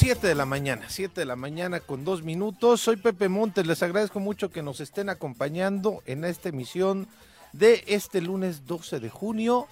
7 de la mañana, 7 de la mañana con dos minutos. Soy Pepe Montes, les agradezco mucho que nos estén acompañando en esta emisión de este lunes 12 de junio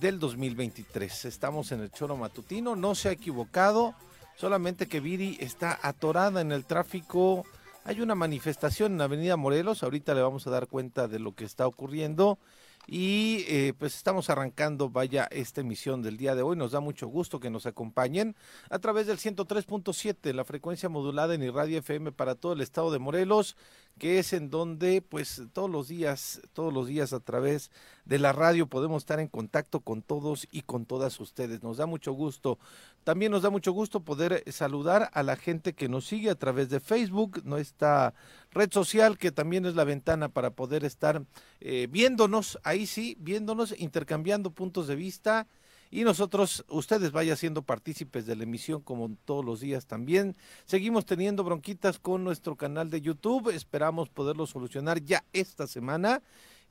del 2023. Estamos en el Choro Matutino, no se ha equivocado, solamente que Viri está atorada en el tráfico. Hay una manifestación en Avenida Morelos, ahorita le vamos a dar cuenta de lo que está ocurriendo y eh, pues estamos arrancando, vaya, esta emisión del día de hoy. Nos da mucho gusto que nos acompañen a través del 103.7, la frecuencia modulada en Radio FM para todo el estado de Morelos, que es en donde pues todos los días, todos los días a través de la radio podemos estar en contacto con todos y con todas ustedes. Nos da mucho gusto. También nos da mucho gusto poder saludar a la gente que nos sigue a través de Facebook, nuestra red social que también es la ventana para poder estar eh, viéndonos, ahí sí, viéndonos, intercambiando puntos de vista y nosotros, ustedes vayan siendo partícipes de la emisión como todos los días también. Seguimos teniendo bronquitas con nuestro canal de YouTube, esperamos poderlo solucionar ya esta semana.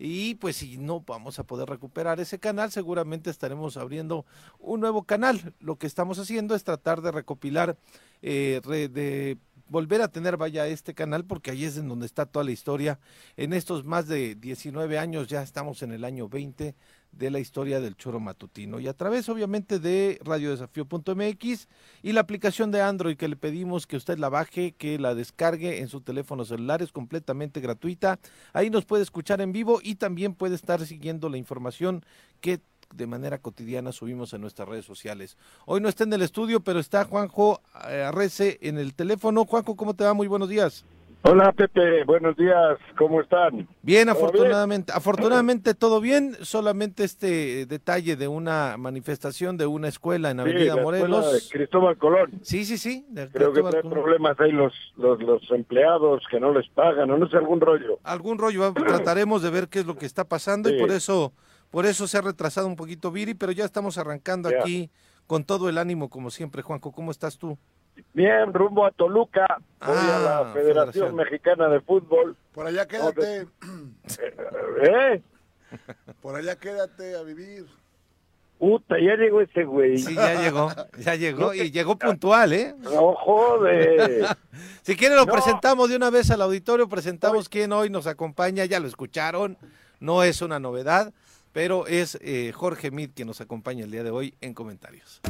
Y pues si no vamos a poder recuperar ese canal, seguramente estaremos abriendo un nuevo canal. Lo que estamos haciendo es tratar de recopilar, eh, de volver a tener, vaya, este canal, porque ahí es en donde está toda la historia. En estos más de 19 años, ya estamos en el año 20 de la historia del choro matutino. Y a través, obviamente, de radiodesafío.mx y la aplicación de Android que le pedimos que usted la baje, que la descargue en su teléfono celular, es completamente gratuita. Ahí nos puede escuchar en vivo y también puede estar siguiendo la información que de manera cotidiana subimos en nuestras redes sociales. Hoy no está en el estudio, pero está Juanjo eh, Arrece en el teléfono. Juanjo, ¿cómo te va? Muy buenos días. Hola Pepe, buenos días, ¿cómo están? Bien, afortunadamente, afortunadamente todo bien, solamente este detalle de una manifestación de una escuela en Avenida Morelos. De Cristóbal Colón. Sí, sí, sí. Creo que hay problemas ahí los, los, los, empleados que no les pagan, o no sé, algún rollo. Algún rollo, trataremos de ver qué es lo que está pasando y por eso, por eso se ha retrasado un poquito Viri, pero ya estamos arrancando aquí con todo el ánimo como siempre. Juanjo, ¿cómo estás tú? Bien, rumbo a Toluca, voy a la ah, Federación, Mexicana de Fútbol. Por allá quédate. ¿Eh? Por allá quédate a vivir. Puta, ya llegó ese güey. Sí, ya llegó, ya llegó y llegó puntual, ¿eh? No joder. si quiere lo presentamos de una vez al auditorio, presentamos quién hoy nos acompaña, ya lo escucharon, no es una novedad, pero es eh, Jorge Mid quien nos acompaña el día de hoy en comentarios.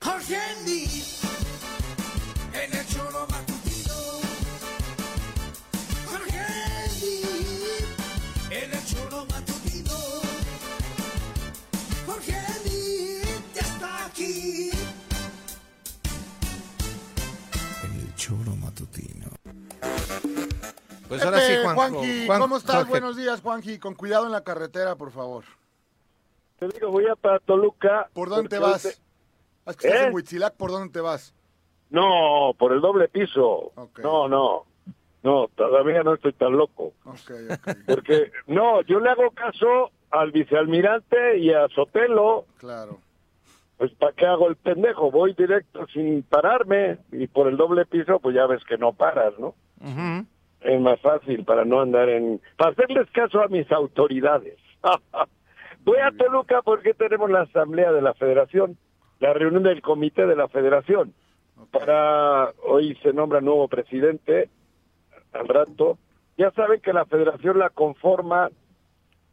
Jorge en el choro matutino. Jorge en el choro matutino. Jorge ya está aquí. En el choro matutino. Pues ahora sí, Juanjo. Juanji, Juan- ¿cómo estás? Jorge. Buenos días, Juanji. Con cuidado en la carretera, por favor. Te digo, voy a para Toluca. ¿Por dónde te vas? Es que estás ¿Eh? en Huitzilac, ¿por dónde te vas? No, por el doble piso. No, no. No, todavía no estoy tan loco. Porque, no, yo le hago caso al vicealmirante y a Sotelo. claro. Pues, ¿para qué hago el pendejo? Voy directo sin pararme. Y por el doble piso, pues ya ves que no paras, ¿no? Ujú. Es más fácil para no andar en... Para hacerles caso a mis autoridades. Voy a Toluca porque tenemos la asamblea de la federación, la reunión del comité de la federación. Para hoy se nombra nuevo presidente al rato. Ya saben que la federación la conforma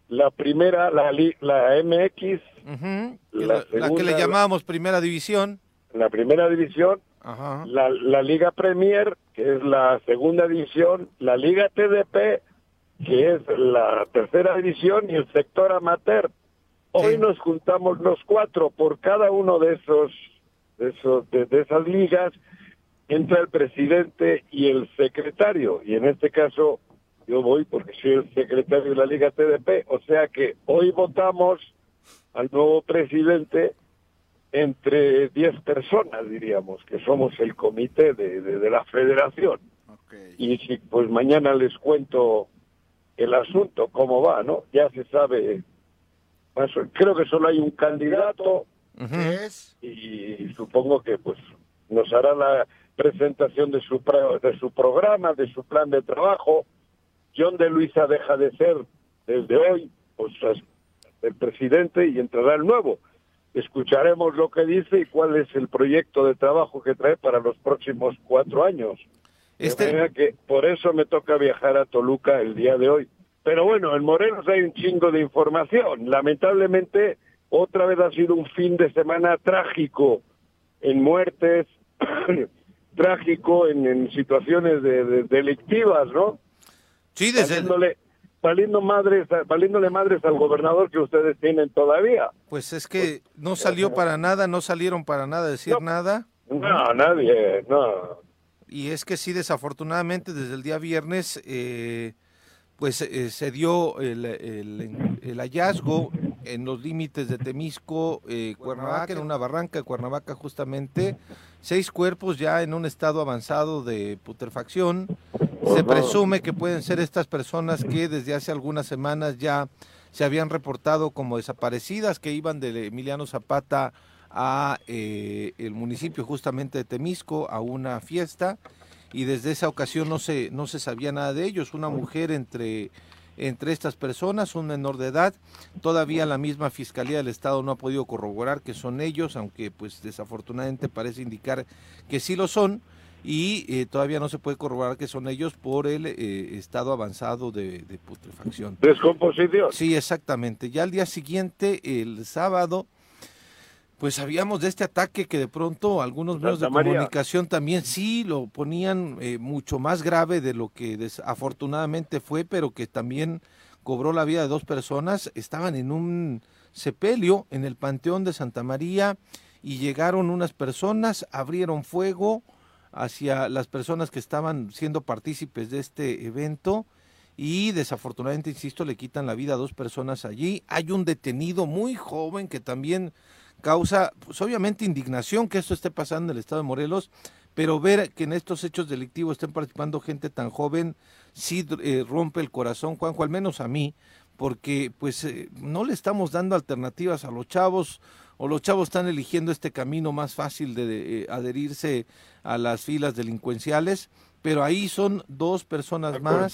la primera, la, la MX. La La, la que le llamábamos primera división. la primera división, Ajá. la, la Liga Premier, que es la segunda división, la Liga TDP, que es la tercera división, y el sector amateur. Hoy Sí. nos juntamos los cuatro por cada uno de esos, de esos, de, de esas ligas, entra el presidente y el secretario, y en este caso yo voy porque soy el secretario de la Liga TDP, o sea que hoy votamos al nuevo presidente entre 10 personas, diríamos, que somos el comité de, de- de la federación. Y si pues mañana les cuento el asunto, cómo va, ¿no? Ya se sabe, creo que solo hay un candidato y supongo que pues nos hará la presentación de su, pro- de su programa, de su plan de trabajo. John de Luisa deja de ser desde hoy pues, es el presidente y entrará el nuevo. Escucharemos lo que dice y cuál es el proyecto de trabajo que trae para los próximos cuatro años. De Este, manera que por eso me toca viajar a Toluca el día de hoy. Pero bueno, en Morelos hay un chingo de información. Lamentablemente, otra vez ha sido un fin de semana trágico en muertes, trágico en, en situaciones de, de- delictivas, ¿no? sí, desde el- Valiendo madres, valiéndole madres al gobernador que ustedes tienen todavía. pues es que no salió para nada, no salieron para nada a decir No. nada. No, nadie, no. Y es que sí, desafortunadamente, desde el día viernes, eh, pues eh, se dio el, el- el hallazgo en los límites de Temisco, eh, Cuernavaca, en una barranca de Cuernavaca justamente, seis cuerpos ya en un estado avanzado de putrefacción. Se presume que pueden ser estas personas que desde hace algunas semanas ya se habían reportado como desaparecidas, que iban de Emiliano Zapata a eh, el municipio justamente de Temisco a una fiesta y desde esa ocasión no se no se sabía nada de ellos. Una mujer entre entre estas personas un menor de edad. Todavía la misma fiscalía del estado no ha podido corroborar que son ellos aunque pues desafortunadamente parece indicar que sí lo son y eh, todavía no se puede corroborar que son ellos por el eh, estado avanzado de, de putrefacción Descomposición. Sí, exactamente. Ya al día siguiente, el sábado, pues sabíamos de este ataque que de pronto algunos medios de María. comunicación también sí lo ponían eh, mucho más grave de lo que desafortunadamente fue, pero que también cobró la vida de dos personas. Estaban en un sepelio en el Panteón de Santa María y llegaron unas personas, abrieron fuego hacia las personas que estaban siendo partícipes de este evento y desafortunadamente, insisto, le quitan la vida a dos personas allí. Hay un detenido muy joven que también causa, pues obviamente, indignación que esto esté pasando en el estado de Morelos, pero ver que en estos hechos delictivos estén participando gente tan joven, sí eh, rompe el corazón, Juanjo, al menos a mí, porque pues eh, no le estamos dando alternativas a los chavos, o los chavos están eligiendo este camino más fácil de, de, eh, adherirse a las filas delincuenciales, pero ahí son dos personas más.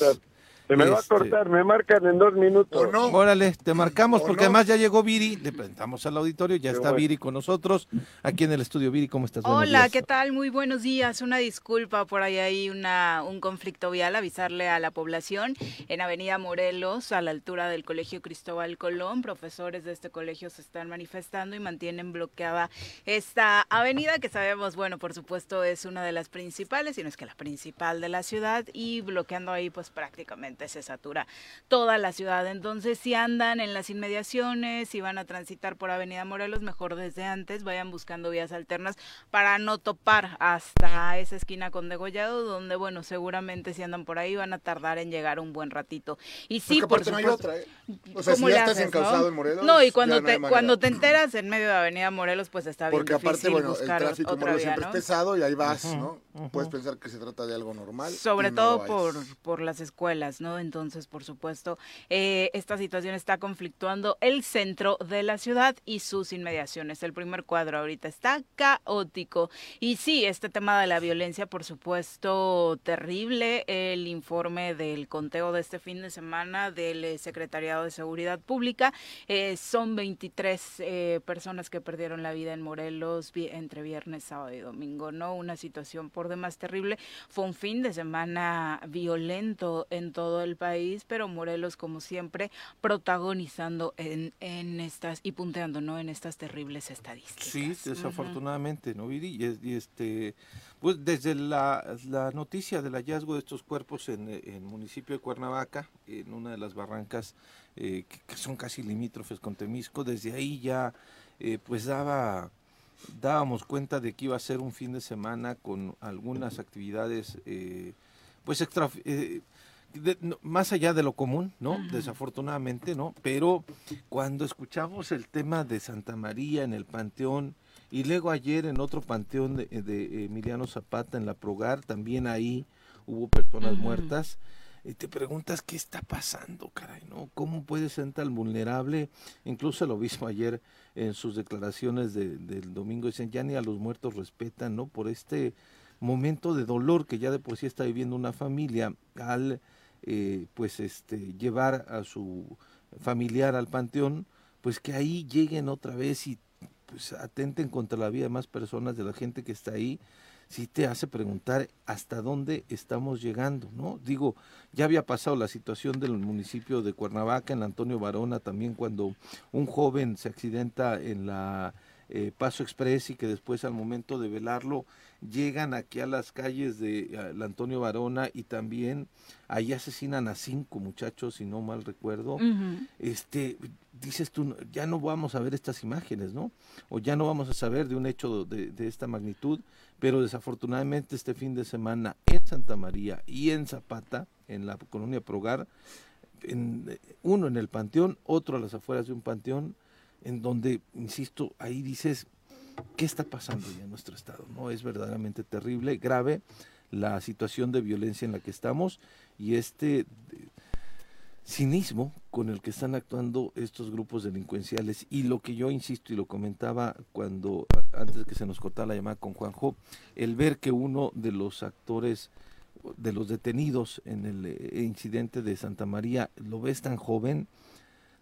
Se me va a Este- cortar, me marcan en dos minutos. ¿O no? Órale, te marcamos ¿O porque no? además ya llegó Viri, le presentamos al auditorio, ya Qué está bueno. Viri con nosotros aquí en el estudio. Viri, ¿cómo estás? Hola. ¿qué tal? Muy buenos días. Una disculpa, por ahí hay una, un conflicto vial, avisarle a la población. En Avenida Morelos, a la altura del Colegio Cristóbal Colón, profesores de este colegio se están manifestando y mantienen bloqueada esta avenida que sabemos, bueno, por supuesto es una de las principales, si no es que la principal de la ciudad y bloqueando ahí pues prácticamente se satura toda la ciudad. Entonces, si andan en las inmediaciones, si van a transitar por Avenida Morelos, mejor desde antes vayan buscando vías alternas para no topar hasta esa esquina con Degollado, donde, bueno, seguramente si andan por ahí van a tardar en llegar un buen ratito. Y sí, Porque por aparte no hay otra, ¿eh? O sea, si ¿Cómo ya estás haces, encauzado no? en Morelos, No, y cuando te cuando te enteras en medio de Avenida Morelos, pues está bien Porque aparte, difícil bueno, el buscar tráfico en otra Morelos vía, siempre ¿no? es pesado y ahí vas, ¿no? Puedes pensar que se trata de algo normal. Sobre todo por, por las escuelas, ¿no? Entonces, por supuesto, eh, esta situación está conflictuando el centro de la ciudad y sus inmediaciones. El primer cuadro ahorita está caótico. Y sí, este tema de la violencia, por supuesto, terrible. El informe del conteo de este fin de semana del eh, Secretariado de Seguridad Pública eh, son 23 eh, personas que perdieron la vida en Morelos entre viernes, sábado y domingo, ¿no? Una situación por demás terrible. Fue un fin de semana violento en todo el país, pero Morelos, como siempre, protagonizando en, en estas y punteando, ¿no? En estas terribles estadísticas. Sí, desafortunadamente, ¿no, Viri? Y, es- y este, pues desde la, la noticia del hallazgo de estos cuerpos en en el municipio de Cuernavaca, en una de las barrancas eh, que, que son casi limítrofes con Temisco, desde ahí ya eh, pues daba dábamos cuenta de que iba a ser un fin de semana con algunas actividades eh, pues extra eh, de- no, más allá de lo común, ¿no? Desafortunadamente, ¿no? Pero cuando escuchamos el tema de Santa María en el Panteón y luego ayer en otro panteón de, de Emiliano Zapata en la Progar, también ahí hubo personas muertas. Y te preguntas qué está pasando, caray, ¿no? ¿Cómo puede ser tan vulnerable? Incluso el obispo ayer en sus declaraciones de- del domingo dicen, ya ni a los muertos respetan, ¿no? Por este momento de dolor que ya de por sí está viviendo una familia al, eh, pues, este, llevar a su familiar al panteón, pues que ahí lleguen otra vez y pues atenten contra la vida de más personas, de la gente que está ahí, sí te hace preguntar hasta dónde estamos llegando, ¿no? Digo, ya había pasado la situación del municipio de Cuernavaca, en Antonio Varona, también cuando un joven se accidenta en la eh, Paso Express y que después al momento de velarlo llegan aquí a las calles de la Antonio Varona y también ahí asesinan a cinco muchachos, si no mal recuerdo este, dices tú, ya no vamos a ver estas imágenes, ¿no? O ya no vamos a saber de un hecho de, de esta magnitud, pero desafortunadamente este fin de semana en Santa María y en Zapata, en la colonia Progar, en, uno en el panteón, otro a las afueras de un panteón, en donde, insisto, ahí dices, ¿qué está pasando ya en nuestro estado? ¿No? Es verdaderamente terrible, grave la situación de violencia en la que estamos y este cinismo con el que están actuando estos grupos delincuenciales y lo que yo insisto y lo comentaba cuando antes que se nos cortara la llamada con Juanjo, el ver que uno de los actores de los detenidos en el eh, incidente de Santa María lo ves tan joven,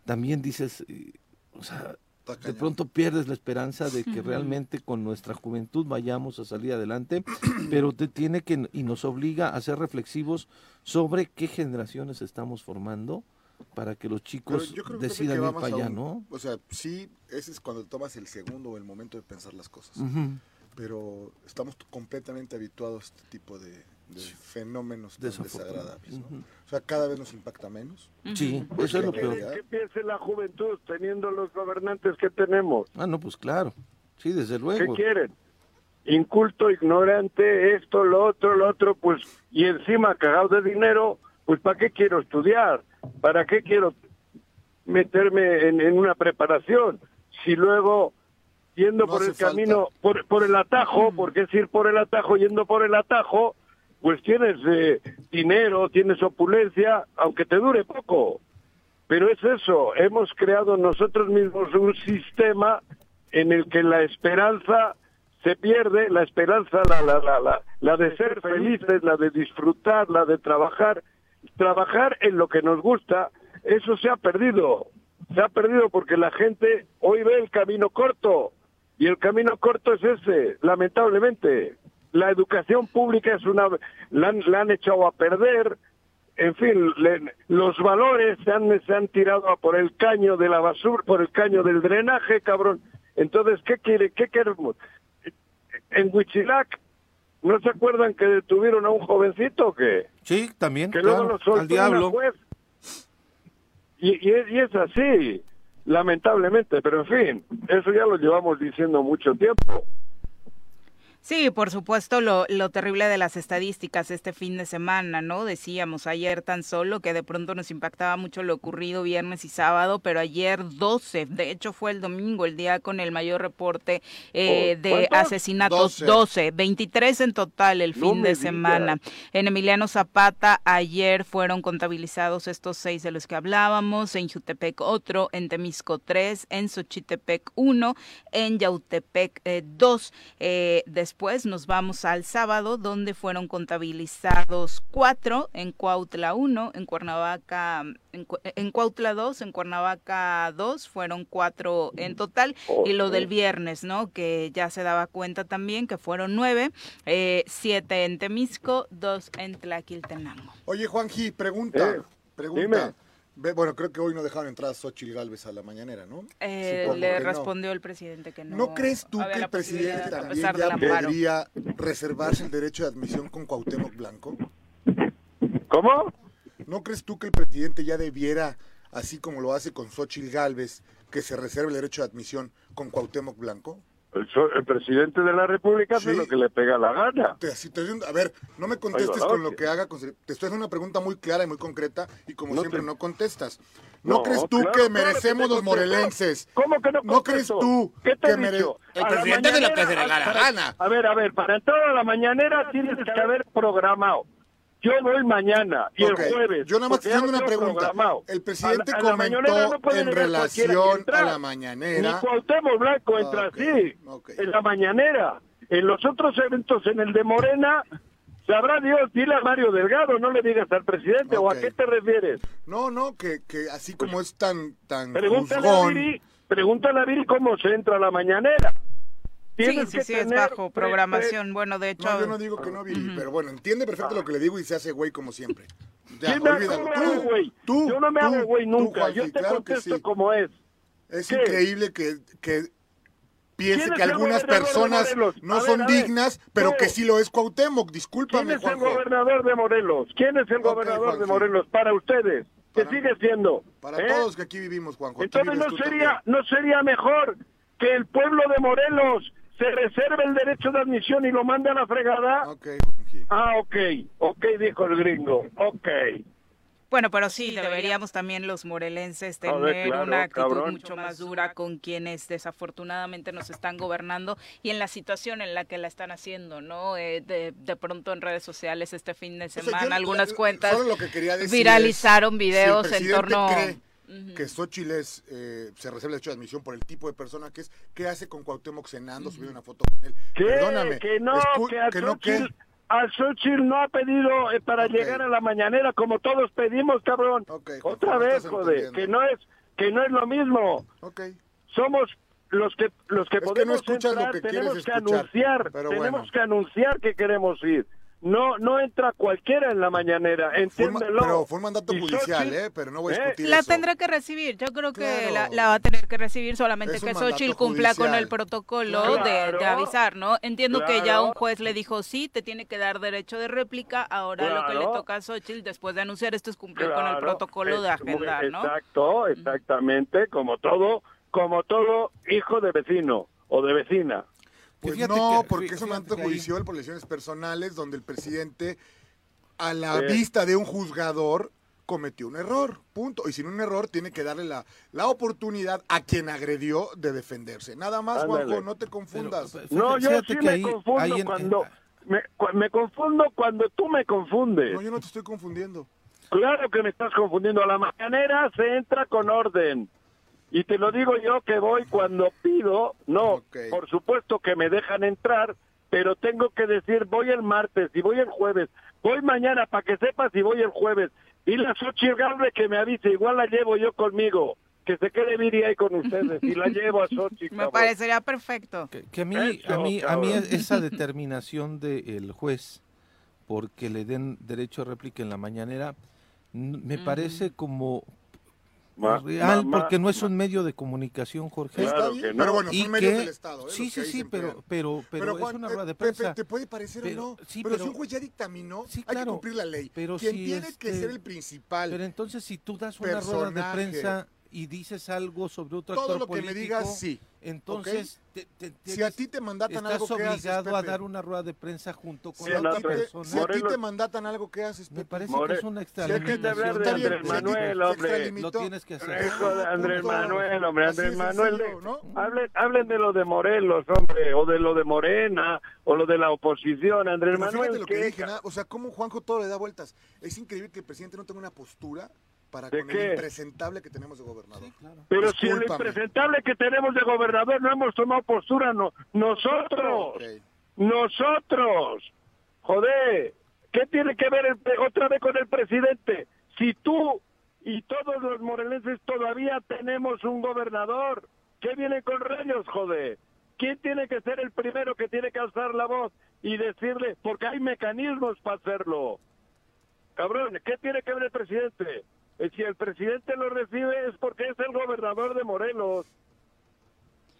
también dices, eh, o sea, de pronto pierdes la esperanza de que realmente con nuestra juventud vayamos a salir adelante, pero te tiene que y nos obliga a ser reflexivos sobre qué generaciones estamos formando para que los chicos yo creo Pepe, decidan que ir para allá, un- ¿no? O sea, sí, ese es cuando tomas el segundo o el momento de pensar las cosas. Pero estamos completamente habituados a este tipo de, de fenómenos tan desagradables. O sea, cada vez nos impacta menos. Sí, eso es lo ¿Qué peor. ¿Qué piensa la juventud teniendo los gobernantes que tenemos? Ah, no, pues claro. Sí, desde ¿Qué luego. quieren? Inculto, ignorante, esto, lo otro, lo otro, pues, y encima cagado de dinero, pues ¿para qué quiero estudiar? ¿Para qué quiero meterme en, en una preparación? Si luego, yendo No por el camino, por, por el atajo, porque es ir por el atajo, yendo por el atajo, pues tienes eh, dinero, tienes opulencia, aunque te dure poco. Pero es eso, hemos creado nosotros mismos un sistema en el que la esperanza se pierde, la esperanza, la, la, la, la, la de ser felices, la de disfrutar, la de trabajar, trabajar en lo que nos gusta, eso se ha perdido. Se ha perdido porque la gente hoy ve el camino corto y el camino corto es ese, lamentablemente. La educación pública es una, la han, la han echado a perder, en fin, le- los valores se han, se han tirado a por el caño de la basura, por el caño del drenaje, cabrón. Entonces, ¿qué quiere, qué queremos? En Huichilac ¿No se acuerdan que detuvieron a un jovencito que, Sí, también, que luego claro, lo soltó al diablo. juez? Y, y, es, y es así, lamentablemente, pero en fin, eso ya lo llevamos diciendo mucho tiempo. Sí, por supuesto, lo, lo terrible de las estadísticas este fin de semana, ¿no? Decíamos ayer tan solo que de pronto nos impactaba mucho lo ocurrido viernes y sábado, pero ayer 12, de hecho fue el domingo, el día con el mayor reporte eh, Oh, de asesinatos, 12. 12, 23 en total el fin de semana. En Emiliano Zapata ayer fueron contabilizados estos seis de los que hablábamos, en Jutepec otro, en Temisco tres, en Xochitepec uno, en Yautepec eh, dos. Eh, después nos vamos al sábado, donde fueron contabilizados cuatro, en Cuautla uno, en Cuernavaca, en, Cu- en Cuautla dos, en Cuernavaca dos, fueron cuatro en total. Y lo del viernes, ¿no? Que ya se daba cuenta también que fueron nueve, eh, siete en Temisco, dos en Tlaquiltenango. Oye, Juanji, pregunta. Eh, pregunta. dime. Bueno, creo que hoy no dejaron entrar a Xochitl Galvez a la mañanera, ¿no? Eh, le no. respondió el presidente que no. ¿No crees tú que el presidente también ya podría reservarse el derecho de admisión con Cuauhtémoc Blanco? ¿Cómo? ¿No crees tú que el presidente ya debiera, así como lo hace con Xochitl Galvez, que se reserve el derecho de admisión con Cuauhtémoc Blanco? El, presidente de la República hace Sí. lo que le pega la gana. Te- si te a ver, no me contestes con lo que- haga. con- Te estoy haciendo una pregunta muy clara y muy concreta y como No siempre te- no contestas. ¿No, No, crees tú claro, que merecemos los contesto. morelenses? ¿Cómo que no ¿No crees contesto? tú ¿Qué te que? El A presidente hace lo que se le da la gana. A ver, a ver, para entrar a la mañanera tienes que haber programado. Yo voy mañana y el jueves. Yo nada más te haciendo una tengo pregunta. programado. El presidente A la- a comentó no en ni relación a la Ni mañanera. Cuauhtémoc Blanco entra Ok, así, en la mañanera. En los otros eventos, en el de Morena, sabrá Dios, dile a Mario Delgado, no le digas al presidente, ¿o a qué te refieres? No, no, que, que así como es tan, tan Pregúntale a. Viri, pregúntale a Viri cómo se entra a la mañanera. Sí, Tienes sí, que sí, es bajo programación. Bueno, de hecho, No, yo no digo que no, Viri, pero bueno, entiende perfecto lo que le digo y se hace güey como siempre. Ya, ¿Quién me olvídalo. hago Tú, güey? tú, Yo no me tú, hago güey nunca. Yo te claro que contesto sí. como es. Es ¿Qué? increíble que, que piense ¿Quién que algunas personas no son ver. dignas, pero No. que sí lo es Cuauhtémoc. ¿Quién Discúlpame, es el gobernador de Morelos? ¿Quién es el gobernador de. Morelos para ustedes? ¿Qué Para- sigue siendo? Para ¿Eh? todos que aquí vivimos, Juanjo. Entonces no sería, también. no sería mejor que el pueblo de Morelos se reserve el derecho de admisión y lo mande a la fregada. Ok, Juanji. Ah, ok, ok, dijo el gringo, ok. Bueno, pero sí, deberíamos también los morelenses tener ver, claro, una actitud cabrón. mucho más dura con quienes desafortunadamente nos están gobernando y en la situación en la que la están haciendo, ¿no? Eh, de, de pronto en redes sociales este fin de O sea, semana yo- algunas cuentas solo lo que quería decir viralizaron videos si en torno... cree que Xochitl es, eh, se reserva el derecho de admisión por el tipo de persona que es, ¿qué hace con Cuauhtémoc cenando, subiendo una foto con él? ¿Qué? Perdóname. Que no, que a que no, ¿qué? Xochitl, a Xochitl no ha pedido eh, para llegar a la mañanera como todos pedimos, cabrón. Otra no vez, joder, que no es que no es lo mismo. Somos los que los que Es que no podemos lo que tenemos que escuchar, anunciar, tenemos bueno. que anunciar que queremos ir. No no entra cualquiera en la mañanera, Fue entiéndelo. pero fue un mandato judicial, Xochitl- ¿eh? Pero no voy a ¿Eh? discutir La eso. tendrá que recibir, yo creo que Claro. la, la va a tener que recibir solamente Es que Xochitl cumpla con el protocolo de, avisar, ¿no? Entiendo que ya un juez le dijo sí, te tiene que dar derecho de réplica, ahora lo que le toca a Xochitl después de anunciar esto es cumplir con el protocolo de es agendar, ¿no? Exacto, exactamente, como todo, como todo hijo de vecino o de vecina. Pues no, que- porque es un ahí- judicial por lesiones personales donde el presidente, a la Sí. vista de un juzgador, cometió un error, punto. Y sin un error tiene que darle la, la oportunidad a quien agredió de defenderse. Nada más, Ándale. Juanjo, no te confundas. Pero, No, yo sí que me ahí- confundo ahí en- cuando en- me, me confundo cuando tú me confundes. no, yo no te estoy confundiendo. Claro que me estás confundiendo. A la mañanera se entra con orden. Y te lo digo yo que voy cuando pido. No, por supuesto que me dejan entrar, pero tengo que decir voy el martes y voy el jueves. Voy mañana para que sepas si voy el jueves. Y la Xochitl Galvez que me avise, igual la llevo yo conmigo. Que se quede Viri ahí con ustedes y la llevo a Xochitl. Me parecería perfecto. Que, que a mí, Eso, a mí, a mí esa determinación del juez porque le den derecho a réplica en la mañanera me parece como Ma- real, ma- porque no es un medio de comunicación, Jorge. Claro que no. Pero bueno, son medios que- del Estado. ¿eh? sí, que sí, sí, pero, emplean. pero, pero, Juan, es una eh, rueda de Pepe, prensa. te puede parecer Pero- o no. sí, pero, pero- si un juez ya dictaminó, Sí, hay que claro, cumplir la ley. pero Quien si, tiene que este, ser el principal, Pero entonces si tú das una rueda de personaje. prensa y dices algo sobre otro todo actor lo que me político, digas, sí. entonces te- te- Si a ti te mandatan estás algo, ¿qué haces, obligado a dar una rueda de prensa junto con Si la otra te, persona. si a ti te mandatan algo, ¿qué haces, Me parece More- que es una Dejen de extralimitación. hablar de Andrés si Manuel, hombre. Lo tienes que hacer. Hijo de Andrés. Manuel, hombre, Andrés Manuel. sencillo, ¿no? Hablen, hablen de lo de Morelos, hombre, o de lo de Morena, o lo de la oposición, Andrés Pero Manuel. fíjate lo que dije, ¿no? o sea, cómo Juanjo todo le da vueltas. Es increíble que el presidente no tenga una postura para ¿De con qué? el impresentable que tenemos de gobernador. Pero si el Discúlpame. impresentable que tenemos de gobernador no hemos tomado postura, no, nosotros, nosotros. Joder, ¿qué tiene que ver el, otra vez con el presidente? Si tú y todos los morelenses todavía tenemos un gobernador, ¿qué viene con rayos, joder? ¿Quién tiene que ser el primero que tiene que alzar la voz y decirle? Porque hay mecanismos para hacerlo. Cabrón, ¿qué tiene que ver el presidente? Eh, Si el presidente lo recibe es porque es el gobernador de Morelos.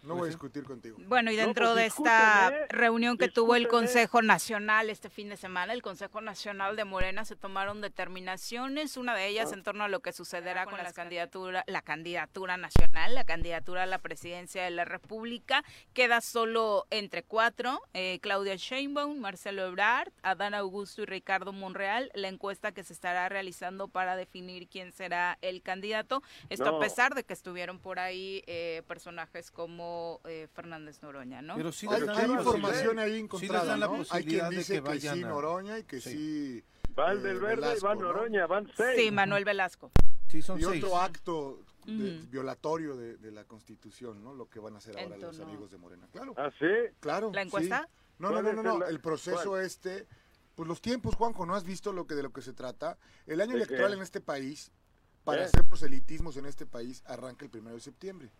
No voy a discutir contigo. Bueno, y No, dentro pues de esta reunión que tuvo el. Consejo Nacional este fin de semana, el Consejo Nacional de Morena se tomaron determinaciones, una de Ah. ellas en torno a lo que sucederá con las candidatura, la candidatura nacional, la candidatura a la presidencia de la República. Queda solo entre cuatro, eh, Claudia Sheinbaum, Marcelo Ebrard, Adán Augusto y Ricardo Monreal, la encuesta que se estará realizando para definir quién será el candidato. Esto No. a pesar de que estuvieron por ahí eh, personajes como eh, Fernández Noroña, ¿no? Pero sí Hay, información ahí sí encontrada. Hay quien de dice que que, sí Noroña y que Sí. sí, Va el eh, del verde y Velasco, va ¿no? Noroña, van seis. Sí, Manuel Velasco. Sí, son y seis. otro acto de- violatorio de, de la Constitución, ¿no? Lo que van a hacer ahora los amigos de Morena. Claro, ¿Ah, sí? claro. ¿La sí. encuesta? No, no, ¿Cuál no, no, no, el- el proceso cuál? este, pues los tiempos, Juanjo, ¿no has visto lo que de lo que se trata? El año ¿De electoral qué? en este país, para ¿Eh? hacer proselitismos en este país, arranca el primero de septiembre.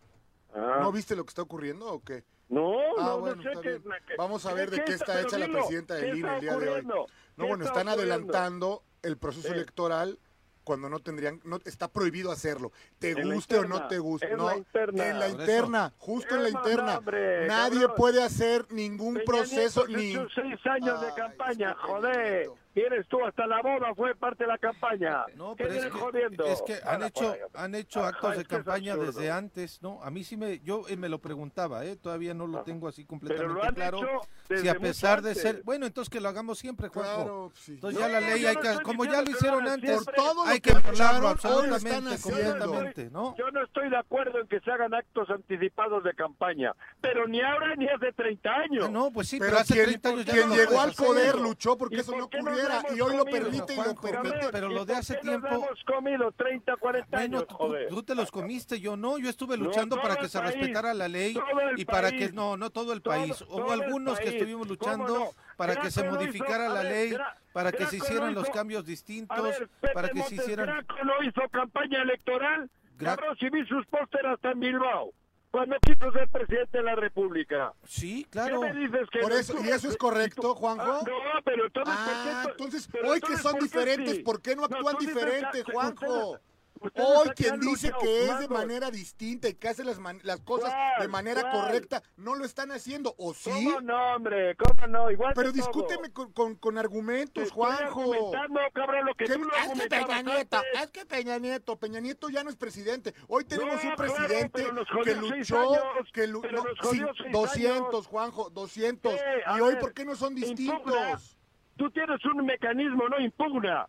Ah. ¿No viste lo que está ocurriendo o qué? No, Ah, no, bueno, no sé qué, Vamos a ¿qué- ver de qué está hecha la presidenta ¿qué del INE el día de hoy. No, ¿Qué bueno, está están adelantando el proceso electoral cuando no tendrían, no está prohibido hacerlo. Te En guste o no te guste, en no, la interna. en la interna, justo en la interna. hombre, Nadie cabrón. puede hacer ningún Peña proceso Nieto ni seis años de campaña, joder. Tienes tú hasta la boda fue parte de la campaña. No, ¿Qué pero es que, jodiendo? es que han hecho, han hecho Ajá, actos de campaña desde antes, ¿no? A mí sí me, yo eh, me lo preguntaba, ¿eh? Todavía no lo Ajá. tengo así Pero completamente claro. hecho Si a pesar de ser, bueno, entonces que lo hagamos siempre, Juanjo. Claro, sí. Entonces No, ya la ley hay no que, como ya lo hicieron antes, Por siempre. todo lo hay que hablarlo absolutamente, haciendo. completamente, ¿no? Yo no estoy de acuerdo en que se hagan actos anticipados de campaña, pero ni ahora ni hace 30 años. Ah, no, pues sí, pero, Pero hace quien, 30 años ya quien llegó al poder luchó porque ¿Y eso no qué hemos y hoy lo comido? permite y lo permite. pero ¿Y lo de hace tiempo- Nos hemos comido 30, 40 Bueno, años, tú, joder. tú te los comiste, yo no, yo estuve No, luchando todo para que se país, respetara la ley todo y para que país, no, no todo el todo- país, todo hubo el algunos que país, estuvimos ¿cómo luchando no? para que se Graco lo modificara hizo, la ver, ley, Gra- para que se Graco hicieran lo los cambios distintos, ver, Pepe para que se Montes hicieran Graco no hizo campaña electoral. Gra- Cabrón, si vi sus pósteres hasta en Bilbao, cuando quiso ser presidente de la República. Sí, ¿Qué claro. me dices que Por no? eso, ¿y eso es correcto, Juanjo? Ah, no, pero entonces, Ah, ¿por qué? entonces, pero hoy que son ¿por qué diferentes, sí? ¿por qué no actúan tú dices diferente, Juanjo? Hoy quien dice que es de manera distinta y que hace las, man- las cosas ¿Cuál? de manera ¿Cuál? correcta, no lo están haciendo, ¿o sí? ¿Cómo no, hombre? ¿Cómo no? Igual Pero discúteme con, con, con Te argumentos, Juanjo. argumentando, cabrón, lo que ¿Qué- tú lo es que Peña Nieto, es que Peña Nieto, Peña Nieto ya no es presidente. Hoy tenemos No, un presidente que luchó, años, que lu- no, nos jodió sí, seis 200, años. Juanjo, 200. Eh, a y hoy, ¿por qué no son impugna. distintos? Tú tienes un mecanismo, no impugna.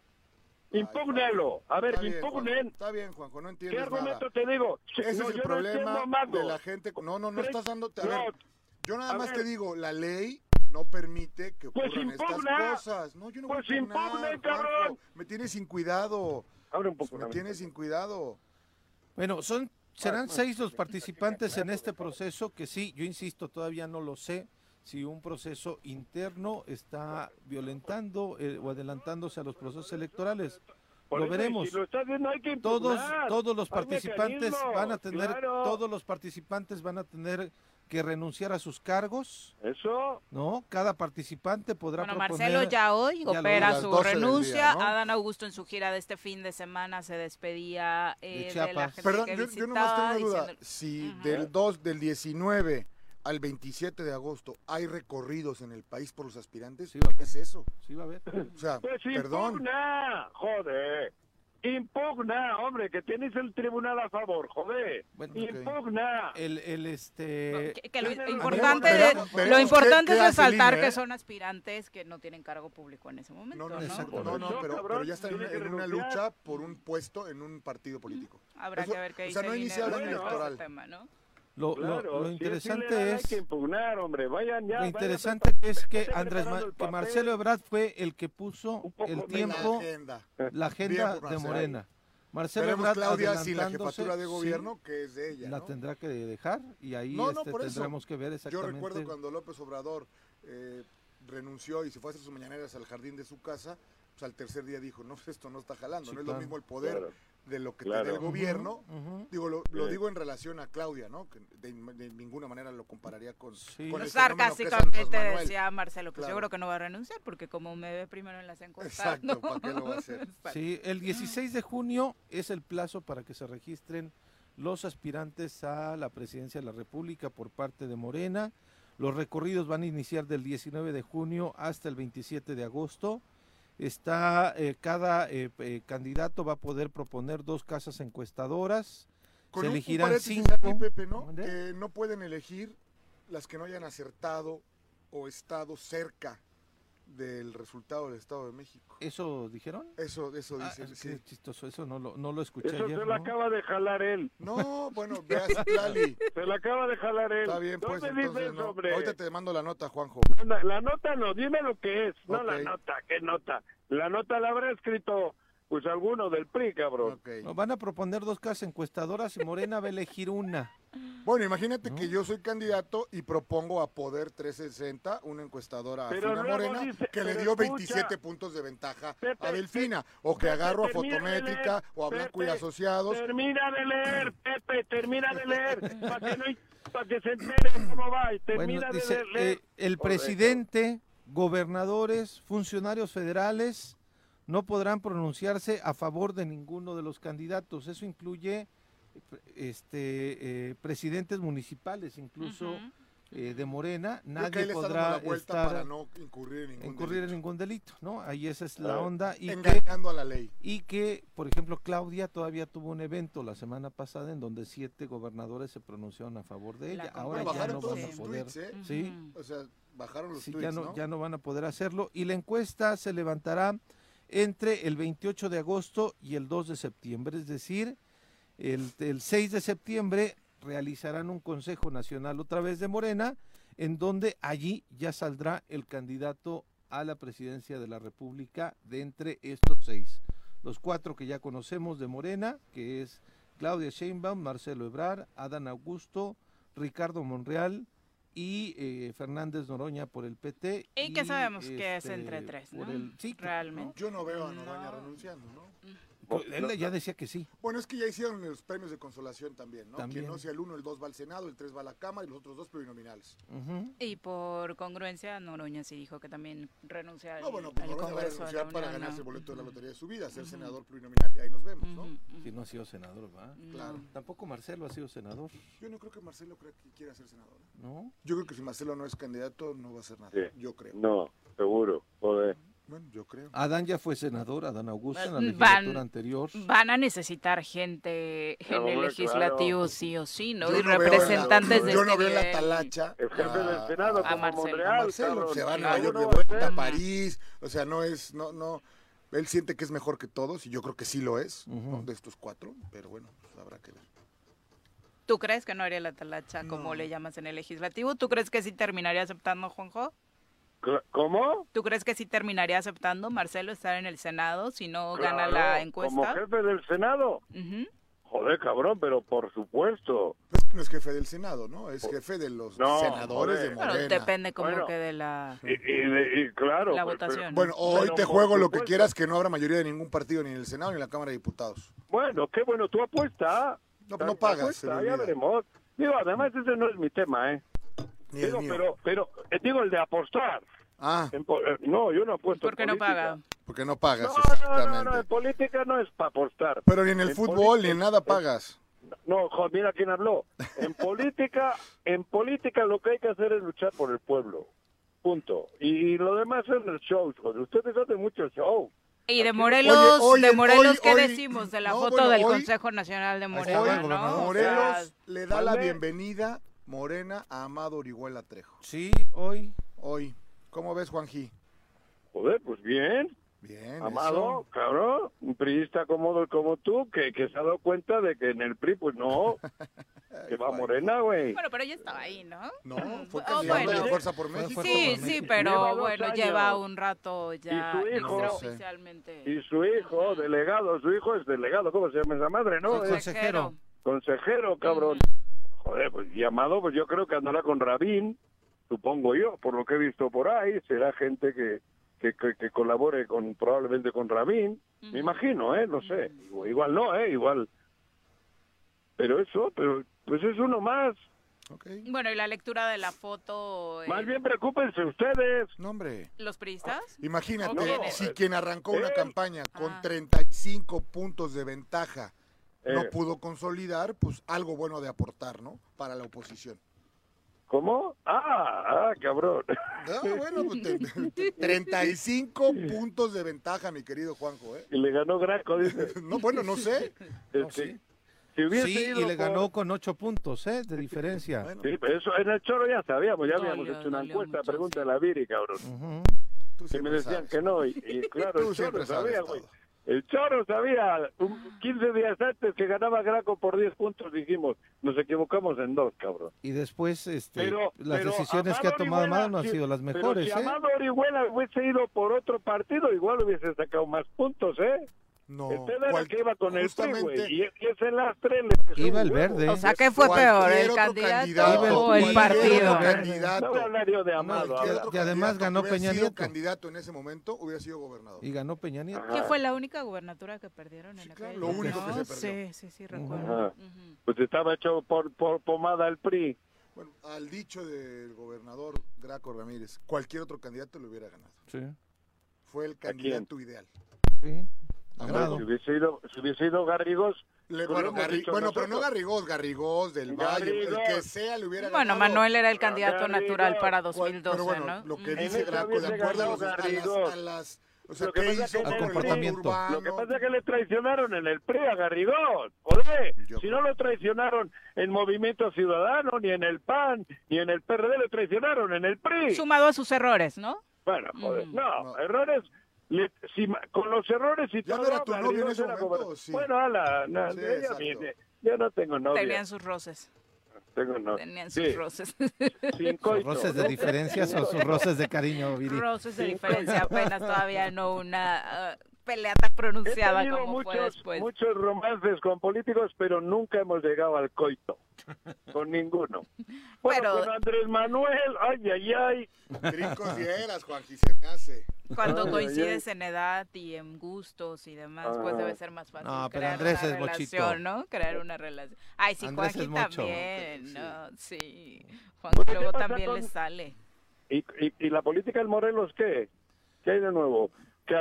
Impúgnalo. A ver, Está bien, Juanjo, impugnen. Está bien, Juanjo, no ¿Qué entiendes argumento nada. te digo? Ese No, es el no problema entiendo, de la gente. No, no, no estás dándote. A no, ver, yo nada a más ver. te digo, la ley no permite que Pues ocurran estas impugna. cosas. No, yo no Pues voy a impugnar, impugnen, Juanjo. cabrón. Me tienes sin cuidado. Abre un poco. Me tienes sin cuidado. Bueno, son serán seis los participantes en este proceso que sí, yo insisto, todavía no lo sé si un proceso interno está violentando eh, o adelantándose a los procesos electorales. Por Lo eso, veremos. si lo estás viendo, hay que Todos todos los participantes van a tener claro. todos los participantes van a tener que renunciar a sus cargos, Eso. ¿no? Cada participante podrá Bueno, proponer... Marcelo ya hoy ya opera su 12 del renuncia. día, ¿no? Adán Augusto en su gira de este fin de semana se despedía eh, De de, la Chiapas. gente Perdón, que yo, yo nomás tengo visitaba, una duda. diciendo- Si del 2, del 19 al 27 de agosto hay recorridos en el país por los aspirantes, Sí, va a ¿qué es eso? Sí, va a ver. O sea, Pues perdón. impugna, joder. Impugna, hombre, que tienes el tribunal a favor, joder. Bueno. Impugna. El, el este... Que, que lo importante, de- lo importante qué- es resaltar ¿eh? que son aspirantes que no tienen cargo público en ese momento. No, no, ¿no? pero, ya está en una, en lucha por un puesto en un partido político. Habrá Eso- que ver qué o dice sea, no ha iniciado el año electoral. tema, ¿no? Lo, lo- Claro, lo si interesante es... Que impugnar, hombre. Vayan ya. Lo interesante es que Andrés Ma- que. Marcelo Ebrard fue el que puso el de la tiempo, La agenda. la agenda de. Morena. Marcelo Ebrard Claudia sin la adelantándose, jefatura de sí, gobierno, que es de ella. la tendrá que dejar y ahí No, no, este, tendremos que ver Yo exactamente. recuerdo cuando López Obrador eh, renunció y se fue a hacer sus mañaneras al jardín de su casa, pues al tercer día dijo, no, esto no está jalando, Sí, no es claro. lo mismo el poder Claro. De lo que Claro. te el gobierno. Ujú. Digo, lo, lo digo en relación a Claudia, ¿no? Que de, de ninguna manera lo compararía con, Sí. con No el fenómeno que es Sarcásticamente Manuel. decía Marcelo, pues yo Claro. creo que no va a renunciar porque como me ve primero en las encuestas. Exacto, ¿no? ¿para qué lo va a hacer? Sí, el 16 de junio es el plazo para que se registren los aspirantes a la presidencia de la República por parte de Morena. Los recorridos van a iniciar del 19 de junio hasta el 27 de agosto. Está eh, cada eh, eh, candidato va a poder proponer dos casas encuestadoras. Con se un- un elegirán paréntesis cinco. aquí, Pepe, no pueden elegir las que no hayan acertado o estado cerca del resultado del Estado de México. ¿Eso dijeron? Eso, eso Ah, dicen, qué sí. chistoso, eso no lo, no lo escuché Eso ayer. se lo ¿no? acaba de jalar él. No, bueno, veas, Lali. Se lo acaba de jalar él. Está bien, pues, ¿Dónde entonces dices, no. hombre? Ahorita te mando la nota, Juanjo. La, la nota no, dime lo que es. No la nota, ¿qué nota? La nota la habrá escrito, pues, alguno del PRI, cabrón. Ok. No, van a proponer dos casas encuestadoras y Morena va a elegir una. Bueno, imagínate ¿No? que yo soy candidato y propongo a Poder 360, una encuestadora Pero a luego Morena, dice- que le dio escucha. 27 puntos de ventaja Pepe, a Delfina, o que Pepe, agarro a Fotométrica leer, o a Blanco y Asociados. Termina de leer, Pepe, termina de leer, para que, no, pa' que se entere cómo va. Y termina Bueno, de dice, leer. leer. eh, el presidente, gobernadores, funcionarios federales no podrán pronunciarse a favor de ninguno de los candidatos. Eso incluye este, eh, presidentes municipales, incluso eh, de Morena. Nadie podrá la vuelta estar para no incurrir en ningún incurrir en delito. ningún delito, ¿no? Ahí esa es la onda. Y que, a la ley. y que, por ejemplo, Claudia todavía tuvo un evento la semana pasada en donde siete gobernadores se pronunciaron a favor de La ella. Ahora ya no van a poder. tweets, ¿eh? Sí. O sea, bajaron los Sí, tweets, ya no, ¿no? ya no van a poder hacerlo. Y la encuesta se levantará entre el 28 de agosto y el 2 de septiembre. Es decir, el, el 6 de septiembre realizarán un Consejo Nacional otra vez de Morena, en donde allí ya saldrá el candidato a la presidencia de la República de entre estos seis. Los cuatro que ya conocemos de Morena, que es Claudia Sheinbaum, Marcelo Ebrard, Adán Augusto, Ricardo Monreal y eh, Fernández Noroña por el PT. Y que sabemos que es entre tres, por ¿no? el- sí, Realmente. Yo no veo a No. Noroña renunciando, ¿no? ¿No? Él ya decía que sí. Bueno, es que ya hicieron los premios de consolación también, ¿no? También. Quien no sea el 1, el 2 va al Senado, el 3 va a la Cámara y los otros dos plurinominales. Y por congruencia, Noroña sí dijo que también renuncia al, No, bueno, pues al Noroña va a Congreso renunciar para Unión, ganarse el boleto de la lotería de su vida, ser senador plurinominal y ahí nos vemos, ¿no? Ujú. Si no ha sido senador, ¿va? Claro. Tampoco Marcelo ha sido senador, Yo no creo que Marcelo crea que quiera ser senador. ¿eh? ¿no? Yo creo que si Marcelo no es candidato, no va a hacer nada. Sí. Yo creo. No, seguro, joder. Bueno, yo creo. Adán ya fue senador, Adán Augusto, en la Van- legislatura anterior. Van a necesitar gente en el legislativo claro. sí o sí, ¿no? Yo y no representantes de Yo este no veo en la talacha. El jefe a- del Senado, a- a como Marcelo. Monreal, Marcelo se va a Nueva York de uno va a vuelta, a. París. O sea, no es, no, no. Él siente que es mejor que todos y yo creo que sí lo es, de estos cuatro. Pero bueno, pues habrá que ver. ¿Tú crees que no haría la talacha como No. le llamas en el legislativo? ¿Tú crees que sí terminaría aceptando, Juanjo? ¿Cómo? ¿Tú crees que sí terminaría aceptando Marcelo estar en el Senado si no gana Claro, la Como encuesta? jefe del Senado. Ujú. Joder, cabrón, pero por supuesto. Pues no es jefe del Senado, ¿no? Es jefe de los No, senadores de joder. Morena. Bueno, depende como Bueno. quede la... Y, y de- y claro. La pues, votación. Bueno, hoy Pero te juego lo que quieras, que no habrá mayoría de ningún partido, ni en el Senado ni en la Cámara de Diputados. pero- bueno, qué bueno, tú apuesta. No, no pagas, Apuesta, ya veremos. Digo, además ese no es mi tema, ¿eh? Ni el Digo, mío. pero, pero, eh, digo el de apostar. Ah, En eh, no, yo no apuesto. ¿Por qué no paga? porque no pagas, No, no, no, no, en política no es para apostar. Pero ni en el En fútbol ni en nada pagas. No, mira quién habló. En política, en política lo que hay que hacer es luchar por el pueblo. Punto. Y lo demás es el show. joder. Ustedes hacen mucho show. Y de Morelos, Oye, de oye, Morelos, hoy- ¿qué hoy- decimos de la no, foto bueno, del hoy- Consejo Nacional de hoy, no? gobernador. O sea, Morelos le da la bienvenida Morena a Amado Orihuela Trejo. Sí, hoy. Hoy, ¿cómo ves, Juanji? Joder, pues bien. Bien, Amado, eso. cabrón, un priista cómodo como tú, que, que se ha dado cuenta de que en el PRI, pues no, que va Morena, güey. Bueno, pero ya estaba ahí, ¿no? No, fue Oh, candidato bueno. de Fuerza por México. Sí, sí, pero Lleva bueno, años. lleva un rato ya Y su hijo. extraoficialmente. Y su hijo, delegado, su hijo es delegado, ¿cómo se llama esa madre, no? Es consejero. consejero, cabrón. Joder, pues llamado, pues yo creo que andará con Rabín, supongo yo, por lo que he visto por ahí, será gente que, que, que, que colabore con probablemente con Rabín, me imagino, ¿eh? No sé, igual, igual no, ¿eh? Igual. Pero eso, pero pues es uno más. Bueno, y la lectura de la foto. eh, Más bien preocúpense ustedes. No, hombre. ¿Los priistas? Imagínate, No, si quien arrancó una eh, campaña con Ah. 35 puntos de ventaja no Eh. pudo consolidar, pues algo bueno de aportar, ¿no? Para la oposición. ¿Cómo? Ah, ah, cabrón. Ah, bueno, pues, te- 35 puntos de ventaja, mi querido Juanjo, ¿eh? Y le ganó Graco, dice. No, bueno, no sé. Este, Si Sí, ido y le por- ganó con ocho puntos, ¿eh? De diferencia. Bueno, Sí, pero eso en el choro ya sabíamos, ya habíamos hecho una encuesta, pregúntale a Viri, cabrón. Tú Que me decían sabes. que no, y, y claro, Tú el choro sabía, güey. El choro sabía, un 15 días antes que ganaba Graco por 10 puntos, dijimos, nos equivocamos en dos, cabrón. Y después, este, Pero, las pero decisiones que ha tomado Orihuela, Amado no han si- sido las pero mejores, si ¿eh? Amado Orihuela hubiese ido por otro partido, igual hubiese sacado más puntos, ¿eh? No, el era que iba con el PRI, güey, y, ese lastre le pesó Iba el verde. O sea, ¿qué fue peor, el candidato, candidato, o el partido? candidato. No voy a hablar yo de Amado. Otro Y además ganó Peña sido Nieto. candidato en ese momento hubiera sido gobernador. Y ganó Peña Nieto. ¿Qué fue la única gubernatura que perdieron en Sí, claro, lo único que ¿no? se perdió. Sí, sí, sí, recuerdo. Ajá. Ujú. Pues estaba hecho por, por pomada el PRI. Bueno, al dicho del gobernador Graco Ramírez, cualquier otro candidato le hubiera ganado. Sí. Fue el candidato ideal. sí. Si hubiese ido, si hubiese ido Garrigos, Le- bueno, lo hemos Garri- dicho bueno, pero no nosotros. Garrigós, Garrigós del Valle, el que sea le hubiera Bueno, ganado. Manuel era el candidato natural para Cual- 2012, pero bueno, ¿no? lo que dice Graco, de acuerdo a, los- a las, a las- o sea, Lo que ¿qué pasa hizo que el comportamiento. Lo que pasa es que le traicionaron en el PRI a Garrigós. Joder, Yo si creo. no lo traicionaron en Movimiento Ciudadano, ni en el PAN, ni en el PRD, lo traicionaron en el PRI. Sumado a sus errores, ¿no? Bueno, joder, no, No. errores. Le- si con los errores y Ya todo. no era tu novio en ese momento, gobernador. ¿o sí? Bueno, ala, no, Sí, ella viene. No tengo novia. Tenían sus roces. Tengo Tenían sus sí, roces. sin ¿Sus roces de diferencias o sus roces de cariño, Viri? roces de diferencia, apenas todavía no una ah, pelea tan He pronunciada tenido como fue muchos, después. muchos romances con políticos, pero nunca hemos llegado al coito. Con ninguno. Bueno, Pero- con Andrés Manuel, ay, ay, ay. Brincos y eras, Juanji, se me hace. Cuando Ay, ay, coincides en edad y en gustos y demás, pues Ah. debe ser más fácil No, pero crear Andrés una es mochito. relación, ¿no? Crear una relación. Ay, sí, Andrés mocho. también, ¿no? Sí, Juan Pues, ¿qué luego también con- le sale. ¿Y, y, y la política del Morelos qué? ¿Qué hay de nuevo? Que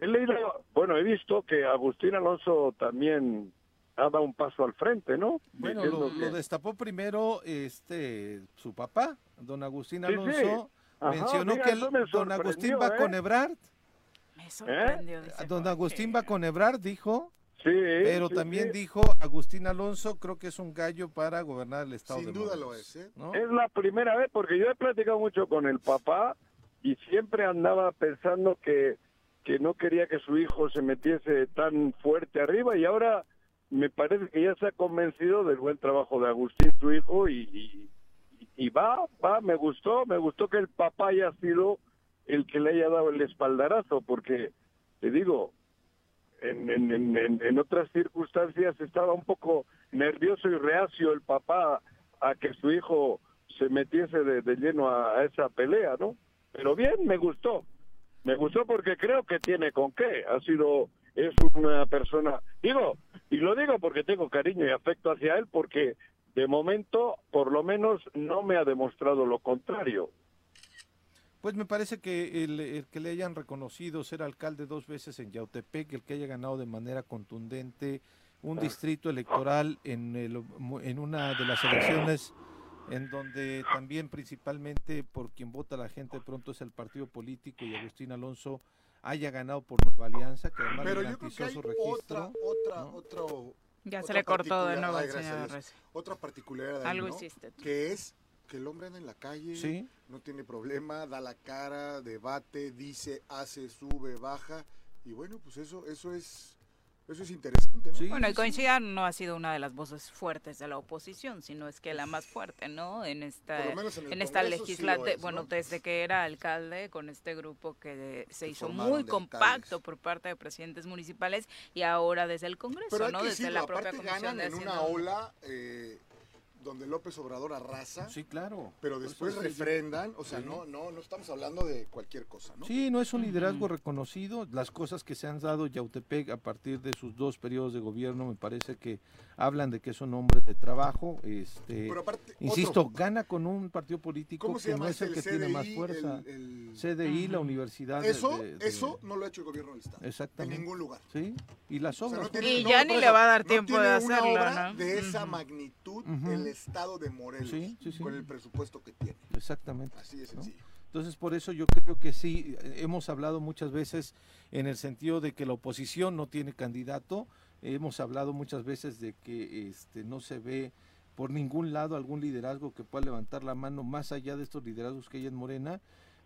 he leído, bueno, he visto que Agustín Alonso también ha dado un paso al frente, ¿no? Bueno, lo, destapó primero este su papá, don Agustín Sí, sí. Alonso. Ajá, mencionó mira, que eso el- me don Agustín va ¿eh? con Ebrard. Me sorprendió. dice Don. Agustín va con Ebrard, dijo, Sí, pero sí, también sí. dijo Agustín Alonso, creo que es un gallo para gobernar el estado Sin de duda lo Morelos", es, ¿eh? ¿no? Es la primera vez, porque yo he platicado mucho con el papá y siempre andaba pensando que, que no quería que su hijo se metiese tan fuerte arriba y ahora me parece que ya se ha convencido del buen trabajo de Agustín, su hijo, y, y, va, va, me gustó, me gustó que el papá haya sido el que le haya dado el espaldarazo, porque te digo, en, en, en, en- otras circunstancias estaba un poco nervioso y reacio el papá a que su hijo se metiese de, de lleno a esa pelea, ¿no? Pero bien, me gustó. Me gustó porque creo que tiene con qué. Ha sido, es una persona, digo, y lo digo porque tengo cariño y afecto hacia él, porque De momento, por lo menos, no me ha demostrado lo contrario. Pues me parece que el, el que le hayan reconocido ser alcalde dos veces en Yautepec, el que haya ganado de manera contundente un distrito electoral en, el- en una de las elecciones en donde también principalmente por quien vota la gente de pronto es el partido político y Agustín Alonso haya ganado por Nueva Alianza, que además Pero le yo creo que garantizó su registro. otra, otra, ¿no? otro, Ya se le cortó de nuevo al señor Dios. Otra particularidad ahí, Algo ¿no? hiciste tú. Que es que el hombre anda en la calle, Sí. no tiene problema, da la cara, debate, dice, hace, sube, baja. Y bueno, pues eso, eso es, eso es interesante, ¿no? Sí, Bueno, y sí. coincidan no ha sido una de las voces fuertes de la oposición, sino es que la más fuerte, ¿no? En esta, Por lo menos en el esta sí legislatura, es, bueno, ¿no? desde que era alcalde con este grupo que se Se hizo muy compacto alcaldes. por parte de presidentes municipales y ahora desde el Congreso, Pero hay ¿no? que Desde decirlo, la propia comisión ganan de en una ola eh, donde López Obrador arrasa, Sí, claro. pero después refrendan, o sea, Sí. no, no, no estamos hablando de cualquier cosa, ¿no? Sí, no es un liderazgo reconocido. Las cosas que se han dado Yautepec a partir de sus dos periodos de gobierno me parece que hablan de que es un hombre de trabajo. Este, Pero aparte, insisto, otro, gana con un partido político ¿cómo se que no es este? el que CDI, tiene más fuerza. el- el- CDI, la universidad. de- Eso, de- de- eso no lo ha hecho el gobierno del Estado. Exactamente. En ningún lugar. Sí, y las O sea, obras. no ¿no? tiene- Y no, ya ni eso, le va a dar no tiempo de una hacerlo, obra ¿no? de esa magnitud el estado de Morelos Sí, sí, sí. con el presupuesto que tiene. Exactamente. Así de ¿no? sencillo. Entonces, por eso yo creo que sí, eh, hemos hablado muchas veces en el sentido de que la oposición no tiene candidato, hemos hablado muchas veces de que este, no se ve por ningún lado algún liderazgo que pueda levantar la mano más allá de estos liderazgos que hay en Morena,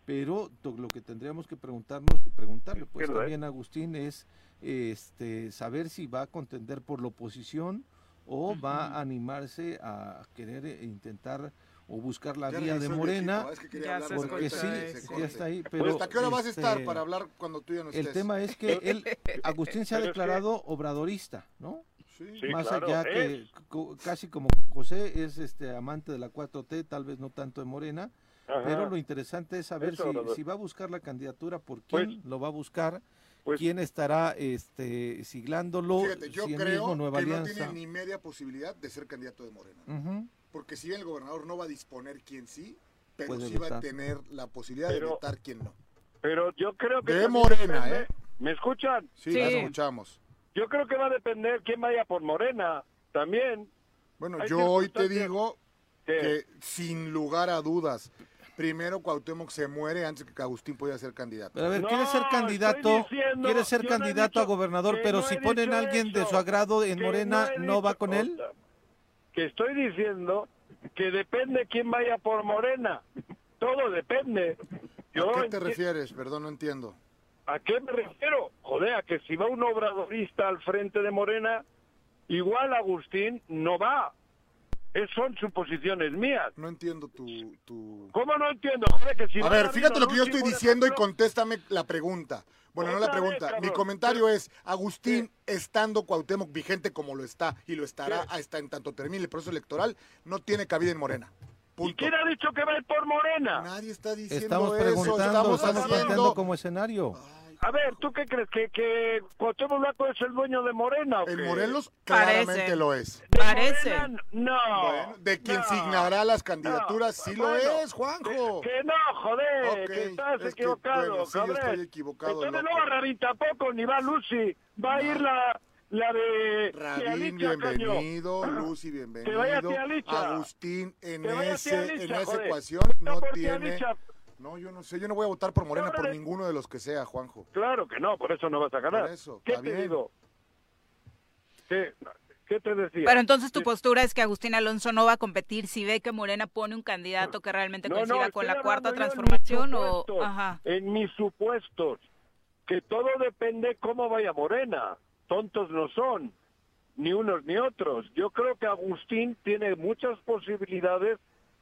pero lo que tendríamos que preguntarnos y preguntarle pues ¿eh? también a Agustín es este, saber si va a contender por la oposición o va a animarse a querer eh, intentar o buscar la Ya vía de Morena. es que Porque escucha sí, ya está ahí, Pues, pero ¿Hasta qué hora vas a estar este, para hablar cuando tú ya no estés? El tema es que él, Agustín se ha declarado obradorista, ¿no? Sí. Sí, Más claro, allá es. que casi como José es este amante de la 4T, tal vez no tanto de Morena, Ajá. pero lo interesante es saber si, va a buscar la candidatura, por Pues- quién lo va a buscar, Pues- quién estará este siglándolo, Fíjate, yo si creo mismo Nueva que no Alianza. tiene ni media posibilidad de ser candidato de Morena. Ujú. Porque si bien el gobernador no va a disponer quién sí, pero Puede sí va a tener la posibilidad de vetar quién no. Pero yo creo que... De Morena, depende- ¿eh? ¿Me escuchan? Sí, Sí. la escuchamos. Yo creo que va a depender quién vaya por Morena también. Bueno, Hay yo hoy te digo que- que sin lugar a dudas, primero Cuauhtémoc se muere antes que Agustín pueda ser candidato. Pero a ver, No, quiere ser candidato, diciendo- quiere ser no candidato a gobernador, pero no si ponen a alguien de su agrado en Morena, ¿no va con él? Que estoy diciendo que depende quién vaya por Morena. Todo depende. Yo ¿A qué te refieres? Perdón, no entiendo. ¿A qué me refiero? Joder, a que si va un obradorista al frente de Morena, igual Agustín no va. Es, son suposiciones mías. No entiendo tu... tu... ¿Cómo no entiendo? Joder, que si A ver, fíjate lo que yo estoy diciendo y contéstame la pregunta. Bueno, no la vez, pregunta. Mi comentario es, Agustín, estando Cuauhtémoc vigente como lo está y lo estará hasta en tanto termine el proceso electoral, no tiene cabida en Morena. ¿Y quién ha dicho que va a ir por Morena? Nadie está diciendo Estamos eso. preguntando, estamos, estamos haciendo... como escenario. A ver, ¿tú qué crees? ¿Que, que Cuauhtémoc Blanco es el dueño de Morena o En qué? Morelos Parece. claramente lo es. ¿De Parece. Morena? No. Bueno, de quien no, signará las candidaturas, no. sí Bueno, lo es, Juanjo. Que, que no, joder, que estás es que, equivocado, bueno, sí, yo estoy equivocado, Entonces loco. no va Rabín tampoco, ni va Lucy. Va a ir la, la de... Rabín, Licha, bienvenido. Lucy, bienvenido. vaya tía Licha. Agustín, en, Que vaya ese, tía en esa joder. ecuación no tía tiene... Licha. No, yo no sé, yo no voy a votar por Morena por ninguno de los que sea, Juanjo. Claro que no, por eso no vas a ganar. Por eso, ¿Qué te bien. digo? ¿Qué, ¿Qué te decía? Pero entonces tu Sí. postura es que Agustín Alonso no va a competir si ve que Morena pone un candidato que realmente No, coincida no, con la cuarta transformación o ajá. En mis supuestos, que todo depende cómo vaya Morena. Tontos no son, ni unos ni otros. Yo creo que Agustín tiene muchas posibilidades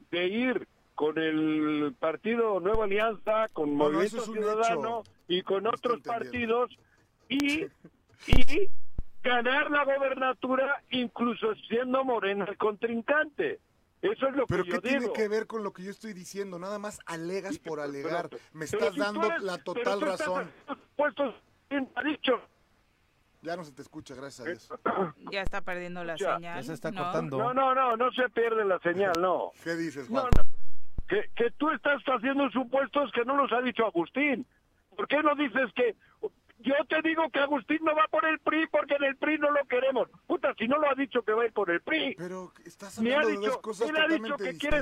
de ir con el partido Nueva Alianza, con No, Movimiento Ciudadano hecho. y con otros partidos y, y ganar la gobernatura incluso siendo Morena el contrincante. Eso es lo Pero que ¿qué yo tiene digo. que ver con lo que yo estoy diciendo? Nada más alegas por Pero- alegar. pero- Me pero estás si dando eres- la pero total razón. puestos, ¿quién te ha dicho? Ya no se te escucha, gracias a Eh, Dios. Ya está perdiendo la Ya. señal. Ya se está ¿no? cortando. No, no, no, no se pierde la señal, no. ¿Qué dices, No, Juan? no. Que, que tú estás haciendo supuestos que no los ha dicho Agustín. ¿Por qué no dices que... Yo te digo que Agustín no va por el PRI porque en el PRI no lo queremos. Puta, si no lo ha dicho que va a ir por el PRI. Pero estás ha hablando de dos cosas él ha dicho que quiere,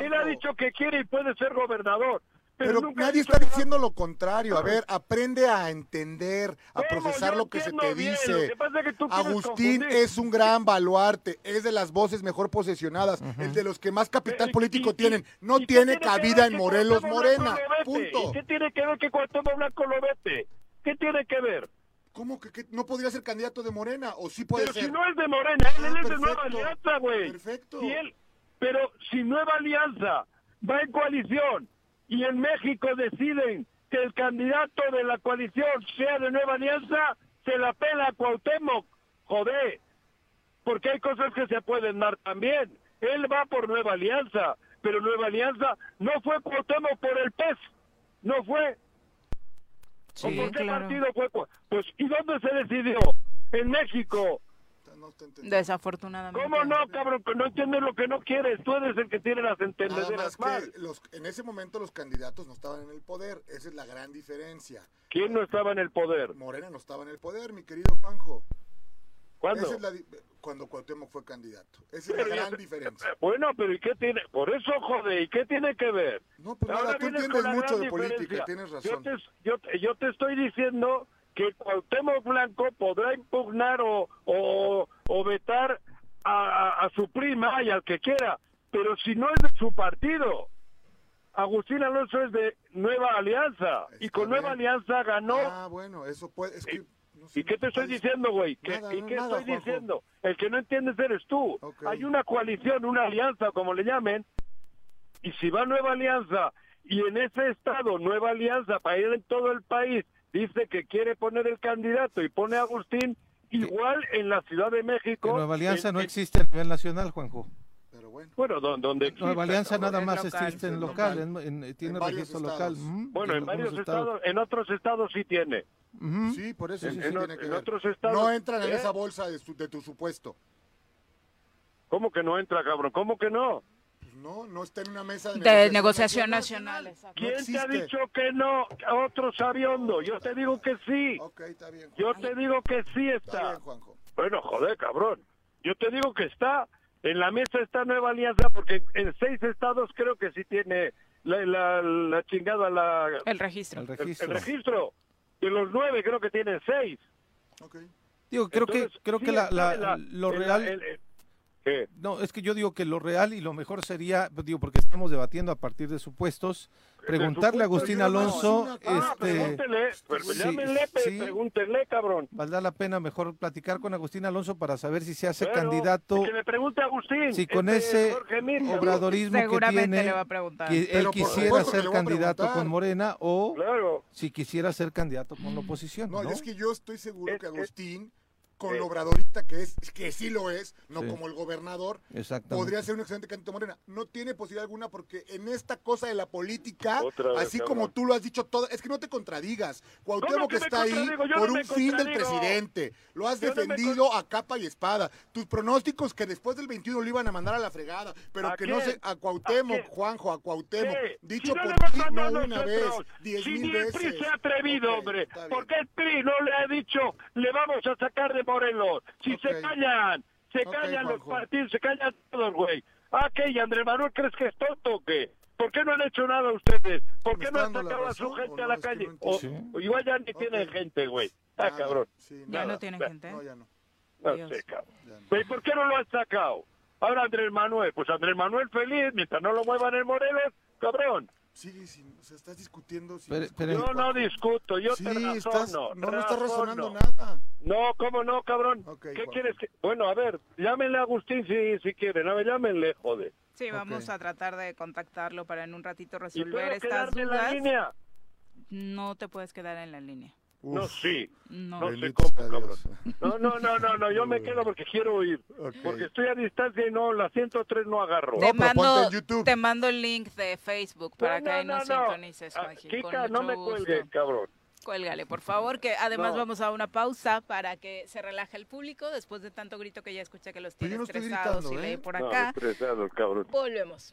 él ha dicho que quiere y puede ser gobernador. Pero, Pero nadie está diciendo lo contrario. A ver, aprende a entender, a procesar lo que se te bien, dice. es que Agustín confundir. es un gran baluarte, es de las voces mejor posesionadas, el de los que más capital Y- político y- tienen. No ¿y qué tiene cabida en Morelos Morena. Punto. ¿Y qué tiene que ver que Cuauhtémoc Blanco lo vete? ¿Qué tiene que ver? ¿Cómo que, que no podría ser candidato de Morena? ¿O sí puede Pero ser? si no es de Morena, él, Ah, él es de. Nueva Alianza, güey. Perfecto. Si él- pero si Nueva Alianza va en coalición y en México deciden que el candidato de la coalición sea de Nueva Alianza, se la pela a Cuauhtémoc. Joder. Porque hay cosas que se pueden dar también. Él va por Nueva Alianza, pero Nueva Alianza no fue Cuauhtémoc por el PES. No fue. ¿O Sí, por qué claro. partido fue? Pues, ¿y dónde se decidió? En México. No te entendí. Desafortunadamente. ¿Cómo no, cabrón? Que no entiendes lo que no quieres. Tú eres el que tiene las Nada entendederas más mal. que los, en ese momento los candidatos no estaban en el poder. Esa es la gran diferencia. ¿Quién no estaba en el poder? Morena no estaba en el poder, mi querido Juanjo. ¿Cuándo? Esa es la di- cuando Cuauhtémoc fue candidato. Esa es la Pero gran diferencia. Bueno, pero ¿y qué tiene? Por eso, joder, ¿y qué tiene que ver? No, pues Ahora nada, tú entiendes mucho de política, diferencia. tienes Yo razón. te, yo, te- yo te estoy diciendo que Cuauhtémoc Blanco podrá impugnar o, o, o vetar a, a- a su prima y al que quiera, pero si no es de su partido. Agustín Alonso es de Nueva Alianza y con Nueva. Alianza ganó. Ah, bueno, eso puede... Es que, no sé, ¿Y qué te estoy diciendo, güey? ¿Qué- Nada, ¿Y no, qué nada, estoy Juanjo. diciendo? El que no entiendes eres tú. Hay una coalición, una alianza, como le llamen, y si va Nueva Alianza y en ese estado Nueva Alianza para ir en todo el país dice que quiere poner el candidato y pone a Agustín, igual en la Ciudad de México. Que Nueva Alianza en- no en- existe a nivel nacional, Juanjo. Pero bueno, Bueno, don- donde exista, Nueva Alianza nada más local. existe en local, local. en- en- tiene En registro estados. local. Bueno, en varios estados, en otros estados sí tiene. Sí, por eso sí, En- sí en tiene ot- que en ver. otros estados, No entran en ¿eh? esa bolsa de, su- de tu supuesto. ¿Cómo que no entra, cabrón? ¿Cómo que no? No, no está en una mesa de, De negociación nacional. No ¿Quién te ha dicho que no? Otro sabiondo. Yo te digo que sí. Ok, está bien. Yo te digo que sí Está está. bien, Juanjo. Bueno, joder, cabrón. Yo te digo que está. En la mesa está Nueva Alianza porque en seis estados creo que sí tiene la, la, la chingada, la, El registro. El el, registro. el registro. De los nueve creo que tienen seis. Digo, creo que creo sí que la, la- lo real el- el- ¿Qué? No, es que yo digo que lo real y lo mejor sería, pues, digo, porque estamos debatiendo a partir de supuestos, preguntarle a Agustín no- Alonso, este, pregúntele, pero sí, llámenle, sí. pregúntele, cabrón. valdrá la pena mejor platicar con Agustín Alonso para saber si se hace candidato, Que le pregunte a Agustín. si con este, ese Jorge obradorismo que tiene, le va a preguntar. que él quisiera ser candidato con Morena o Claro. si quisiera ser candidato con la oposición, No, ¿no? es que yo estoy seguro Es que que- Agustín, con Eh. lo obradorista que es, que sí lo es, no Sí. como el gobernador, podría ser un excelente candidato Morena. No tiene posibilidad alguna porque en esta cosa de la política, Otra vez, así cabrón. como tú lo has dicho todo, es que no te contradigas. Cuauhtémoc que está ahí por no un fin del presidente. Lo has Yo no me defendido a capa y espada. Tus pronósticos que después del 21 lo iban a mandar a la fregada, pero ¿A que no sé, a Cuauhtémoc. Juanjo, a Cuauhtémoc, ¿Qué? dicho Si no por ti no una vez, nosotros, diez si mil ni el veces. PRI se ha atrevido, Ok, hombre. está bien. ¿Por qué el PRI no le ha dicho, le vamos a sacar de Morelos? Si se callan, se callan los partidos, se callan todos, güey. Ah, ¿qué? ¿Y Andrés Manuel crees que es tonto o qué? ¿Por qué no han hecho nada ustedes? ¿Por ¿Me qué no han sacado a su gente a la calle? no O, igual ya ni tienen gente, güey. Ah, Nada. cabrón. Sí, Ya nada. no tienen gente. No, ya no. Sé, cabrón. ya no. Pero ¿y por qué no lo han sacado? Ahora Andrés Manuel, pues Andrés Manuel feliz, mientras no lo muevan en Morelos, cabrón. Sigue sin, o sea, estás discutiendo. sin Pero- pero- Yo no discuto, yo Sí, te razono. estás, no, no estás razonando nada. No, ¿cómo no, cabrón? Ok, ¿Qué Juanjo. quieres que...? Bueno, a ver, llámenle a Agustín si, si quieren. A ver, llámenle, joder. Sí, vamos Ok. a tratar de contactarlo para en un ratito ¿Y resolver puedo estas quedarme en la dudas. línea? No te puedes quedar en la línea. No, sí. No. No sé cómo, cabrón. No, no, no, no, no, yo me quedo porque quiero oír. Ok. Porque estoy a distancia y no, la 103 no agarro. Te, mando, te mando el link de Facebook para No, que ahí no, nos no, no. sintonices, Ah, Juanji, Kika, con no me gusto. cuelgues, cabrón. Cuélgale, por favor, que además No. vamos a una pausa para que se relaje el público después de tanto grito que ya escuché que los Pues tiene estresados gritando, y lee ¿eh? por No, acá. estresado, cabrón. Volvemos.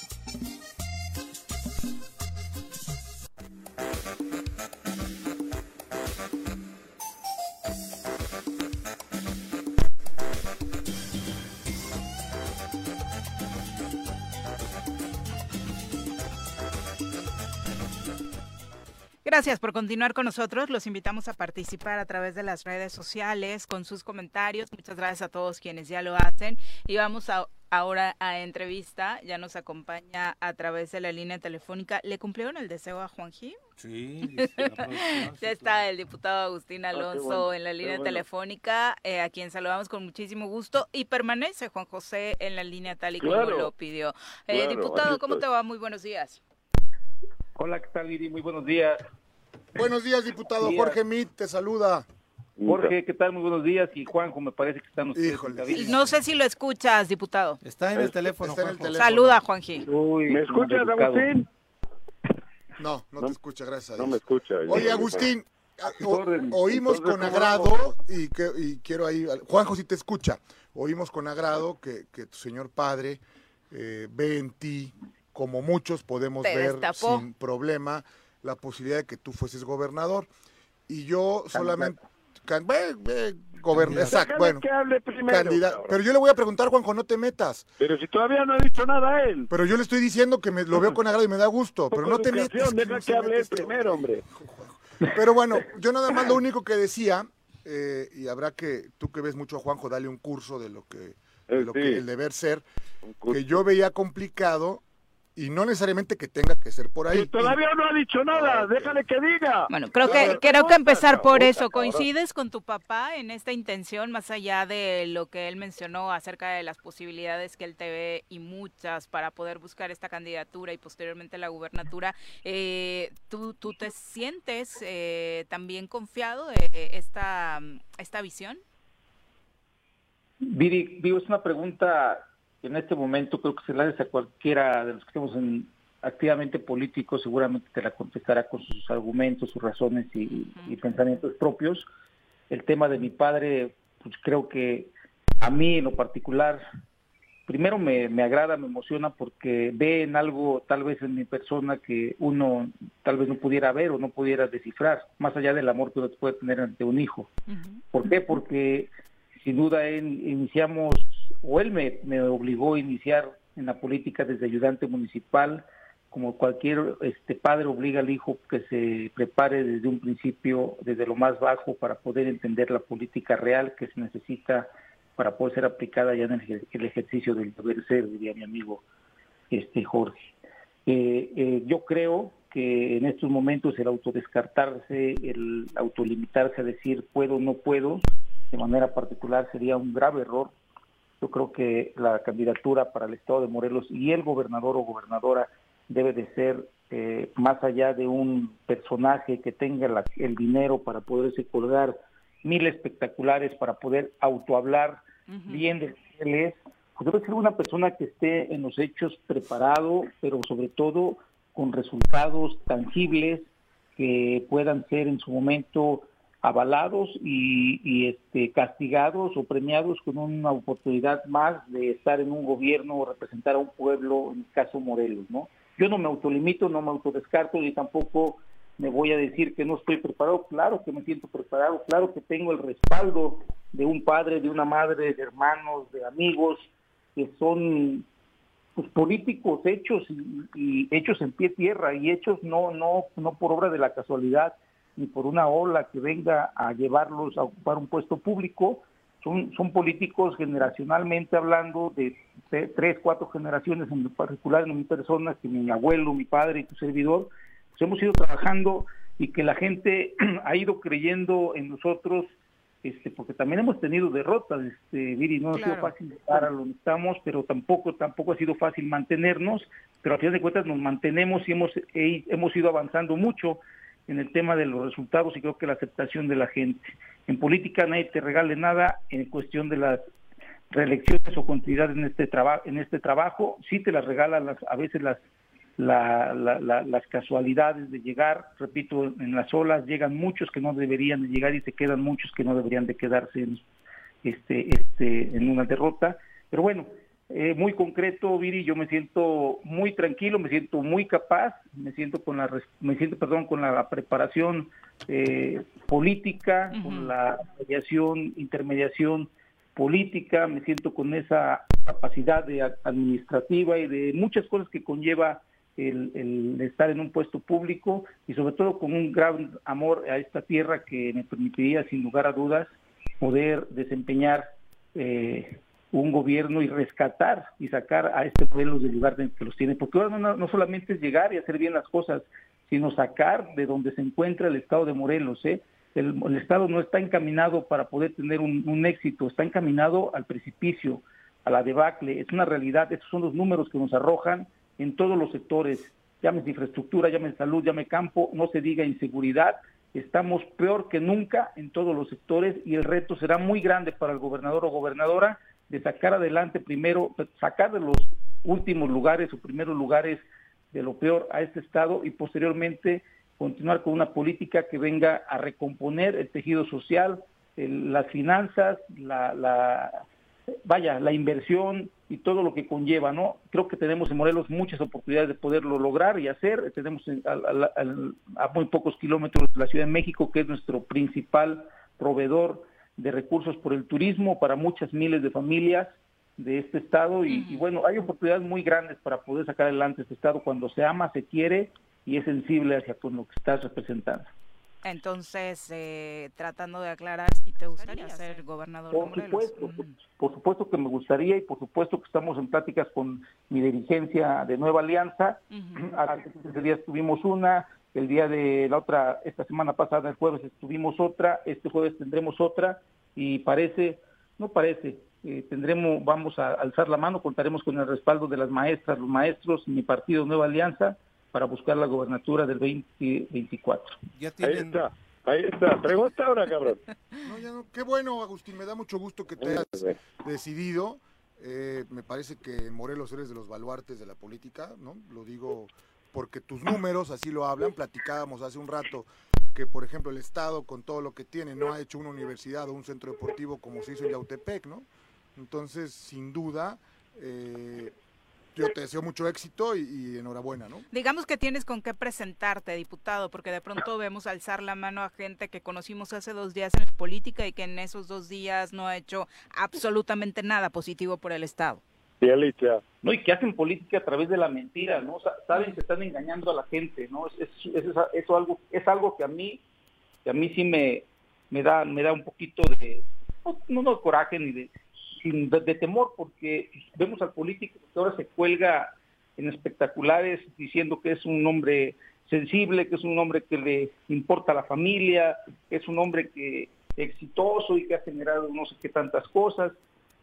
Gracias por continuar con nosotros. Los invitamos a participar a través de las redes sociales con sus comentarios. Muchas gracias a todos quienes ya lo hacen. Y vamos a- ahora a entrevista. Ya nos acompaña a través de la línea telefónica. ¿Le cumplieron el deseo a Juanji? Sí, dice la producción, Ya está el diputado Agustín Alonso bueno, en la línea bueno. telefónica, eh, a quien saludamos con muchísimo gusto. Y permanece Juan José en la línea tal y como lo pidió. Eh, claro, diputado, ¿cómo te va? Muy buenos días. Hola, ¿qué tal, Viri? Muy buenos días. Buenos días, diputado Días. Jorge Mit, te saluda. Jorge, ¿qué tal? Muy buenos días. Y Juanjo, me parece que están ustedes Híjole. en cabina. No sé si lo escuchas, diputado. Está en el teléfono, Está en el Juanjo. teléfono. Saluda, Juanji. Uy, ¿Me escuchas. Agustín? No, no, No- te escucha, gracias a No me escucha. Oye, Agustín, o- oímos con ¿cómo agrado y, que, y quiero ahí, Juanjo si te escucha, oímos con agrado que, que tu señor padre eh, ve en ti, como muchos podemos Te ver destapó. sin problema, la posibilidad de que tú fueses gobernador. Y yo solamente... can- exacto, bueno, que hable primero, candidato. Pero yo le voy a preguntar, Juanjo, no te metas. Pero si todavía no ha dicho nada él. Pero yo le estoy diciendo que me, lo veo con agrado y me da gusto, pero no te metas. Que Deja que hable este primero, hombre. Pero bueno, yo nada más lo único que decía, eh, y habrá que, tú que ves mucho a Juanjo, dale un curso de lo que, de Eh, lo sí. que el deber ser, que yo veía complicado, y no necesariamente que tenga que ser por ahí. Que todavía no ha dicho nada. Déjale que diga. Bueno, creo que creo que empezar por eso. ¿Coincides con tu papá en esta intención, más allá de lo que él mencionó acerca de las posibilidades que él te ve y muchas para poder buscar esta candidatura y posteriormente la gubernatura? Eh, ¿tú, ¿Tú te sientes eh, también confiado de esta, esta visión? Viri, digo, es una pregunta en este momento creo que se la haces a cualquiera de los que estemos en, activamente políticos, seguramente te la contestará con sus argumentos, sus razones y, y pensamientos propios. El tema de mi padre, pues creo que a mí en lo particular, primero me, me agrada, me emociona porque ve en algo tal vez en mi persona que uno tal vez no pudiera ver o no pudiera descifrar, más allá del amor que uno puede tener ante un hijo. ¿Por qué? Porque sin duda él, iniciamos, o él me, me obligó a iniciar en la política desde ayudante municipal, como cualquier este padre obliga al hijo que se prepare desde un principio, desde lo más bajo, para poder entender la política real que se necesita para poder ser aplicada ya en el, ejer- el ejercicio del deber ser, diría mi amigo este Jorge. Eh, eh, yo creo que en estos momentos el autodescartarse, el autolimitarse a decir puedo o no puedo, de manera particular sería un grave error. Yo creo que la candidatura para el estado de Morelos y el gobernador o gobernadora debe de ser eh, más allá de un personaje que tenga la- el dinero para poderse colgar mil espectaculares, para poder autohablar bien de él es, pues debe ser una persona que esté en los hechos preparado, pero sobre todo con resultados tangibles que puedan ser en su momento avalados y, este, castigados o premiados con una oportunidad más de estar en un gobierno o representar a un pueblo, en el caso Morelos, ¿no? Yo no me autolimito, no me autodescarto y tampoco me voy a decir que no estoy preparado. Claro que me siento preparado, claro que tengo el respaldo de un padre, de una madre, de hermanos, de amigos que son pues, políticos hechos y, y hechos en pie tierra y hechos no no no por obra de la casualidad ni por una ola que venga a llevarlos a ocupar un puesto público son son políticos generacionalmente hablando de, tres cuatro generaciones en particular en mi persona que mi abuelo mi padre y tu servidor pues hemos ido trabajando y que la gente ha ido creyendo en nosotros este, porque también hemos tenido derrotas, este, Viri, no ha sido fácil llegar a donde estamos, pero tampoco, tampoco ha sido fácil mantenernos, pero a final de cuentas nos mantenemos y hemos, hemos ido avanzando mucho en el tema de los resultados y creo que la aceptación de la gente. En política nadie te regale nada en cuestión de las reelecciones o continuidad en este trabajo en este trabajo sí te las regalan las, a veces las las casualidades de llegar, repito, en las olas llegan muchos que no deberían de llegar y se quedan muchos que no deberían de quedarse en, este, este, en una derrota. Pero bueno, eh, muy concreto, Viri, yo me siento muy tranquilo, me siento muy capaz, me siento con la, me siento, perdón, con la preparación eh, política, con la mediación, intermediación política, me siento con esa capacidad de administrativa y de muchas cosas que conlleva el, estar en un puesto público y sobre todo con un gran amor a esta tierra que me permitiría sin lugar a dudas poder desempeñar eh, un gobierno y rescatar y sacar a este pueblo del lugar en que los tiene, porque ahora no, solamente es llegar y hacer bien las cosas, sino sacar de donde se encuentra el estado de Morelos, ¿eh? El, Estado no está encaminado para poder tener un, éxito, está encaminado al precipicio, a la debacle. Es una realidad, estos son los números que nos arrojan en todos los sectores, llámese infraestructura, llámese salud, llámese campo, no se diga inseguridad, estamos peor que nunca en todos los sectores y el reto será muy grande para el gobernador o gobernadora de sacar adelante primero, sacar de los últimos lugares o primeros lugares de lo peor a este estado y posteriormente continuar con una política que venga a recomponer el tejido social, las finanzas, la, la, vaya, la inversión y todo lo que conlleva, ¿no? Creo que tenemos en Morelos muchas oportunidades de poderlo lograr y hacer. Tenemos a, muy pocos kilómetros de la Ciudad de México, que es nuestro principal proveedor de recursos por el turismo para muchas miles de familias de este estado y, y, bueno, hay oportunidades muy grandes para poder sacar adelante este estado cuando se ama, se quiere y es sensible hacia con lo que estás representando. Entonces, eh, tratando de aclarar si te gustaría ser gobernador por Supuesto, por, supuesto que me gustaría y por supuesto que estamos en pláticas con mi dirigencia de Nueva Alianza. Hace 15 días tuvimos una, el día de la otra, esta semana pasada, el jueves, tuvimos otra, este jueves tendremos otra y parece, no parece, eh, tendremos, vamos a alzar la mano, contaremos con el respaldo de las maestras, los maestros, mi partido Nueva Alianza para buscar la gobernatura del 2024. Ya Ahí está, ahí está. Pregunta ahora, cabrón. No, ya no. Qué bueno, Agustín, me da mucho gusto que te hayas decidido. Eh, me parece que Morelos eres de los baluartes de la política, ¿no? Lo digo porque tus números así lo hablan. Platicábamos hace un rato que, por ejemplo, el Estado, con todo lo que tiene, no ha hecho una universidad o un centro deportivo como se hizo en Yautepec, ¿no? Entonces, sin duda, eh, yo te deseo mucho éxito y, enhorabuena, ¿no? Digamos que tienes con qué presentarte, diputado, porque de pronto vemos alzar la mano a gente que conocimos hace dos días en la política y que en esos dos días no ha hecho absolutamente nada positivo por el Estado. Alicia. No, y que hacen política a través de la mentira, ¿no? Saben que están engañando a la gente, ¿no? Es, es, algo, es algo que a mí, que a mí sí me, me da, me da un poquito de, no, coraje ni de, de, temor, porque vemos al político que ahora se cuelga en espectaculares diciendo que es un hombre sensible, que es un hombre que le importa a la familia, que es un hombre que exitoso y que ha generado no sé qué tantas cosas,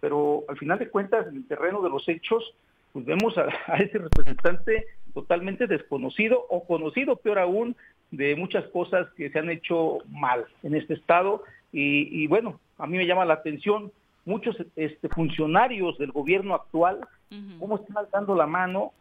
pero al final de cuentas en el terreno de los hechos, pues vemos a, ese representante totalmente desconocido o conocido, peor aún, de muchas cosas que se han hecho mal en este estado. Y, y bueno, a mí me llama la atención muchos este, funcionarios del gobierno actual, cómo están dando la mano,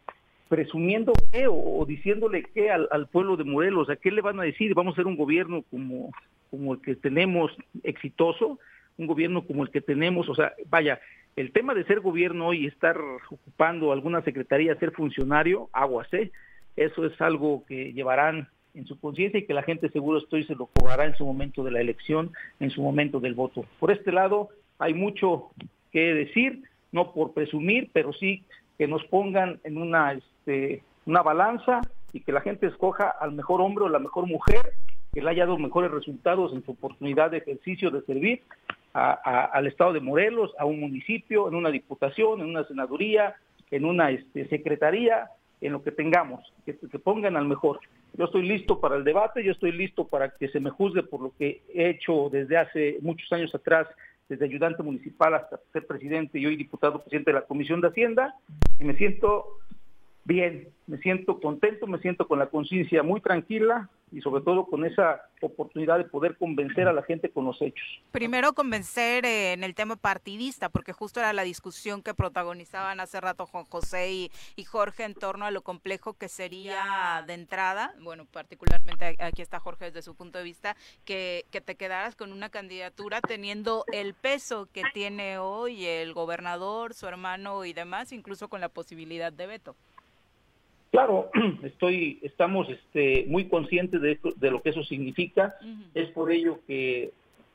presumiendo qué o, diciéndole qué al, pueblo de Morelos, ¿a qué le van a decir? Vamos a ser un gobierno como, como el que tenemos exitoso, un gobierno como el que tenemos, o sea, vaya, el tema de ser gobierno y estar ocupando alguna secretaría, ser funcionario, aguas, ¿eh? Eso es algo que llevarán en su conciencia y que la gente seguro estoy se lo cobrará en su momento de la elección, en su momento del voto. Por este lado, hay mucho que decir, no por presumir, pero sí que nos pongan en una, este, una balanza y que la gente escoja al mejor hombre o la mejor mujer que le haya dado mejores resultados en su oportunidad de ejercicio de servir al Estado de Morelos, a un municipio, en una diputación, en una senaduría, en una este, secretaría, en lo que tengamos, que, que pongan al mejor. Yo estoy listo para el debate, yo estoy listo para que se me juzgue por lo que he hecho desde hace muchos años atrás, desde ayudante municipal hasta ser presidente y hoy diputado presidente de la Comisión de Hacienda, y me siento bien, me siento contento, me siento con la conciencia muy tranquila y sobre todo con esa oportunidad de poder convencer a la gente con los hechos. Primero convencer eh, en el tema partidista, porque justo era la discusión que protagonizaban hace rato Juan José y, Jorge en torno a lo complejo que sería de entrada, bueno, particularmente aquí está Jorge desde su punto de vista, que te quedaras con una candidatura teniendo el peso que tiene hoy el gobernador, su hermano y demás, incluso con la posibilidad de veto. Claro, estoy, estamos este, muy conscientes de, esto, de lo que eso significa. Es por ello que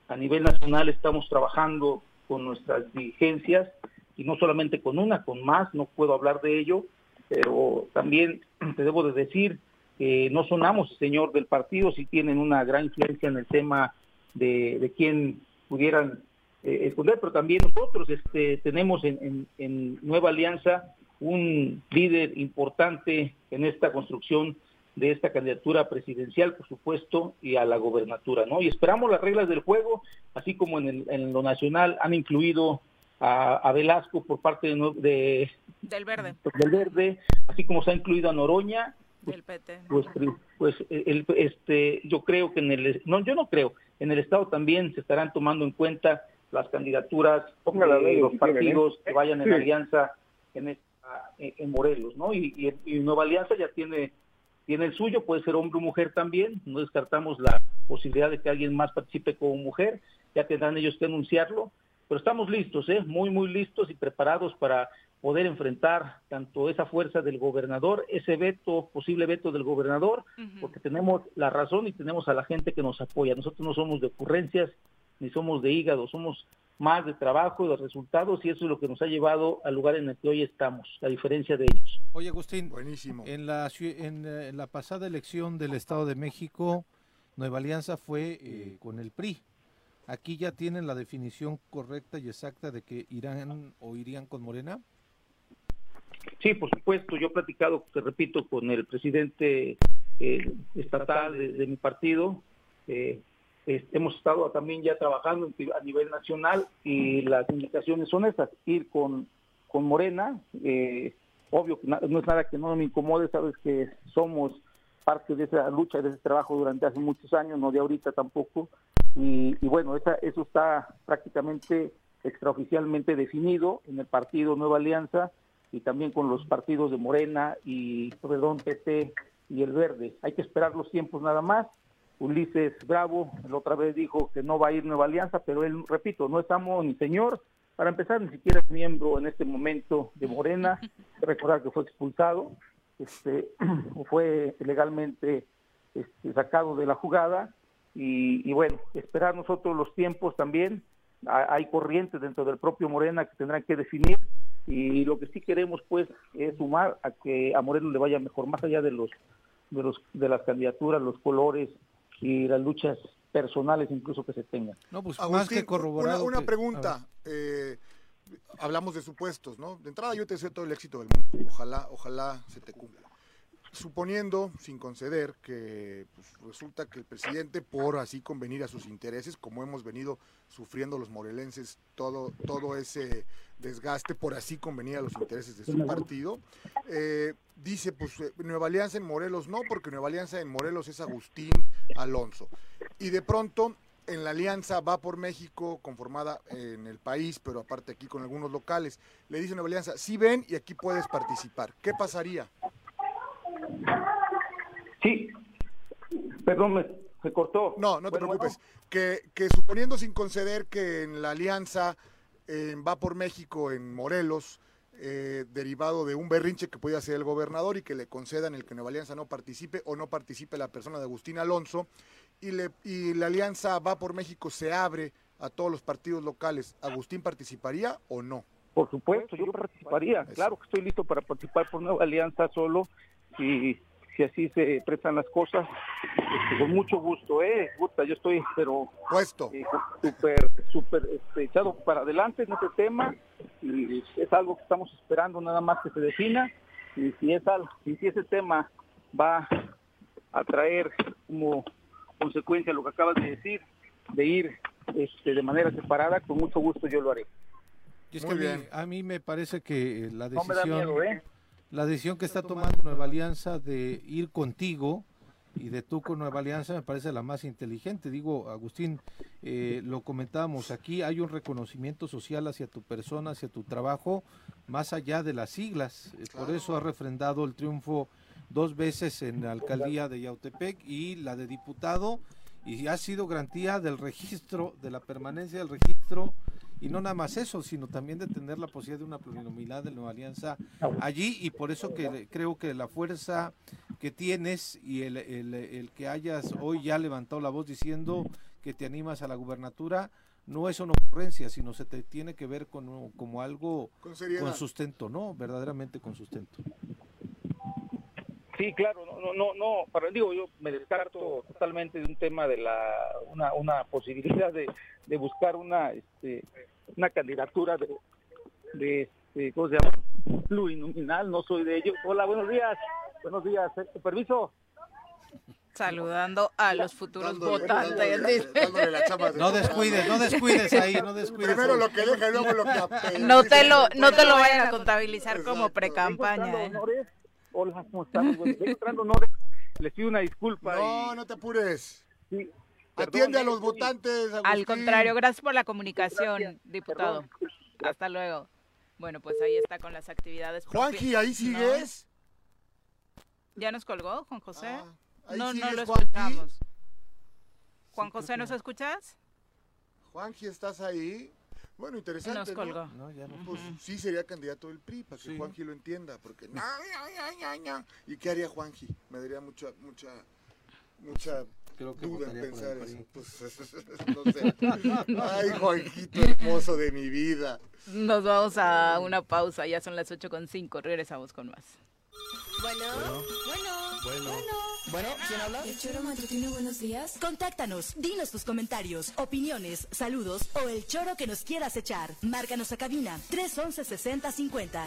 a nivel nacional estamos trabajando con nuestras dirigencias y no solamente con una, con más, no puedo hablar de ello, pero también te debo de decir que no sonamos señor del partido, si tienen una gran influencia en el tema de, de quién pudieran eh, esconder, pero también nosotros este, tenemos en, en, en Nueva Alianza un líder importante en esta construcción de esta candidatura presidencial, por supuesto, y a la gobernatura, ¿no? Y esperamos las reglas del juego, así como en, el, en lo nacional han incluido a, a, Velasco por parte de, de, del Verde, del Verde, así como se ha incluido a Noroña, del PT. Pues, pues el, este, yo creo que en el, no, yo no creo, en el estado también se estarán tomando en cuenta las candidaturas de los partidos que vayan en sí. alianza en este en Morelos, ¿no? Y, y, y, Nueva Alianza ya tiene, tiene el suyo, puede ser hombre o mujer también, no descartamos la posibilidad de que alguien más participe como mujer, ya tendrán ellos que anunciarlo, pero estamos listos, ¿eh? Muy, muy listos y preparados para poder enfrentar tanto esa fuerza del gobernador, ese veto, posible veto del gobernador, uh -huh. porque tenemos la razón y tenemos a la gente que nos apoya. Nosotros no somos de ocurrencias, ni somos de hígado, somos más de trabajo, de resultados, y eso es lo que nos ha llevado al lugar en el que hoy estamos, a diferencia de ellos. Oye, Agustín, buenísimo. En la, en, en la pasada elección del Estado de México, Nueva Alianza fue eh, con el PRI. Aquí ya tienen la definición correcta y exacta de que irán o irían con Morena. Sí, por supuesto. Yo he platicado, te repito, con el presidente eh, estatal de, de, mi partido. Eh, este, hemos estado también ya trabajando a nivel nacional y las indicaciones son estas, ir con, con Morena, eh, obvio que no es nada que no me incomode, sabes que somos parte de esa lucha, de ese trabajo durante hace muchos años, no de ahorita tampoco, y, bueno, esa, eso está prácticamente extraoficialmente definido en el partido Nueva Alianza y también con los partidos de Morena y, perdón, PT y el Verde. Hay que esperar los tiempos nada más Ulises Bravo, la otra vez dijo que no va a ir Nueva Alianza, pero él, repito, no estamos ni señor, para empezar, ni siquiera es miembro en este momento de Morena, recordar que fue expulsado, este, fue legalmente este, sacado de la jugada, y, y, bueno, esperar nosotros los tiempos también, hay corrientes dentro del propio Morena que tendrán que definir, y lo que sí queremos pues es sumar a que a Moreno le vaya mejor, más allá de los de los de las candidaturas, los colores, y las luchas personales incluso que se tengan. No, pues Agustín, más que corroborado. Una, una que, pregunta. Eh, hablamos de supuestos, ¿no? De entrada yo te deseo todo el éxito del mundo. Ojalá, ojalá se te cumpla. Suponiendo, sin conceder, que pues, resulta que el presidente, por así convenir a sus intereses, como hemos venido sufriendo los morelenses todo, todo ese desgaste, por así convenir a los intereses de su partido, eh, dice, pues Nueva Alianza en Morelos no, porque Nueva Alianza en Morelos es Agustín Alonso. Y de pronto en la alianza va por México, conformada en el país, pero aparte aquí con algunos locales. Le dice Nueva Alianza, sí ven y aquí puedes participar. ¿Qué pasaría? Sí, perdón, me, se cortó. No, no te bueno, preocupes. Bueno. Que, que, suponiendo sin conceder que en la alianza eh, va por México en Morelos, eh, derivado de un berrinche que puede hacer el gobernador y que le concedan el que Nueva Alianza no participe o no participe la persona de Agustín Alonso, y, le, y la alianza va por México se abre a todos los partidos locales, ¿Agustín participaría o no? Por supuesto, yo participaría. Claro que estoy listo para participar por Nueva Alianza solo y si así se prestan las cosas, este, con mucho gusto, ¿eh? Gusta, yo estoy, pero. Puesto. Eh, súper, súper este, echado para adelante en este tema y es algo que estamos esperando nada más que se defina y si, es algo, y si ese tema va a traer como consecuencia lo que acabas de decir, de ir este, de manera separada, con mucho gusto yo lo haré. Y es que a mí, a mí me parece que la No me da decisión, miedo, ¿eh? La decisión que está tomando Nueva Alianza de ir contigo y de tú con Nueva Alianza me parece la más inteligente. Digo, Agustín, eh, lo comentábamos aquí, hay un reconocimiento social hacia tu persona, hacia tu trabajo, más allá de las siglas. Eh, Por eso ha refrendado el triunfo dos veces en la alcaldía de Yautepec y la de diputado y ha sido garantía del registro, de la permanencia del registro y no nada más eso, sino también de tener la posibilidad de una plurinominal de Nueva Alianza allí y por eso que creo que la fuerza que tienes y el, el- el que hayas hoy ya levantado la voz diciendo que te animas a la gubernatura no es una ocurrencia, sino se te tiene que ver con, como algo Con sustento, ¿no? Verdaderamente con sustento. Sí, claro, no, no, no, no, para, digo, yo me descarto totalmente de un tema de la, una, una posibilidad de, de buscar una, este, una candidatura de, de ¿cómo se llama? Plurinominal, no soy de ello. Hola, buenos días, buenos días, eh, permiso. Saludando a los futuros Dándole- votantes. dándole- dice. dándole la chamba de- No descuides, no descuides ahí, no descuides. Primero ahí. lo que deja y luego lo que apela. No te lo, no te lo vayan a Exacto. contabilizar como pre-campaña. ¿eh? Hola, ¿cómo están? Bueno, honores. Les pido una disculpa. No, y- no te apures. Sí, Atiende a los votantes. Al contrario, gracias por la comunicación, Gracias. diputado. Hasta luego. Bueno, pues ahí está con las actividades. Juanji, ¿ahí ¿No? sigues? ¿Ya nos colgó, Juan José? Ah, ahí no, no lo escuchamos. Juan José, ¿nos no. escuchas? Juanji, ¿estás ahí? Bueno, interesante. Nos ¿no? colgó. No, ya no. Pues sí sería candidato del PRI, para que Sí. Juanji lo entienda, porque. ¿Y qué haría Juanji? Me daría mucha, mucha, mucha Creo que duda pensar eso. Pues, no sé. Ay, Juanjito hermoso de mi vida. Nos vamos a una pausa, ya son las 8 con 5, regresamos con más. Bueno, bueno, Bueno. bueno. ¿quién habla? El choro matutino, buenos días. Contáctanos, dinos tus comentarios, opiniones, saludos o el choro que nos quieras echar. Márcanos a cabina 311 6050.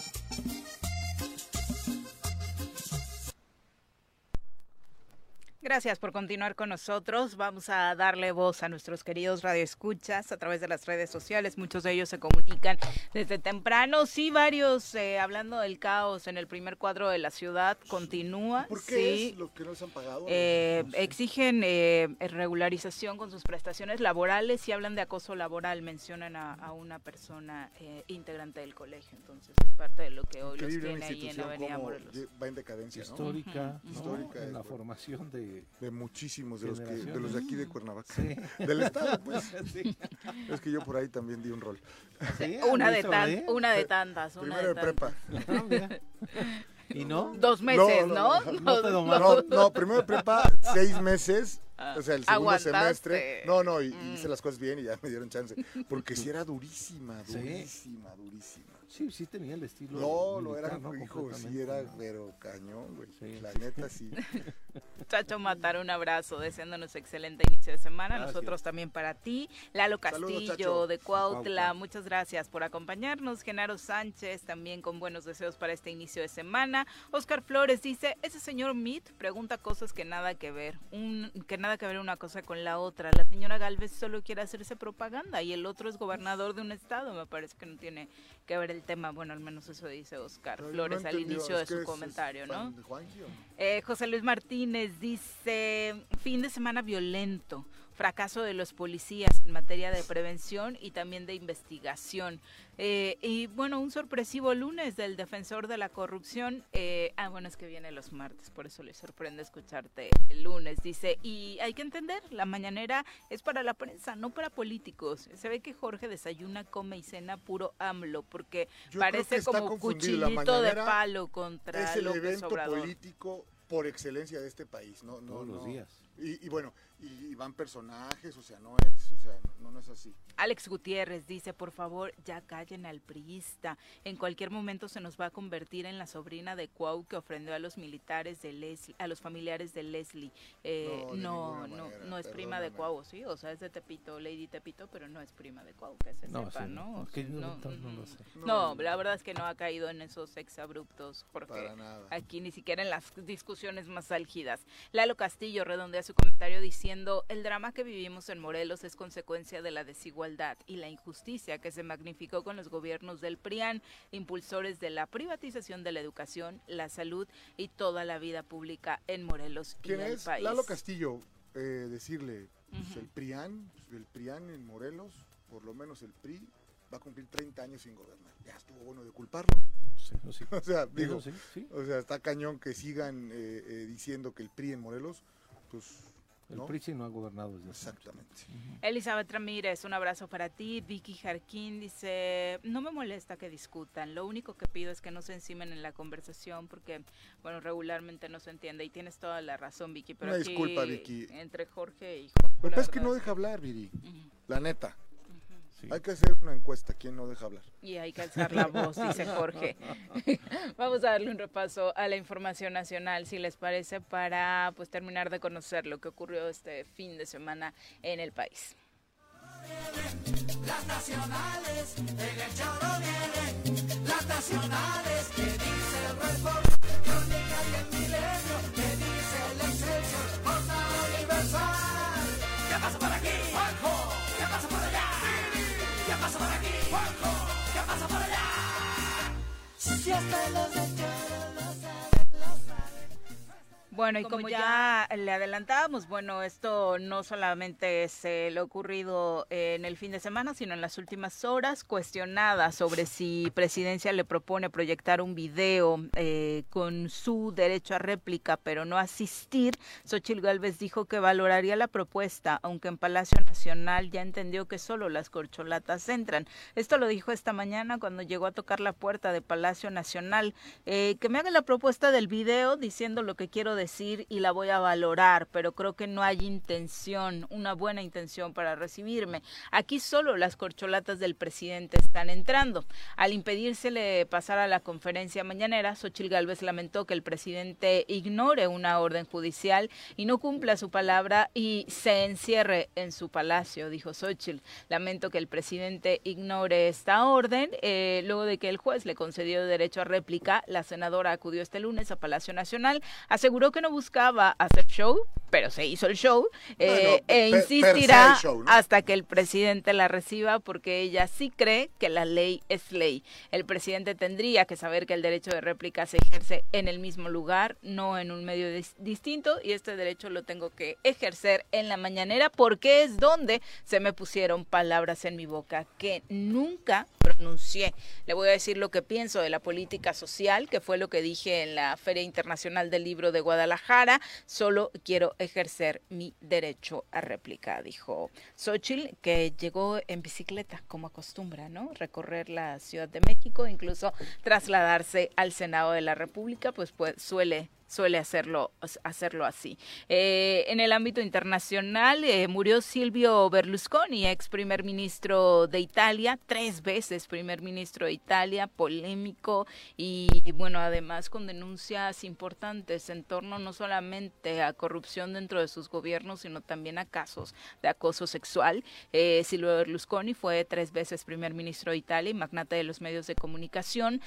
Gracias por continuar con nosotros. Vamos a darle voz a nuestros queridos radioescuchas a través de las redes sociales. Muchos de ellos se comunican desde temprano. Sí, varios eh, hablando del caos en el primer cuadro de la ciudad. Continúa. ¿Por qué sí. es lo que no se han pagado? Eh, exigen eh, regularización con sus prestaciones laborales y hablan de acoso laboral. Mencionan a, a una persona eh, integrante del colegio. Entonces, es parte de lo que hoy los Increíble tiene una ahí en institución Avenida Morelos. va en decadencia, ¿no? Histórica, ¿no? Histórica, en la formación de... de muchísimos de los que de los de aquí de Cuernavaca Sí. del estado pues Sí. es que yo por ahí también di un rol Sí, Una de, tan- ¿eh? una de tantas. Una primero de de prepa tantas. Ah. ¿Y no? Dos meses, No, ¿no? no, no no no primero de prepa seis meses Ah, o sea el segundo aguantaste. semestre no no y, Mm. hice las cosas bien y ya me dieron chance porque si era durísima Sí. durísima durísima Sí, sí tenía el estilo no no era militar, ¿no? hijo sí era ¿no? pero cañón güey Sí. la neta sí Chacho Matar, un abrazo, deseándonos excelente inicio de semana. Gracias. Nosotros también para ti. Lalo Castillo de Cuautla, Cuautla. muchas gracias por acompañarnos. Genaro Sánchez también con buenos deseos para este inicio de semana. Oscar Flores dice, ese señor Mead pregunta cosas que nada que ver, un, que nada que ver una cosa con la otra. La señora Galvez solo quiere hacerse propaganda y el otro es gobernador de un estado. Me parece que no tiene que ver el tema. Bueno, al menos eso dice Oscar Pero no Flores al inicio de su comentario, ¿no? fan de Juanji, ¿o no? Eh, José Luis Martínez dice, fin de semana violento, fracaso de los policías en materia de prevención y también de investigación. Eh, y bueno, un sorpresivo lunes del defensor de la corrupción. eh, ah, bueno, es que viene los martes, por eso le sorprende escucharte el lunes. Dice, y hay que entender, la mañanera es para la prensa, no para políticos. Se ve que Jorge desayuna, come y cena puro AMLO, porque Yo parece como cuchillito de palo contra es el López evento Obrador. político por excelencia de este país no no Todos los días. Y, y bueno, y, y van personajes, o sea, no es, o sea, no, no es así. Alex Gutiérrez dice, por favor, ya callen al priista. En cualquier momento se nos va a convertir en la sobrina de Cuau que ofendió a los militares de Leslie, a los familiares de Leslie. Eh, no, no, no, es prima de Cuau, sí, o sea, es de Tepito, Lady Tepito, pero no es prima de Cuau, que se sepa, ¿no? No, la verdad es que no ha caído en esos exabruptos, porque aquí ni siquiera en las discusiones más álgidas. Lalo Castillo redondea su comentario diciendo, el drama que vivimos en Morelos es consecuencia de la desigualdad y la injusticia que se magnificó con los gobiernos del PRIAN, impulsores de la privatización de la educación, la salud y toda la vida pública en Morelos y el es? país. Lalo Castillo, eh, decirle, pues, el PRIAN, pues, el PRIAN en Morelos, por lo menos el PRI, va a cumplir 30 años sin gobernar. Ya estuvo bueno de culparlo. o sea, digo, o sea, está cañón que sigan eh, eh, diciendo que el PRI en Morelos, pues el ¿no? no ha gobernado desde Exactamente. Elizabeth Ramírez, un abrazo para ti. Vicky Jarquín dice, no me molesta que discutan, lo único que pido es que no se encimen en la conversación porque, bueno, regularmente no se entiende y tienes toda la razón, Vicky. Pero Una disculpa, Vicky. Entre Jorge y Juan. Lo que es que no deja hablar, Viri. La neta. Hay que hacer una encuesta, ¿quién no deja hablar? Y hay que alzar la voz, dice Jorge. Vamos a darle un repaso a la información nacional, si les parece, para pues terminar de conocer lo que ocurrió este fin de semana en el país. Las nacionales, en el choro vienen, las nacionales, que dice el crónica y el milenio, por aquí? ¿Qué pasa por allá? Si hasta los bueno, y como, ya, le adelantábamos, bueno, esto no solamente es lo ocurrido en el fin de semana, sino en las últimas horas, cuestionada sobre si Presidencia le propone proyectar un video eh, con su derecho a réplica, pero no asistir. Xochitl Gálvez dijo que valoraría la propuesta, aunque en Palacio Nacional ya entendió que solo las corcholatas entran. Esto lo dijo esta mañana cuando llegó a tocar la puerta de Palacio Nacional. Eh, que me haga la propuesta del video diciendo lo que quiero decir y la voy a valorar, pero creo que no hay intención, una buena intención para recibirme. Aquí solo las corcholatas del presidente están entrando. Al impedírsele pasar a la conferencia mañanera, Xochil Gálvez lamentó que el presidente ignore una orden judicial y no cumpla su palabra y se encierre en su palacio, dijo Xochil. Lamento que el presidente ignore esta orden. Eh, luego de que el juez le concedió derecho a réplica, la senadora acudió este lunes a Palacio Nacional, aseguró que no buscaba hacer show, pero se hizo el show eh, e insistirá hasta que el presidente la reciba porque ella sí cree que la ley es ley. El presidente tendría que saber que el derecho de réplica se ejerce en el mismo lugar, no en un medio distinto y este derecho lo tengo que ejercer en la mañanera porque es donde se me pusieron palabras en mi boca que nunca pronuncié. Le voy a decir lo que pienso de la política social, que fue lo que dije en la Feria Internacional del Libro de Guadalajara. Solo quiero ejercer mi derecho a réplica, dijo Xochitl, que llegó en bicicleta, como acostumbra, ¿no? Recorrer la Ciudad de México, incluso trasladarse al Senado de la República, pues, pues suele suele hacerlo, hacerlo así. Eh, en el ámbito internacional eh, murió Silvio Berlusconi, ex primer ministro de Italia, tres veces primer ministro de Italia, polémico y bueno, además con denuncias importantes en torno no solamente a corrupción dentro de sus gobiernos, sino también a casos de acoso sexual. Eh, Silvio Berlusconi fue tres veces primer ministro de Italia y magnate de los medios de comunicación,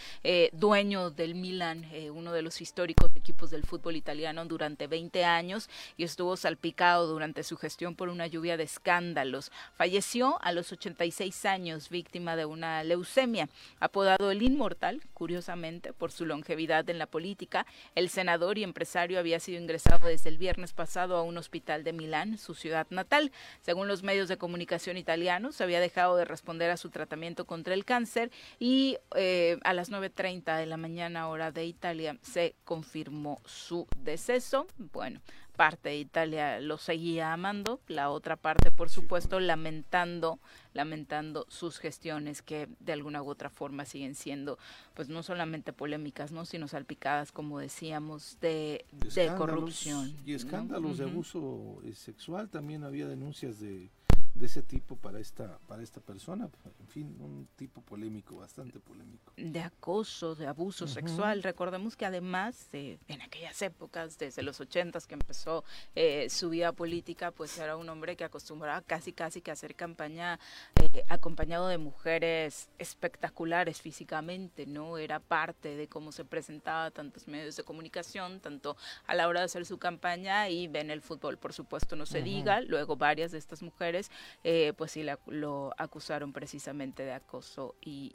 dueño del Milan, uno de los históricos equipos del fútbol italiano durante 20 años y estuvo salpicado durante su gestión por una lluvia de escándalos. Falleció a los 86 años víctima de una leucemia. Apodado el Inmortal, curiosamente, por su longevidad en la política, el senador y empresario había sido ingresado desde el viernes pasado a un hospital de Milán, su ciudad natal. Según los medios de comunicación italianos, había dejado de responder a su tratamiento contra el cáncer y eh, a las 9.30 de la mañana hora de Italia se confirmó su deceso. Bueno, parte de Italia lo seguía amando, la otra parte, por supuesto, lamentando, lamentando sus gestiones que de alguna u otra forma siguen siendo, pues no solamente polémicas, no, sino salpicadas, como decíamos, de, de, corrupción y escándalos de abuso eh, sexual. También había denuncias de de ese tipo para esta para esta persona. En fin un tipo polémico bastante polémico. De acoso de abuso sexual. Recordemos que además en aquellas épocas desde los ochentas que empezó eh, su vida política pues era un hombre que acostumbraba casi casi que hacer campaña eh, acompañado de mujeres espectaculares físicamente no era parte de cómo se presentaba tantos medios de comunicación tanto a la hora de hacer su campaña y ven el fútbol por supuesto no se diga. Luego varias de estas mujeres eh, pues sí lo acusaron precisamente de acoso y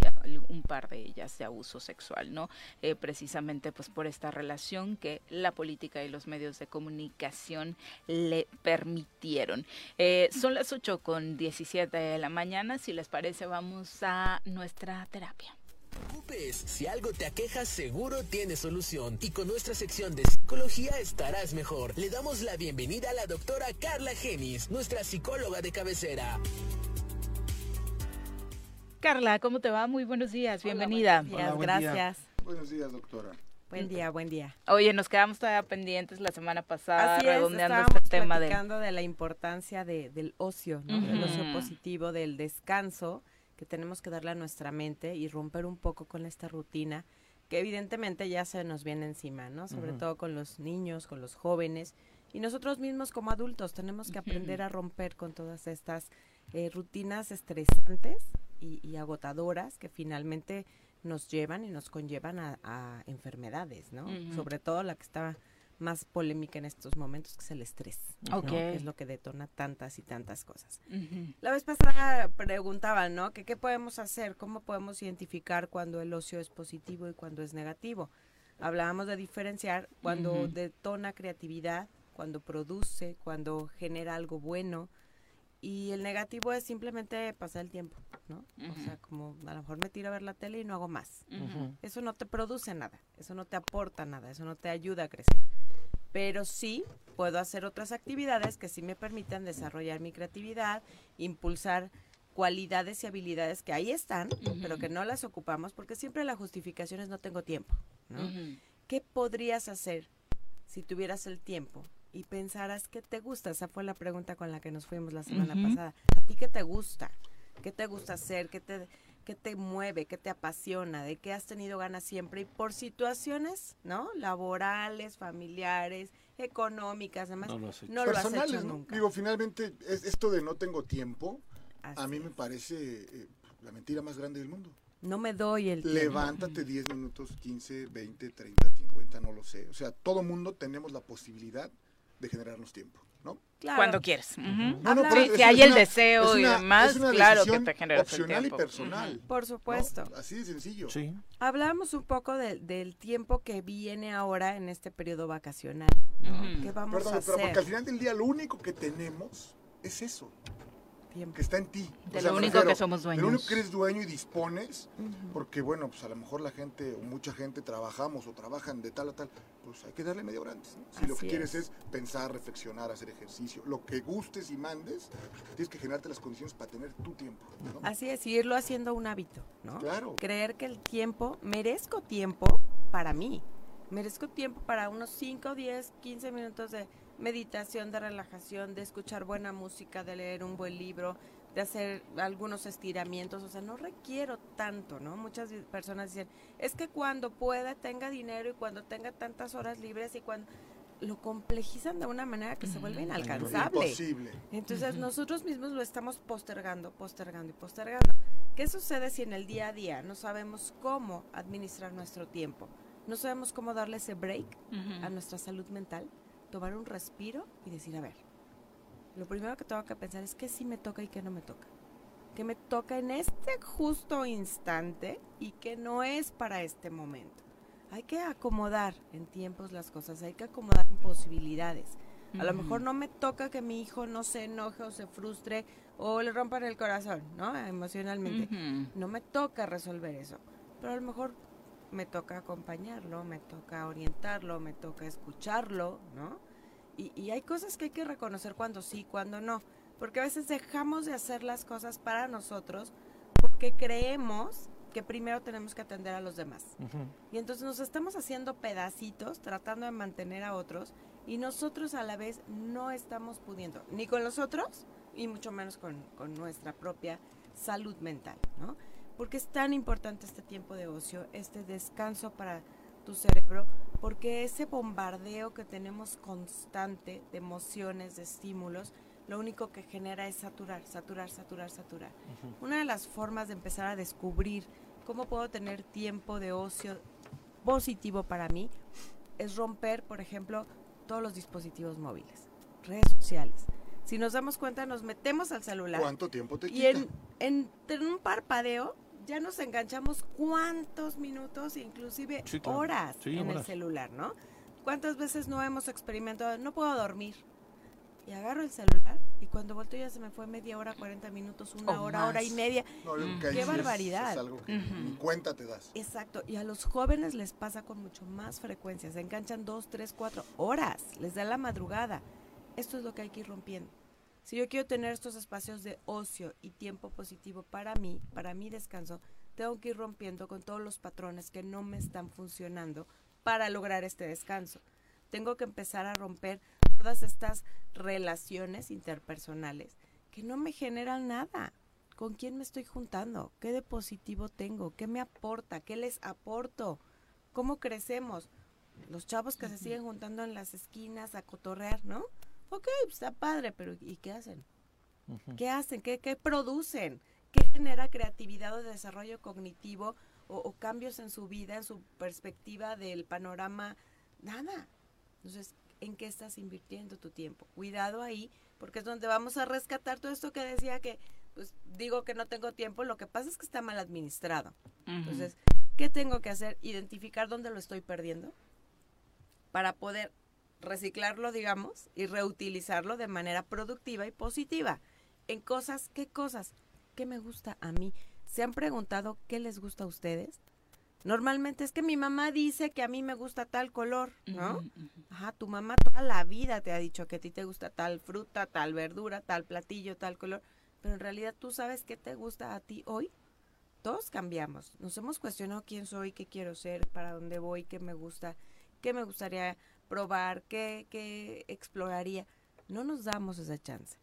un par de ellas de abuso sexual, ¿no? Eh, precisamente pues por esta relación que la política y los medios de comunicación le permitieron. Eh, son las 8 con 17 de la mañana, si les parece vamos a nuestra terapia si algo te aqueja seguro tiene solución y con nuestra sección de psicología estarás mejor. Le damos la bienvenida a la doctora Carla Genis, nuestra psicóloga de cabecera. Carla, ¿cómo te va? Muy buenos días, bienvenida. gracias. Buenos días, doctora. Buen día, buen día. Oye, nos quedamos todavía pendientes la semana pasada redondeando este tema de... de la importancia del ocio, ¿no? del ocio positivo, del descanso que tenemos que darle a nuestra mente y romper un poco con esta rutina que evidentemente ya se nos viene encima, ¿no? Sobre todo con los niños, con los jóvenes y nosotros mismos como adultos tenemos que aprender a romper con todas estas eh, rutinas estresantes y, agotadoras que finalmente nos llevan y nos conllevan a, enfermedades, ¿no? Sobre todo la que está más polémica en estos momentos, que es el estrés, que es lo que detona tantas y tantas cosas. La vez pasada preguntaba, ¿no? Que qué podemos hacer, cómo podemos identificar cuando el ocio es positivo y cuando es negativo. Hablábamos de diferenciar cuando detona creatividad, cuando produce, cuando genera algo bueno, y el negativo es simplemente pasar el tiempo, ¿no? O sea, como a lo mejor me tiro a ver la tele y no hago más. Eso no te produce nada, eso no te aporta nada, eso no te ayuda a crecer pero sí puedo hacer otras actividades que sí me permitan desarrollar mi creatividad, impulsar cualidades y habilidades que ahí están, pero que no las ocupamos porque siempre la justificación es no tengo tiempo. ¿no? ¿Qué podrías hacer si tuvieras el tiempo y pensaras que te gusta? Esa fue la pregunta con la que nos fuimos la semana pasada. ¿A ti qué te gusta? ¿Qué te gusta hacer? ¿Qué te qué te mueve, qué te apasiona, de qué has tenido ganas siempre y por situaciones, ¿no? Laborales, familiares, económicas, además, no lo, has hecho nunca. Digo, finalmente, es esto de no tengo tiempo, a mí me parece eh, la mentira más grande del mundo. No me doy el tiempo. Levántate 10 minutos, 15, 20, 30, 50, no lo sé. O sea, todo mundo tenemos la posibilidad de generarnos tiempo. ¿no? Cuando quieres. si hay el deseo y demás, claro que te genera opcional y personal. Por supuesto. Así de sencillo. Sí. Hablábamos un poco del tiempo que viene ahora en este periodo vacacional. ¿Qué vamos a hacer? porque al final del día lo único que tenemos es eso que está en ti. De lo único que somos dueños. De lo único que eres dueño y dispones, porque bueno, pues a lo mejor la gente o mucha gente trabajamos o trabajan de tal a tal, pues hay que darle media hora antes. Si lo que quieres es pensar, reflexionar, hacer ejercicio, lo que gustes y mandes, tienes que generarte las condiciones para tener tu tiempo. Así es, irlo haciendo un hábito, ¿no? Claro. Creer que el tiempo, merezco tiempo para mí, merezco tiempo para unos 5, 10, 15 minutos de meditación, de relajación, de escuchar buena música, de leer un buen libro, de hacer algunos estiramientos, o sea, no requiero tanto, ¿no? Muchas personas dicen, es que cuando pueda, tenga dinero y cuando tenga tantas horas libres y cuando lo complejizan de una manera que se vuelve inalcanzable. Imposible. Entonces nosotros mismos lo estamos postergando, postergando y postergando. ¿Qué sucede si en el día a día no sabemos cómo administrar nuestro tiempo? No sabemos cómo darle ese break a nuestra salud mental tomar un respiro y decir, a ver, lo primero que tengo que pensar es que sí me toca y que no me toca. Que me toca en este justo instante y que no es para este momento. Hay que acomodar en tiempos las cosas, hay que acomodar en posibilidades. A lo mejor no me toca que mi hijo no se enoje o se frustre o le rompan el corazón, ¿no? Emocionalmente. No me toca resolver eso. Pero a lo mejor me toca acompañarlo, me toca orientarlo, me toca escucharlo, ¿no? Y, y hay cosas que hay que reconocer cuando sí, cuando no. Porque a veces dejamos de hacer las cosas para nosotros porque creemos que primero tenemos que atender a los demás. Y entonces nos estamos haciendo pedacitos, tratando de mantener a otros, y nosotros a la vez no estamos pudiendo, ni con los otros, y mucho menos con, con nuestra propia salud mental, ¿no? Porque es tan importante este tiempo de ocio, este descanso para tu cerebro, porque ese bombardeo que tenemos constante de emociones, de estímulos, lo único que genera es saturar, saturar, saturar, saturar. Una de las formas de empezar a descubrir cómo puedo tener tiempo de ocio positivo para mí es romper, por ejemplo, todos los dispositivos móviles, redes sociales. Si nos damos cuenta, nos metemos al celular. ¿Cuánto tiempo te Y quita? en, en, en un parpadeo ya nos enganchamos cuántos minutos, inclusive Sí, claro. horas Sí, en el celular, ¿no? ¿Cuántas veces no hemos experimentado? No puedo dormir. Y agarro el celular y cuando vuelto ya se me fue media hora, 40 minutos, una O hora, hora y media. No, ahí ¡Qué sí es- barbaridad! es algo que ni cuenta te das. Exacto, y a los jóvenes les pasa con mucho más frecuencia, se enganchan dos, tres, cuatro horas, les da la madrugada. Esto es lo que hay que ir rompiendo. Si yo quiero tener estos espacios de ocio y tiempo positivo para mí, para mi descanso, tengo que ir rompiendo con todos los patrones que no me están funcionando para lograr este descanso. Tengo que empezar a romper todas estas relaciones interpersonales que no me generan nada. ¿Con quién me estoy juntando? ¿Qué de positivo tengo? ¿Qué me aporta? ¿Qué les aporto? ¿Cómo crecemos? Los chavos que se siguen juntando en las esquinas a cotorrear, ¿no? Ok, pues está padre, pero ¿y qué hacen? ¿Qué hacen? ¿Qué, qué producen? ¿Qué genera creatividad o desarrollo cognitivo o, o cambios en su vida, en su perspectiva del panorama? Nada. Entonces, ¿en qué estás invirtiendo tu tiempo? Cuidado ahí, porque es donde vamos a rescatar todo esto que decía que, pues digo que no tengo tiempo, lo que pasa es que está mal administrado. Entonces, ¿qué tengo que hacer? Identificar dónde lo estoy perdiendo para poder reciclarlo, digamos, y reutilizarlo de manera productiva y positiva. En cosas, ¿qué cosas? ¿Qué me gusta a mí? ¿Se han preguntado qué les gusta a ustedes? Normalmente es que mi mamá dice que a mí me gusta tal color, ¿no? Ajá, tu mamá toda la vida te ha dicho que a ti te gusta tal fruta, tal verdura, tal platillo, tal color, pero en realidad tú sabes qué te gusta a ti hoy. Todos cambiamos. Nos hemos cuestionado quién soy, qué quiero ser, para dónde voy, qué me gusta, qué me gustaría probar, qué, qué exploraría. No nos damos esa chance.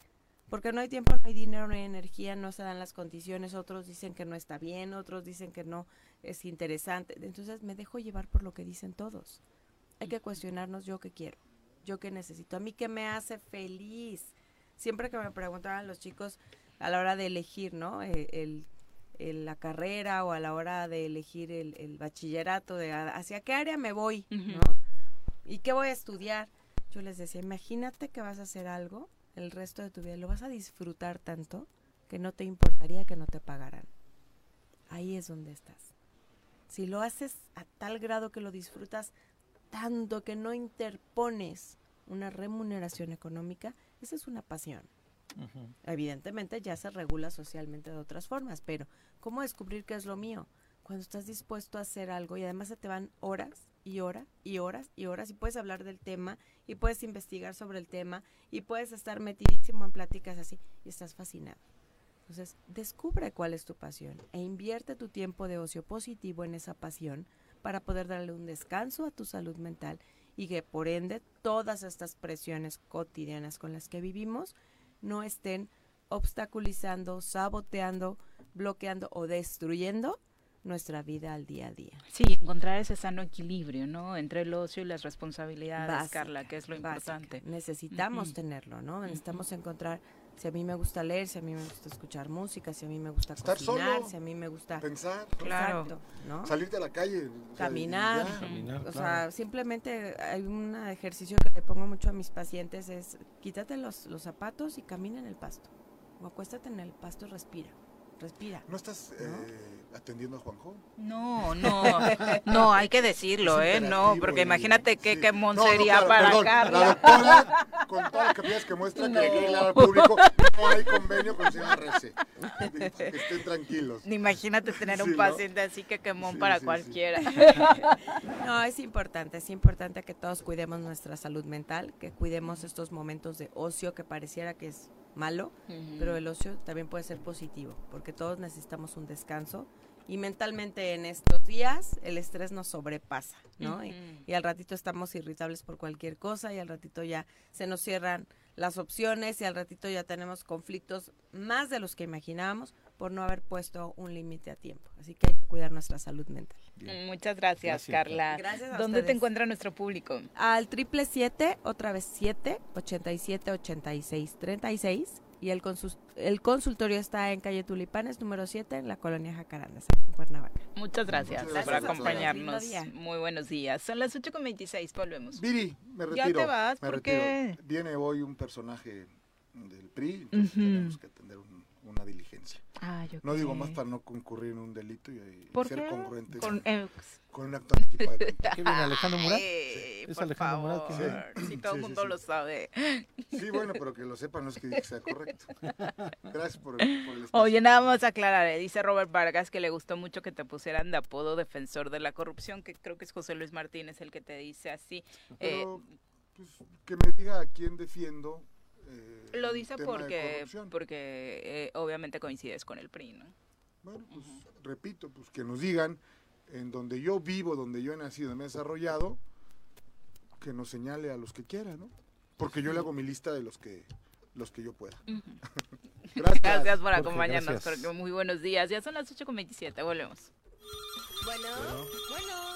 Porque no hay tiempo, no hay dinero, no hay energía, no se dan las condiciones, otros dicen que no está bien, otros dicen que no es interesante. Entonces me dejo llevar por lo que dicen todos. Hay que cuestionarnos yo qué quiero, yo qué necesito, a mí qué me hace feliz. Siempre que me preguntaban los chicos a la hora de elegir, ¿no? Eh, El, el- la carrera o a la hora de elegir el, bachillerato, de hacia qué área me voy, ¿no? ¿Y qué voy a estudiar? Yo les decía, imagínate que vas a hacer algo el resto de tu vida, lo vas a disfrutar tanto que no te importaría que no te pagaran. Ahí es donde estás. Si lo haces a tal grado que lo disfrutas tanto que no interpones una remuneración económica, esa es una pasión. Evidentemente ya se regula socialmente de otras formas, pero ¿cómo descubrir qué es lo mío? Cuando estás dispuesto a hacer algo y además se te van horas y horas y horas y horas y puedes hablar del tema y puedes investigar sobre el tema y puedes estar metidísimo en pláticas así y estás fascinado. Entonces, descubre cuál es tu pasión e invierte tu tiempo de ocio positivo en esa pasión para poder darle un descanso a tu salud mental y que por ende todas estas presiones cotidianas con las que vivimos no estén obstaculizando, saboteando, bloqueando o destruyendo nuestra vida al día a día. Sí, encontrar ese sano equilibrio, ¿no? Entre el ocio y las responsabilidades, Básica, Carla, que es lo básica. importante. Necesitamos tenerlo, ¿no? Necesitamos encontrar si a mí me gusta leer, si a mí me gusta escuchar música, si a mí me gusta Estar cocinar, solo, si a mí me gusta pensar, Claro. Exacto, ¿no? salirte a la calle, o sea, caminar. Caminar, o claro. sea, simplemente hay un ejercicio que le pongo mucho a mis pacientes es quítate los, los zapatos y camina en el pasto o acuéstate en el pasto y respira. respira. ¿No estás eh, atendiendo a Juanjo? No, no, no, hay que decirlo, ¿eh? No, porque imagínate qué quemón sería para Carla. La doctora, con todas las capillas que muestra, que quiere al público, no hay convenio con CRC. Que estén tranquilos. Imagínate tener un paciente así que quemón para cualquiera. No, es importante, es importante que todos cuidemos nuestra salud mental, que cuidemos estos momentos de ocio que pareciera que es malo, pero el ocio también puede ser positivo, porque todos necesitamos un descanso y mentalmente en estos días el estrés nos sobrepasa, ¿no? y, y, al ratito estamos irritables por cualquier cosa y al ratito ya se nos cierran las opciones y al ratito ya tenemos conflictos más de los que imaginábamos por no haber puesto un límite a tiempo. Así que hay que cuidar nuestra salud mental. Bien. Muchas gracias, gracias Carla. Gracias a ¿Dónde ustedes. te encuentra nuestro público? Al triple siete, otra vez siete, ochenta y siete, ochenta y seis, treinta y seis. Y el, consul el consultorio está en calle Tulipanes, número 7, en la colonia Jacarandas, en Cuernavaca. Muchas gracias, Muchas por gracias. acompañarnos. Muy buenos días. Son las 8.26, volvemos. Viri, me Ya retiro. te vas, me ¿por retiro. qué? Viene hoy un personaje del PRI, entonces tenemos que atender un- una diligencia. Ay, ok. No digo más para no concurrir en un delito y, y ¿Por ser qué? congruentes Con, eh, con un acto anticipado. ¿Qué viene Alejandro Murat? Ay, ¿Es Alejandro Murat favor, quién si todo el Sí, sí, mundo sí. lo sabe. Sí, bueno, pero que lo sepan no es que sea correcto. Gracias por, por el espacio. Oye, nada más aclarar, eh, dice Robert Vargas que le gustó mucho que te pusieran de apodo defensor de la corrupción, que creo que es José Luis Martínez el que te dice así. Eh, Pero, pues, que me diga a quién defiendo. Eh, lo dice porque, porque eh, obviamente coincides con el PRI, ¿no? Bueno, pues repito, pues que nos digan en donde yo vivo, donde yo he nacido, me he desarrollado, que nos señale a los que quiera, ¿no? Porque yo le hago mi lista de los que los que yo pueda. Gracias. Gracias por Jorge, acompañarnos, gracias. Jorge. Muy buenos días. Ya son las 8.27, volvemos. Bueno, bueno, bueno.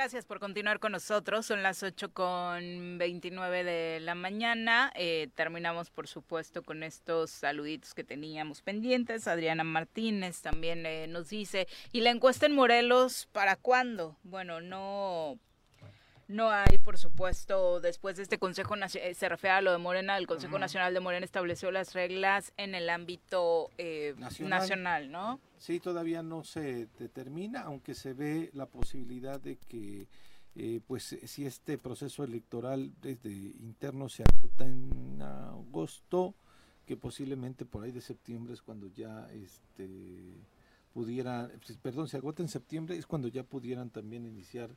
Gracias por continuar con nosotros. Son las 8 con 29 de la mañana. Eh, terminamos, por supuesto, con estos saluditos que teníamos pendientes. Adriana Martínez también eh, nos dice, ¿y la encuesta en Morelos para cuándo? Bueno, no... No hay, por supuesto, después de este Consejo Nacional, se refiere a lo de Morena, el Consejo Nacional de Morena estableció las reglas en el ámbito eh, Nacional. nacional, ¿no? Sí, todavía no se determina, aunque se ve la posibilidad de que, eh, pues, si este proceso electoral desde interno se agota en agosto, que posiblemente por ahí de septiembre es cuando ya, este, pudiera, pues, perdón, se agota en septiembre es cuando ya pudieran también iniciar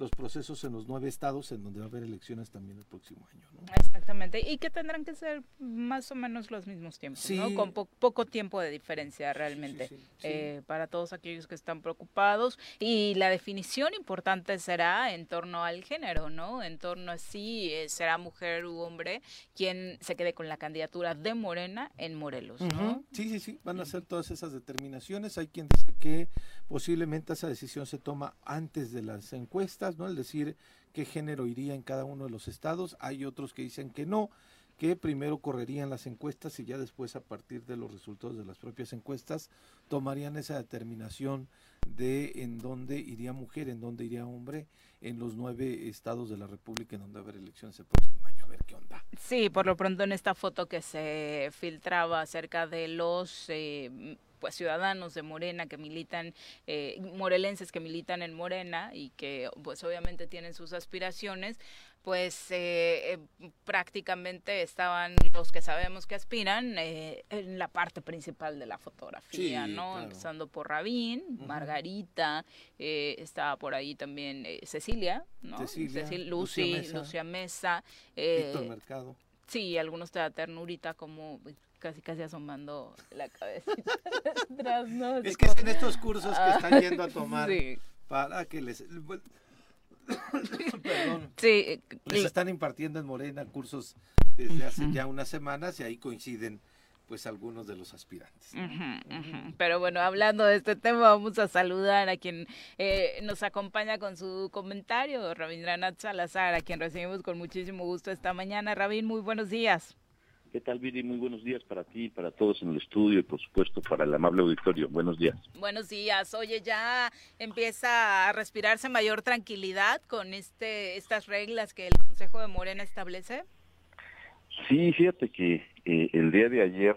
los procesos en los nueve estados en donde va a haber elecciones también el próximo año, ¿no? Exactamente, y que tendrán que ser más o menos los mismos tiempos, ¿no? Sí. Con po- poco tiempo de diferencia realmente sí, sí. eh, para todos aquellos que están preocupados. Y la definición importante será en torno al género, ¿no? En torno a si eh, será mujer u hombre quien se quede con la candidatura de Morena en Morelos, ¿no? Ujú, Sí, sí, sí, van a hacer todas esas determinaciones. Hay quien dice que posiblemente esa decisión se toma antes de las encuestas, ¿no? Es decir, qué género iría en cada uno de los estados. Hay otros que dicen que no, que primero correrían las encuestas y ya después a partir de los resultados de las propias encuestas tomarían esa determinación de en dónde iría mujer, en dónde iría hombre en los nueve estados de la República en donde haber elecciones el próximo año. A ver qué onda. Sí, por lo pronto en esta foto que se filtraba acerca de los eh, pues ciudadanos de Morena que militan, eh, morelenses que militan en Morena y que pues obviamente tienen sus aspiraciones, pues eh, eh, prácticamente estaban los que sabemos que aspiran eh, en la parte principal de la fotografía, Sí, ¿no? claro. Empezando por Rabín, Margarita, eh, estaba por ahí también eh, Cecilia, ¿no? Cecilia, Cecil- Lucy, Mesa. Lucia Mesa, eh, Víctor Mercado. Sí, algunos te da ternurita como casi casi asomando la cabecita atrás, ¿no? Es que es en estos cursos que están yendo a tomar Sí. para que les... Perdón. Sí, Les están impartiendo en Morena cursos desde hace ya unas semanas y ahí coinciden pues algunos de los aspirantes. Pero bueno, hablando de este tema, vamos a saludar a quien eh, nos acompaña con su comentario, Rabindranath Salazar, a quien recibimos con muchísimo gusto esta mañana. Rabin, muy buenos días. ¿Qué tal, Viri? Muy buenos días para ti, para todos en el estudio y por supuesto para el amable auditorio. Buenos días. Buenos días. Oye, ya empieza a respirarse mayor tranquilidad con este estas reglas que el Consejo de Morena establece. Sí, fíjate que eh, el día de ayer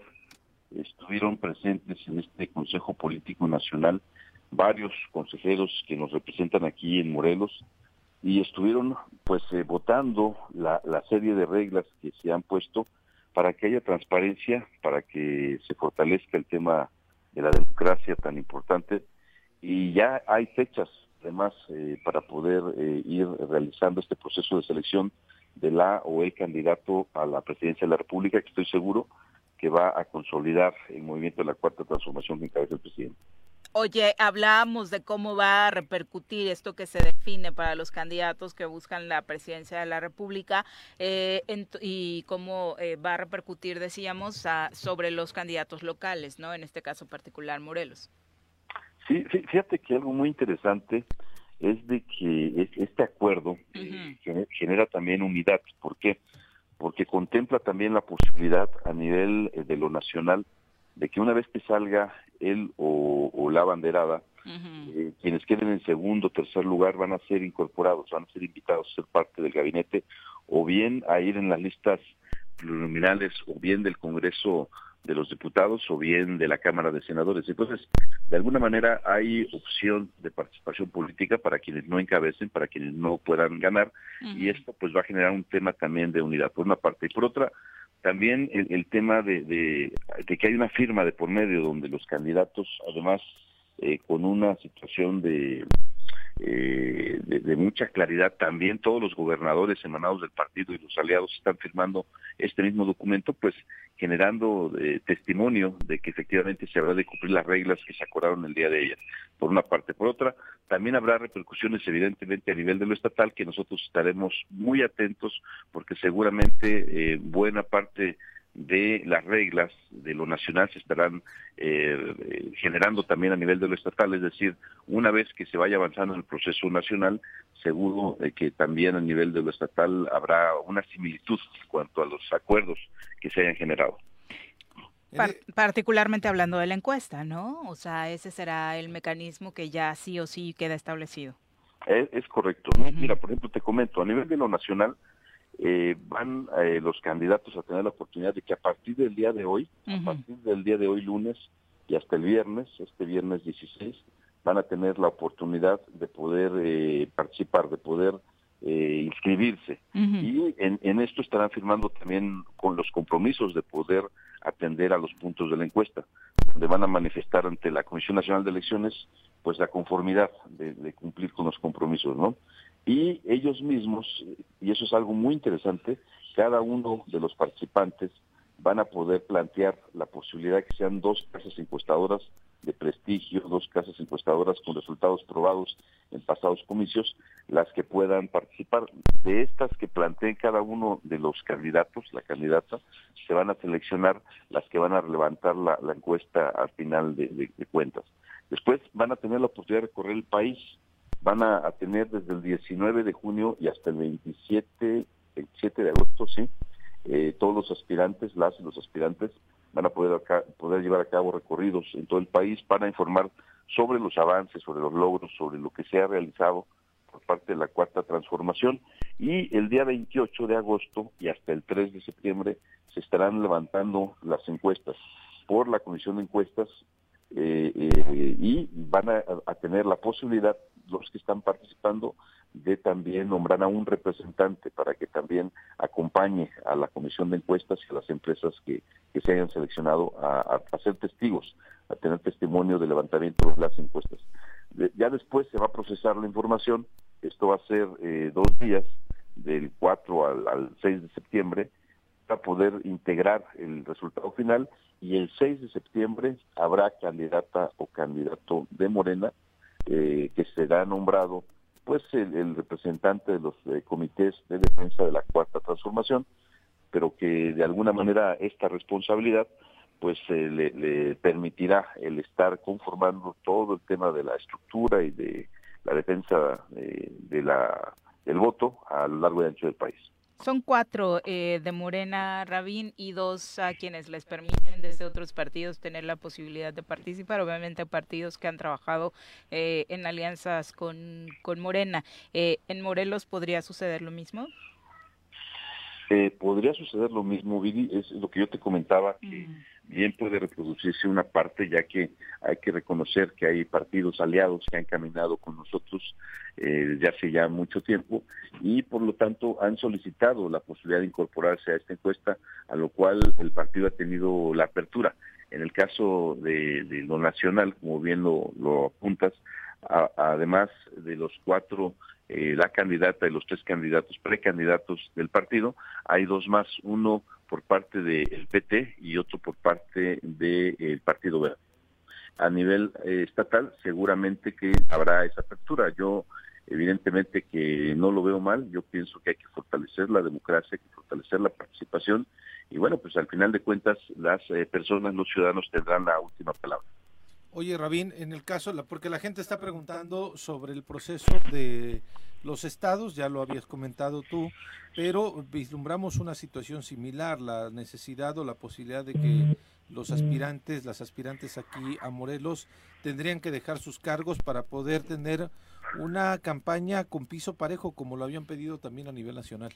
estuvieron presentes en este Consejo Político Nacional varios consejeros que nos representan aquí en Morelos y estuvieron pues eh, votando la, serie de reglas que se han puesto para que haya transparencia, para que se fortalezca el tema de la democracia tan importante y ya hay fechas además eh, para poder ir realizando este proceso de selección de la o el candidato a la presidencia de la República, que estoy seguro que va a consolidar el movimiento de la cuarta transformación que encabeza el presidente. Oye, hablábamos de cómo va a repercutir esto que se define para los candidatos que buscan la presidencia de la República eh, y cómo eh, va a repercutir, decíamos, sobre los candidatos locales, ¿no? En este caso particular, Morelos. Sí, fíjate que algo muy interesante es de que este acuerdo genera, también unidad. ¿Por qué? Porque contempla también la posibilidad a nivel eh, de lo nacional de que una vez que salga él o, la banderada, eh, quienes queden en segundo o tercer lugar van a ser incorporados, van a ser invitados a ser parte del gabinete o bien a ir en las listas plurinominales o bien del Congreso de los diputados o bien de la Cámara de Senadores. Entonces, de alguna manera hay opción de participación política para quienes no encabecen, para quienes no puedan ganar, y esto pues va a generar un tema también de unidad, por una parte. Y por otra, también el, tema de, de, que hay una firma de por medio donde los candidatos, además, eh, con una situación de eh, de, mucha claridad. También todos los gobernadores emanados del partido y los aliados están firmando este mismo documento, pues generando eh, testimonio de que efectivamente se habrá de cumplir las reglas que se acordaron el día de ayer, por una parte. Por otra, también habrá repercusiones evidentemente a nivel de lo estatal que nosotros estaremos muy atentos porque seguramente eh, buena parte de las reglas de lo nacional se estarán eh, generando también a nivel de lo estatal, es decir, una vez que se vaya avanzando en el proceso nacional, seguro que también a nivel de lo estatal habrá una similitud en cuanto a los acuerdos que se hayan generado. particularmente hablando de la encuesta, ¿no? O sea, ese será el mecanismo que ya sí o sí queda establecido. Es, correcto. Mira, por ejemplo, te comento, a nivel de lo nacional, eh, van eh, los candidatos a tener la oportunidad de que a partir del día de hoy, a partir del día de hoy lunes y hasta el viernes, este viernes 16, van a tener la oportunidad de poder eh, participar, de poder inscribirse. Y en, en, esto estarán firmando también con los compromisos de poder atender a los puntos de la encuesta, donde van a manifestar ante la Comisión Nacional de Elecciones pues la conformidad de, de cumplir con los compromisos, ¿no? Y ellos mismos, y eso es algo muy interesante, cada uno de los participantes van a poder plantear la posibilidad de que sean dos casas encuestadoras de prestigio, dos casas encuestadoras con resultados probados en pasados comicios, las que puedan participar. De estas que planteen cada uno de los candidatos, la candidata, se van a seleccionar las que van a levantar la, encuesta al final de cuentas. Después van a tener la oportunidad de recorrer el país van a, tener desde el 19 de junio y hasta el 27, 27 de agosto, sí, eh, todos los aspirantes, las y los aspirantes van a poder, poder llevar a cabo recorridos en todo el país para informar sobre los avances, sobre los logros, sobre lo que se ha realizado por parte de la cuarta transformación. Y el día 28 de agosto y hasta el 3 de septiembre se estarán levantando las encuestas por la Comisión de Encuestas eh, eh, y van a, tener la posibilidad los que están participando de también nombrar a un representante para que también acompañe a la comisión de encuestas y a las empresas que, se hayan seleccionado a, a, ser testigos, a tener testimonio de levantamiento de las encuestas. ya después se va a procesar la información, esto va a ser eh, dos días, del 4 al, al 6 de septiembre, para poder integrar el resultado final y el 6 de septiembre habrá candidata o candidato de Morena eh, que será nombrado pues el, representante de los eh, comités de defensa de la cuarta transformación pero que de alguna manera esta responsabilidad pues eh, le, permitirá el estar conformando todo el tema de la estructura y de la defensa eh, de la, del voto a lo largo y ancho del país. Son cuatro eh, de Morena, Rabín, y dos a quienes les permiten desde otros partidos tener la posibilidad de participar. Obviamente partidos que han trabajado eh, en alianzas con, con Morena. Eh, ¿En Morelos podría suceder lo mismo? podría suceder lo mismo, Vidi, es lo que yo te comentaba, que mm bien puede reproducirse una parte, ya que hay que reconocer que hay partidos aliados que han caminado con nosotros eh, desde hace ya mucho tiempo y por lo tanto han solicitado la posibilidad de incorporarse a esta encuesta, a lo cual el partido ha tenido la apertura. En el caso de, lo nacional, como bien lo, apuntas, además de los cuatro eh, la candidata y los tres candidatos precandidatos del partido. Hay dos más, uno por parte del PT y otro por parte del Partido Verde. A nivel eh, estatal, seguramente que habrá esa apertura. Yo, evidentemente, que no lo veo mal. Yo pienso que hay que fortalecer la democracia, hay que fortalecer la participación. Y bueno, pues al final de cuentas, las eh, personas, los ciudadanos tendrán la última palabra. Oye, Rabín, en el caso, porque la gente está preguntando sobre el proceso de los estados, ya lo habías comentado tú, pero vislumbramos una situación similar, la necesidad o la posibilidad de que los aspirantes, las aspirantes aquí a Morelos, tendrían que dejar sus cargos para poder tener una campaña con piso parejo, como lo habían pedido también a nivel nacional.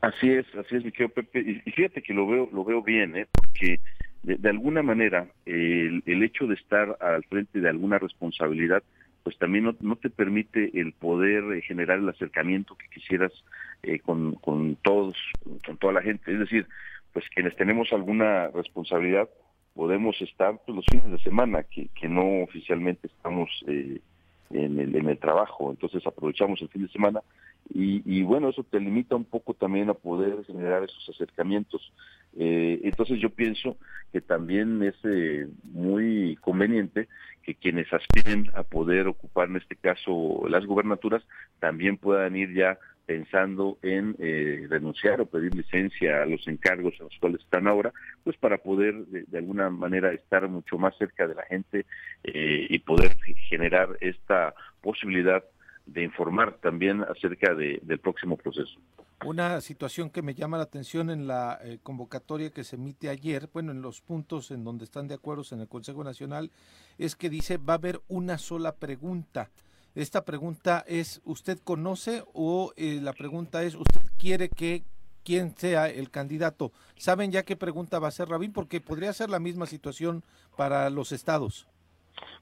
Así es, así es, mi querido Pepe. Y fíjate que lo veo, lo veo bien, ¿eh? porque de, alguna manera el, hecho de estar al frente de alguna responsabilidad pues también no, te permite el poder eh, generar el acercamiento que quisieras eh, con, con todos, con toda la gente. Es decir, pues quienes tenemos alguna responsabilidad podemos estar pues, los fines de semana, que, que no oficialmente estamos eh, en, el, en el trabajo. Entonces aprovechamos el fin de semana y, y, bueno, eso te limita un poco también a poder generar esos acercamientos. Eh, entonces yo pienso que también es eh, muy conveniente que quienes aspiren a poder ocupar en este caso las gubernaturas también puedan ir ya pensando en eh, renunciar o pedir licencia a los encargos a los cuales están ahora, pues para poder de, alguna manera estar mucho más cerca de la gente y poder generar esta posibilidad de informar también acerca del próximo proceso. Una situación que me llama la atención en la eh, convocatoria que se emite ayer, bueno, en los puntos en donde están de acuerdo en el Consejo Nacional, es que dice va a haber una sola pregunta. Esta pregunta es, ¿usted conoce o eh, la pregunta es, ¿usted quiere que quien sea el candidato? ¿Saben ya qué pregunta va a ser Rabín? Porque podría ser la misma situación para los estados.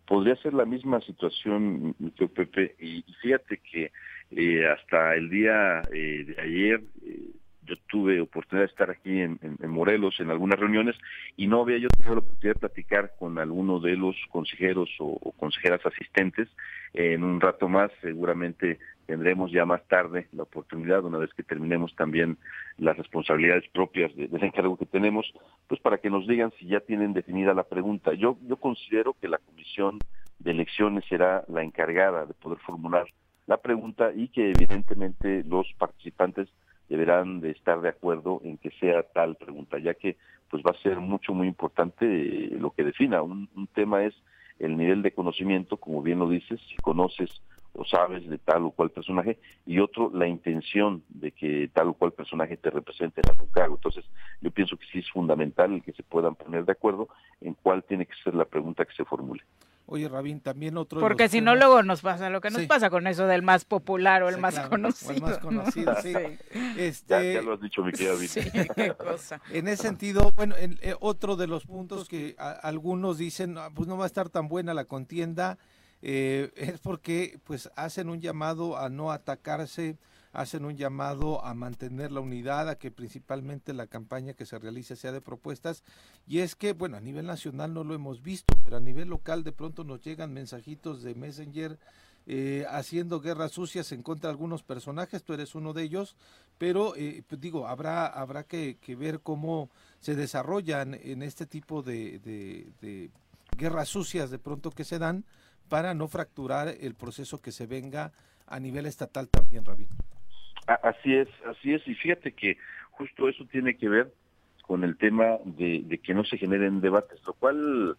Podría ser la misma situación, Pepe, y fíjate que eh, hasta el día eh, de ayer eh, yo tuve oportunidad de estar aquí en, Morelos en algunas reuniones y no había yo tenido la oportunidad de platicar con alguno de los consejeros o, consejeras asistentes. en un rato más seguramente tendremos ya más tarde la oportunidad, una vez que terminemos también las responsabilidades propias de, del encargo que tenemos, pues para que nos digan si ya tienen definida la pregunta. Yo, yo considero que la comisión de elecciones será la encargada de poder formular la pregunta y que evidentemente los participantes deberán de estar de acuerdo en que sea tal pregunta, ya que pues va a ser mucho, muy importante eh, lo que defina. Un, tema es el nivel de conocimiento, como bien lo dices, si conoces o sabes de tal o cual personaje, y otro, la intención de que tal o cual personaje te represente en algún cargo. Entonces, yo pienso que sí es fundamental el que se puedan poner de acuerdo en cuál tiene que ser la pregunta que se formule. Oye, Rabín, también otro. Porque si no, luego nos pasa lo que nos pasa con eso del más popular o el más conocido. el más conocido, sí. Este, ya, lo has dicho, mi querida Sí, qué cosa. En ese sentido, bueno, en, eh, otro de los puntos que algunos dicen, pues no va a estar tan buena la contienda, eh, es porque pues hacen un llamado a no atacarse hacen un llamado a mantener la unidad, a que principalmente la campaña que se realice sea de propuestas. Y es que, bueno, a nivel nacional no lo hemos visto, pero a nivel local de pronto nos llegan mensajitos de Messenger eh, haciendo guerras sucias en contra de algunos personajes, tú eres uno de ellos, pero eh, pues digo, habrá, habrá que, ver cómo se desarrollan en este tipo de, guerras sucias de pronto que se dan para no fracturar el proceso que se venga a nivel estatal también, Rabín. Así es, así es. Y fíjate que justo eso tiene que ver con el tema de, que no se generen debates, lo cual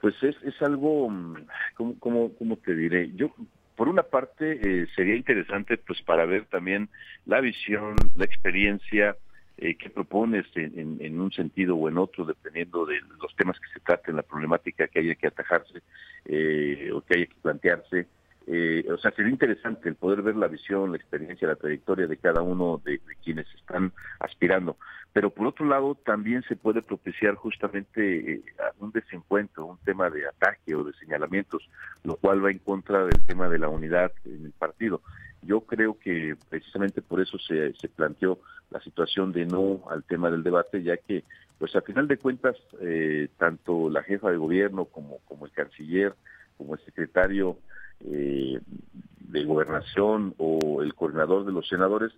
pues es, es algo, mm, ¿cómo, cómo, cómo te diré? Yo, por una parte, eh, sería interesante pues para ver también la visión, la experiencia eh, que propones en, en, un sentido o en otro, dependiendo de los temas que se traten, la problemática que haya que atajarse eh, o que haya que plantearse, eh, o sea, sería interesante el poder ver la visión, la experiencia, la trayectoria de cada uno de, quienes están aspirando. Pero por otro lado, también se puede propiciar justamente eh, un desencuentro, un tema de ataque o de señalamientos, lo cual va en contra del tema de la unidad en el partido. Yo creo que precisamente por eso se, se planteó la situación de no al tema del debate, ya que, pues a final de cuentas, eh, tanto la jefa de gobierno como, como el canciller, como el secretario eh, de gobernación o el coordinador de los senadores,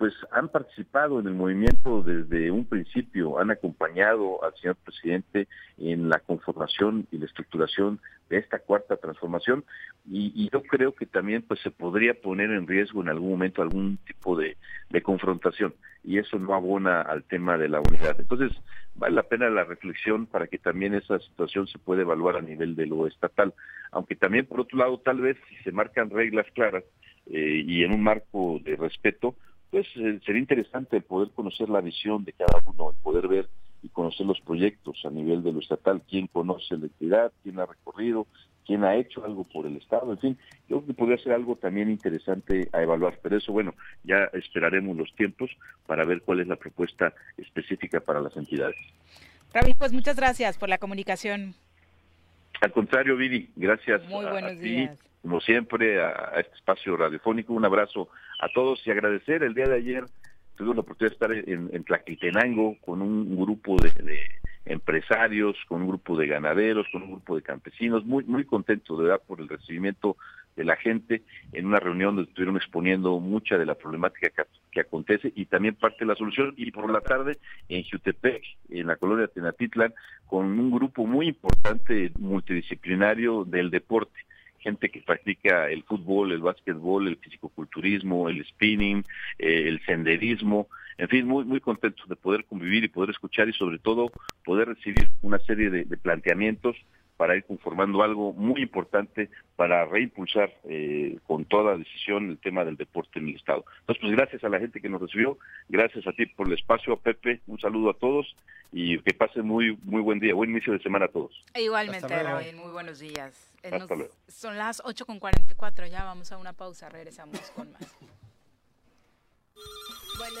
pues han participado en el movimiento desde un principio, han acompañado al señor presidente en la conformación y la estructuración de esta cuarta transformación y, yo creo que también pues se podría poner en riesgo en algún momento algún tipo de, de confrontación y eso no abona al tema de la unidad. Entonces vale la pena la reflexión para que también esa situación se pueda evaluar a nivel de lo estatal, aunque también por otro lado tal vez si se marcan reglas claras eh, y en un marco de respeto, pues eh, sería interesante poder conocer la visión de cada uno, poder ver y conocer los proyectos a nivel de lo estatal, quién conoce la entidad, quién ha recorrido, quién ha hecho algo por el Estado, en fin, yo creo que podría ser algo también interesante a evaluar, pero eso, bueno, ya esperaremos los tiempos para ver cuál es la propuesta específica para las entidades. Ravi, pues muchas gracias por la comunicación. Al contrario, Viri, gracias Muy buenos días. como siempre, a, este espacio radiofónico. Un abrazo a todos y agradecer el día de ayer tuve la oportunidad de estar en, en Tlaquiltenango con un grupo de, empresarios, con un grupo de ganaderos, con un grupo de campesinos, muy muy contentos de verdad por el recibimiento de la gente en una reunión donde estuvieron exponiendo mucha de la problemática que, que, acontece y también parte de la solución. Y por la tarde en Jutepec, en la colonia Tenatitlan, con un grupo muy importante multidisciplinario del deporte gente que practica el fútbol, el básquetbol, el fisicoculturismo, el spinning, eh, el senderismo, en fin, muy muy contentos de poder convivir y poder escuchar y sobre todo poder recibir una serie de, planteamientos para ir conformando algo muy importante para reimpulsar eh, con toda decisión el tema del deporte en el Estado. Entonces, pues gracias a la gente que nos recibió, gracias a ti por el espacio, Pepe, un saludo a todos y que pasen muy muy buen día, buen inicio de semana a todos. Igualmente, Raúl, muy buenos días. Eh, son las 8.44, ya vamos a una pausa, regresamos con más. Bueno,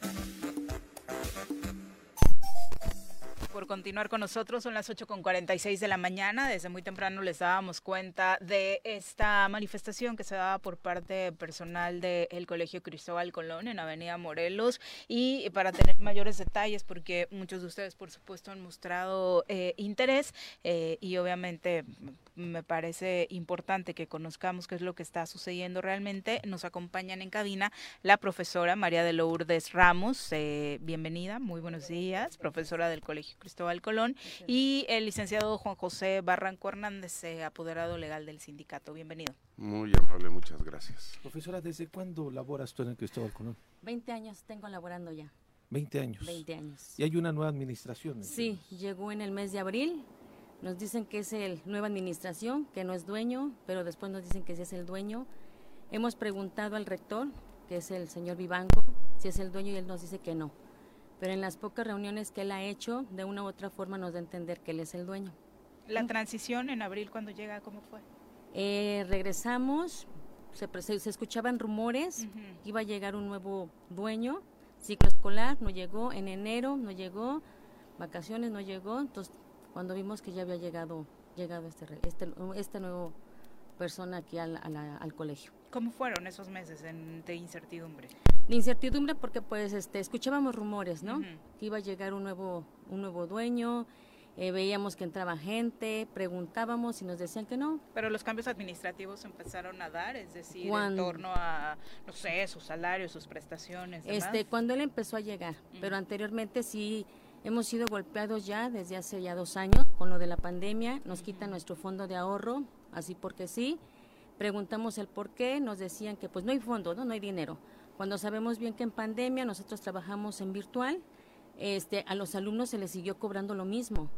Por continuar con nosotros. Son las 8.46 de la mañana. Desde muy temprano les dábamos cuenta de esta manifestación que se daba por parte personal del Colegio Cristóbal Colón en Avenida Morelos. Y para tener mayores detalles, porque muchos de ustedes, por supuesto, han mostrado eh, interés eh, y obviamente me parece importante que conozcamos qué es lo que está sucediendo realmente. Nos acompañan en cabina la profesora María de Lourdes Ramos. Eh, bienvenida, muy buenos días, profesora del Colegio Cristóbal Colón. Y el licenciado Juan José Barranco Hernández, eh, apoderado legal del sindicato. Bienvenido. Muy amable, muchas gracias. Profesora, ¿desde cuándo laboras tú en el Cristóbal Colón? Veinte años tengo laborando ya. Veinte años. Veinte años. Y hay una nueva administración. Sí, llegó en el mes de abril nos dicen que es el nueva administración, que no es dueño, pero después nos dicen que sí es el dueño. Hemos preguntado al rector, que es el señor Vivanco, si es el dueño y él nos dice que no. Pero en las pocas reuniones que él ha hecho, de una u otra forma nos da a entender que él es el dueño. ¿La transición en abril cuando llega, cómo fue? Eh, regresamos, se, se, escuchaban rumores, iba a llegar un nuevo dueño, ciclo escolar no llegó, en enero no llegó, vacaciones no llegó, entonces cuando vimos que ya había llegado, llegado este, este, este nuevo persona aquí al, al, colegio. ¿Cómo fueron esos meses de incertidumbre? De incertidumbre porque pues este escuchábamos rumores, ¿no? Que iba a llegar un nuevo un nuevo dueño, eh, veíamos que entraba gente, preguntábamos y nos decían que no. Pero los cambios administrativos empezaron a dar, es decir, en torno a, no sé, sus salarios, sus prestaciones. Este, cuando él empezó a llegar, pero anteriormente sí hemos sido golpeados ya desde hace ya dos años con lo de la pandemia, nos quitan nuestro fondo de ahorro, así porque sí. Preguntamos el por qué, nos decían que pues no hay fondo, no, no hay dinero. Cuando sabemos bien que en pandemia nosotros trabajamos en virtual, este, a los alumnos se les siguió cobrando lo mismo,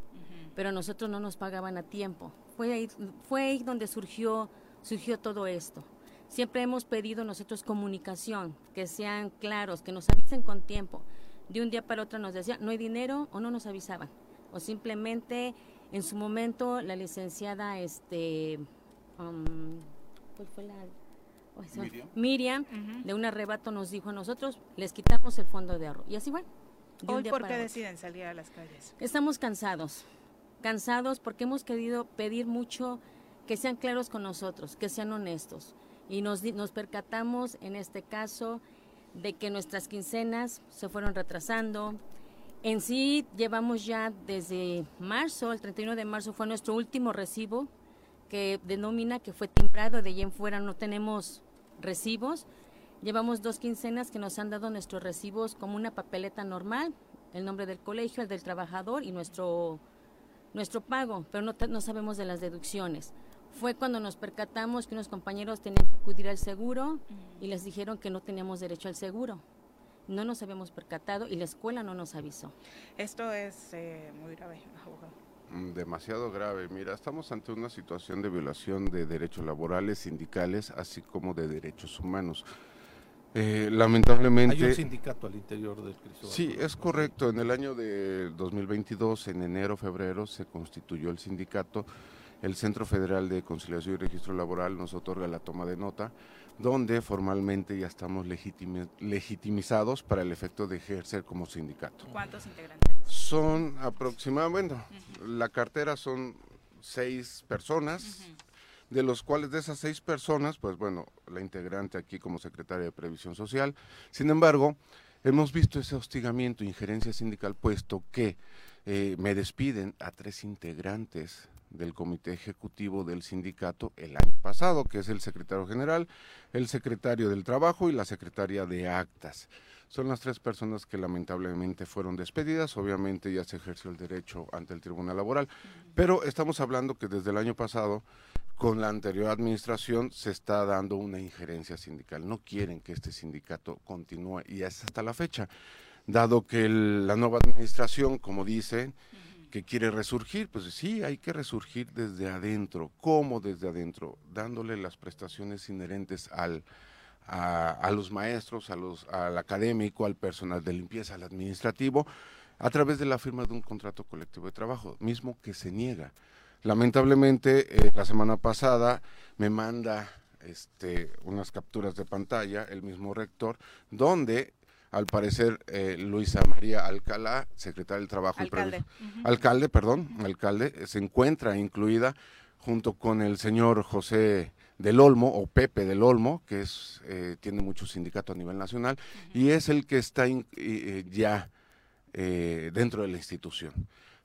pero a nosotros no nos pagaban a tiempo. Fue ahí, fue ahí donde surgió, surgió todo esto. Siempre hemos pedido nosotros comunicación, que sean claros, que nos avisen con tiempo. De un día para otro nos decían, no hay dinero o no nos avisaban. O simplemente en su momento la licenciada, este, um, ¿cuál fue la? Miriam, de un arrebato nos dijo a nosotros, les quitamos el fondo de ahorro. Y así fue. ¿Hoy por qué deciden salir a las calles? Estamos cansados, cansados porque hemos querido pedir mucho que sean claros con nosotros, que sean honestos. Y nos, nos percatamos en este caso de que nuestras quincenas se fueron retrasando. En sí llevamos ya desde marzo, el 31 de marzo fue nuestro último recibo que denomina que fue timbrado, de ahí en fuera no tenemos recibos Llevamos dos quincenas que nos han dado nuestros recibos como una papeleta normal, el nombre del colegio, el del trabajador y nuestro, nuestro pago, pero no, no sabemos de las deducciones. Fue cuando nos percatamos que unos compañeros tenían que acudir al seguro y les dijeron que no teníamos derecho al seguro. No nos habíamos percatado y la escuela no nos avisó. Esto es eh, muy grave, abogado demasiado grave. Mira, estamos ante una situación de violación de derechos laborales, sindicales, así como de derechos humanos. Eh, lamentablemente... Hay un sindicato al interior del Cristóbal. Sí, es correcto. En el año de 2022, en enero, febrero, se constituyó el sindicato. El Centro Federal de Conciliación y Registro Laboral nos otorga la toma de nota, donde formalmente ya estamos legitimizados para el efecto de ejercer como sindicato. ¿Cuántos integrantes? Son aproximadamente, bueno, la cartera son seis personas de los cuales de esas seis personas, pues bueno, la integrante aquí como secretaria de Previsión Social. Sin embargo, hemos visto ese hostigamiento, injerencia sindical, puesto que eh, me despiden a tres integrantes del comité ejecutivo del sindicato el año pasado, que es el secretario general, el secretario del trabajo y la secretaria de actas. Son las tres personas que lamentablemente fueron despedidas. Obviamente ya se ejerció el derecho ante el Tribunal Laboral, pero estamos hablando que desde el año pasado con la anterior administración se está dando una injerencia sindical. No quieren que este sindicato continúe y es hasta la fecha. Dado que la nueva administración, como dice, que quiere resurgir, pues sí, hay que resurgir desde adentro. ¿Cómo desde adentro? Dándole las prestaciones inherentes al, a, los maestros, a los, al académico, al personal de limpieza, al administrativo, a través de la firma de un contrato colectivo de trabajo, mismo que se niega. Lamentablemente, eh, la semana pasada me manda este, unas capturas de pantalla el mismo rector, donde al parecer eh, Luisa María Alcalá, secretaria del Trabajo alcalde. y alcalde, perdón, alcalde, se encuentra incluida junto con el señor José del Olmo o Pepe del Olmo, que es eh, tiene mucho sindicato a nivel nacional y es el que está ya dentro de la institución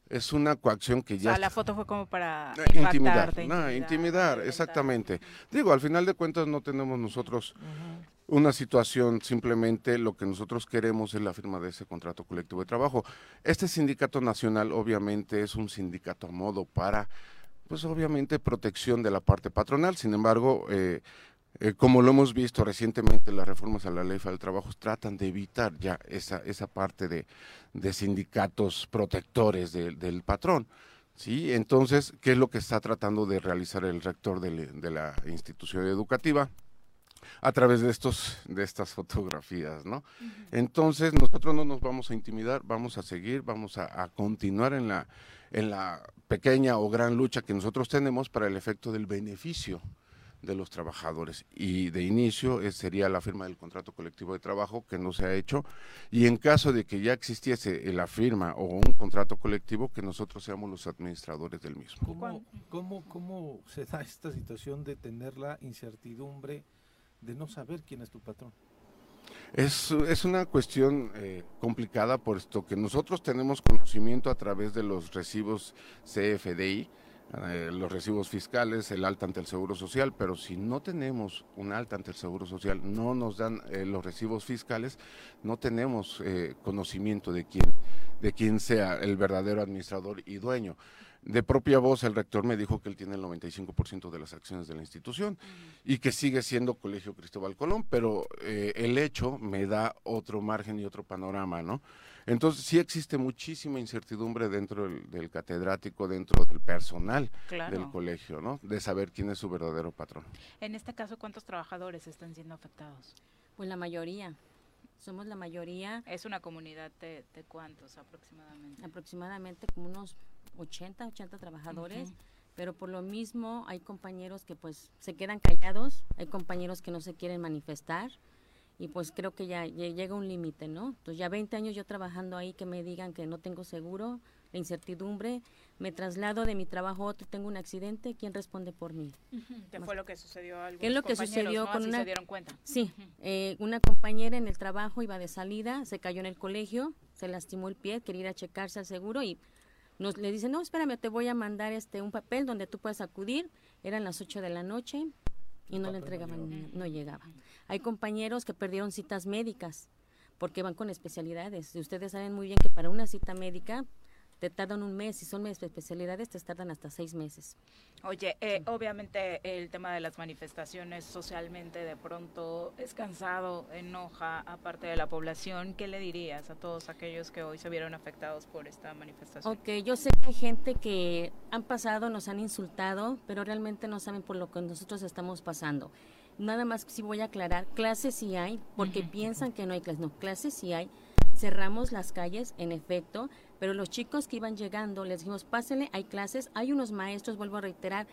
es una coacción que ya... O sea, la foto fue como para intimidar. no, intimidar, exactamente. Digo, al final de cuentas no tenemos nosotros una situación, simplemente lo que nosotros queremos es la firma de ese contrato colectivo de trabajo. Este sindicato nacional obviamente es un sindicato a modo para, pues obviamente protección de la parte patronal, sin embargo... Eh, eh, como lo hemos visto recientemente, las reformas a la ley del trabajo tratan de evitar ya esa, esa parte de, sindicatos protectores del patrón. ¿sí? Entonces, ¿qué es lo que está tratando de realizar el rector de, la institución educativa? A través de estos de estas fotografías, ¿no? Entonces nosotros no nos vamos a intimidar, vamos a seguir, vamos a, a, continuar en la en la pequeña o gran lucha que nosotros tenemos para el efecto del beneficio de los trabajadores. Y de inicio eh, sería la firma del contrato colectivo de trabajo que no se ha hecho. Y en caso de que ya existiese la firma o un contrato colectivo, que nosotros seamos los administradores del mismo. ¿Cómo, cómo, cómo se da esta situación de tener la incertidumbre de no saber quién es tu patrón? Es, es una cuestión eh, complicada, puesto que nosotros tenemos conocimiento a través de los recibos CFDI, eh, los recibos fiscales, el alta ante el Seguro Social, pero si no tenemos un alta ante el Seguro Social, no nos dan eh, los recibos fiscales, no tenemos eh, conocimiento de quién, de quién sea el verdadero administrador y dueño. De propia voz, el rector me dijo que él tiene el 95% de las acciones de la institución y que sigue siendo Colegio Cristóbal Colón, pero el hecho me da otro margen y otro panorama, ¿no? Entonces sí existe muchísima incertidumbre dentro del, catedrático, dentro del personal del colegio, ¿no? De saber quién es su verdadero patrón. En este caso, ¿cuántos trabajadores están siendo afectados? Pues la mayoría. Somos la mayoría. ¿Es una comunidad de, cuántos aproximadamente? Aproximadamente como unos 80, 80 trabajadores. pero por lo mismo hay compañeros que pues se quedan callados, hay compañeros que no se quieren manifestar, y pues creo que ya, llega un límite, ¿no? Entonces ya 20 años yo trabajando ahí que me digan que no tengo seguro, la incertidumbre, me traslado de mi trabajo a otro, tengo un accidente, ¿quién responde por mí? ¿Qué fue lo que sucedió? ¿Qué es lo que sucedió con una? Se dieron cuenta. Sí, eh, una compañera en el trabajo iba de salida, se cayó en el colegio, se lastimó el pie, quería ir a checarse al seguro y nos le dice no, espérame, te voy a mandar este un papel donde tú puedes acudir. Eran las 8 de la noche, y no le entregaban, no, llegaba. Hay compañeros que perdieron citas médicas porque van con especialidades. Y ustedes saben muy bien que para una cita médica te tardan un mes, si son especialidades te tardan hasta seis meses. Oye, eh, obviamente el tema de las manifestaciones socialmente de pronto es cansado, enoja a parte de la población. ¿Qué le dirías a todos aquellos que hoy se vieron afectados por esta manifestación? Ok, yo sé que hay gente que han pasado, nos han insultado, pero realmente no saben por lo que nosotros estamos pasando. Nada más si voy a aclarar, clases sí hay, porque piensan que no hay clases. No, clases sí hay. Cerramos las calles, en efecto, pero los chicos que iban llegando, les dijimos, pásenle, hay clases, hay unos maestros, vuelvo a reiterar,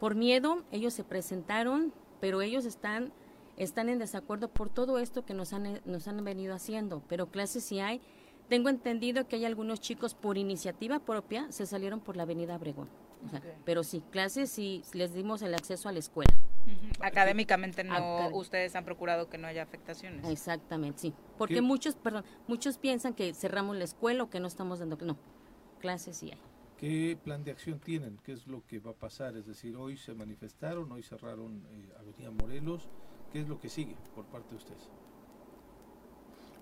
por miedo, ellos se presentaron, pero ellos están, están en desacuerdo por todo esto que nos han, nos han venido haciendo, pero clases sí hay. Tengo entendido que hay algunos chicos por iniciativa propia se salieron por la avenida Abregón. Pero sí, clases sí les dimos el acceso a la escuela. Académicamente no, ustedes han procurado que no haya afectaciones. Exactamente, sí. Porque muchos, perdón, muchos piensan que cerramos la escuela o que no estamos dando, no, clases sí hay. ¿Qué plan de acción tienen? ¿Qué es lo que va a pasar? Es decir, hoy se manifestaron, hoy cerraron eh, Avenida Morelos. ¿Qué es lo que sigue por parte de ustedes?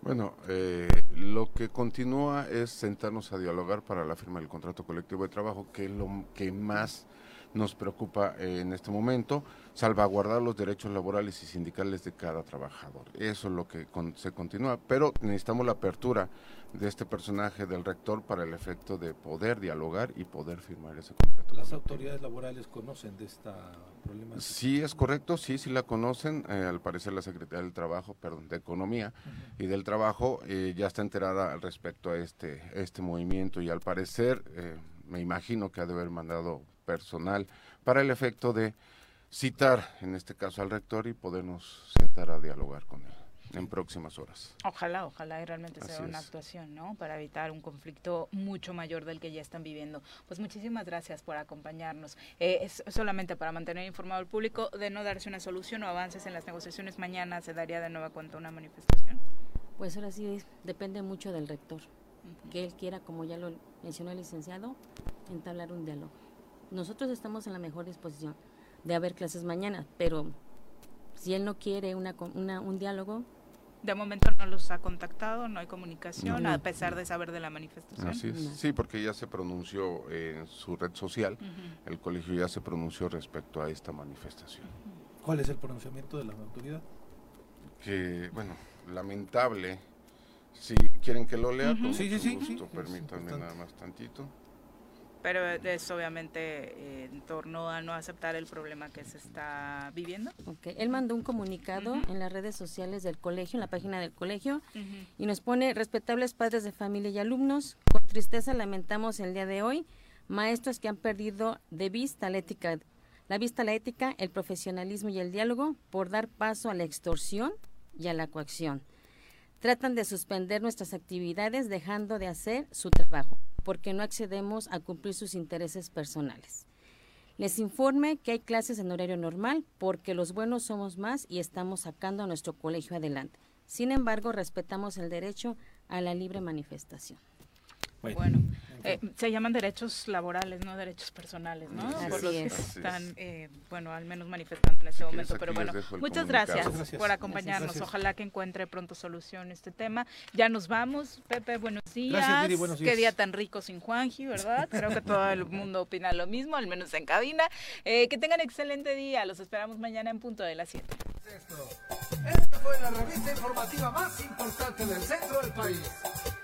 Bueno, eh, lo que continúa es sentarnos a dialogar para la firma del contrato colectivo de trabajo, que es lo que más nos preocupa en este momento, salvaguardar los derechos laborales y sindicales de cada trabajador. Eso es lo que se continúa, pero necesitamos la apertura de este personaje del rector para el efecto de poder dialogar y poder firmar ese contrato. ¿Las autoridades laborales conocen de esta problemática? Sí, es correcto, sí, sí la conocen. Eh, al parecer la Secretaría del Trabajo, perdón, de Economía y del Trabajo eh, ya está enterada al respecto a este, este movimiento y al parecer eh, me imagino que ha de haber mandado personal para el efecto de citar, en este caso al rector, y podernos sentar a dialogar con él en próximas horas. Ojalá, ojalá y realmente sea una actuación, ¿no? Para evitar un conflicto mucho mayor del que ya están viviendo. Pues muchísimas gracias por acompañarnos. Eh, es solamente para mantener informado al público de no darse una solución o avances en las negociaciones mañana, ¿se daría de nueva cuenta una manifestación? Pues ahora sí, depende mucho del rector. Que él quiera, como ya lo mencionó el licenciado, entablar un diálogo nosotros estamos en la mejor disposición de haber clases mañana, pero si él no quiere una, un diálogo... De momento no los ha contactado, no hay comunicación, a pesar de saber de la manifestación. Así es, sí, porque ya se pronunció en su red social, el colegio ya se pronunció respecto a esta manifestación. ¿Cuál es el pronunciamiento de la autoridad? Que, bueno, lamentable. Si quieren que lo lea, sí, sí, sí, permítanme nada más tantito pero es obviamente eh, en torno a no aceptar el problema que se está viviendo. Okay. Él mandó un comunicado en las redes sociales del colegio, en la página del colegio, y nos pone, respetables padres de familia y alumnos, con tristeza lamentamos el día de hoy, maestros que han perdido de vista la ética, la vista la ética, el profesionalismo y el diálogo por dar paso a la extorsión y a la coacción. Tratan de suspender nuestras actividades dejando de hacer su trabajo porque no accedemos a cumplir sus intereses personales. Les informe que hay clases en horario normal porque los buenos somos más y estamos sacando a nuestro colegio adelante. Sin embargo, respetamos el derecho a la libre manifestación. Bueno, eh, se llaman derechos laborales, no derechos personales, ¿no? por los que están, eh, bueno, al menos manifestando en este momento. Pero bueno, muchas gracias, por acompañarnos. Ojalá que encuentre pronto solución este tema. Ya nos vamos, Pepe, buenos días. Qué día tan rico sin Juanji, ¿verdad? Creo que todo el mundo opina lo mismo, al menos en cabina. Eh, que tengan excelente día. Los esperamos mañana en punto de las 7. Esta fue la revista informativa más importante del centro del país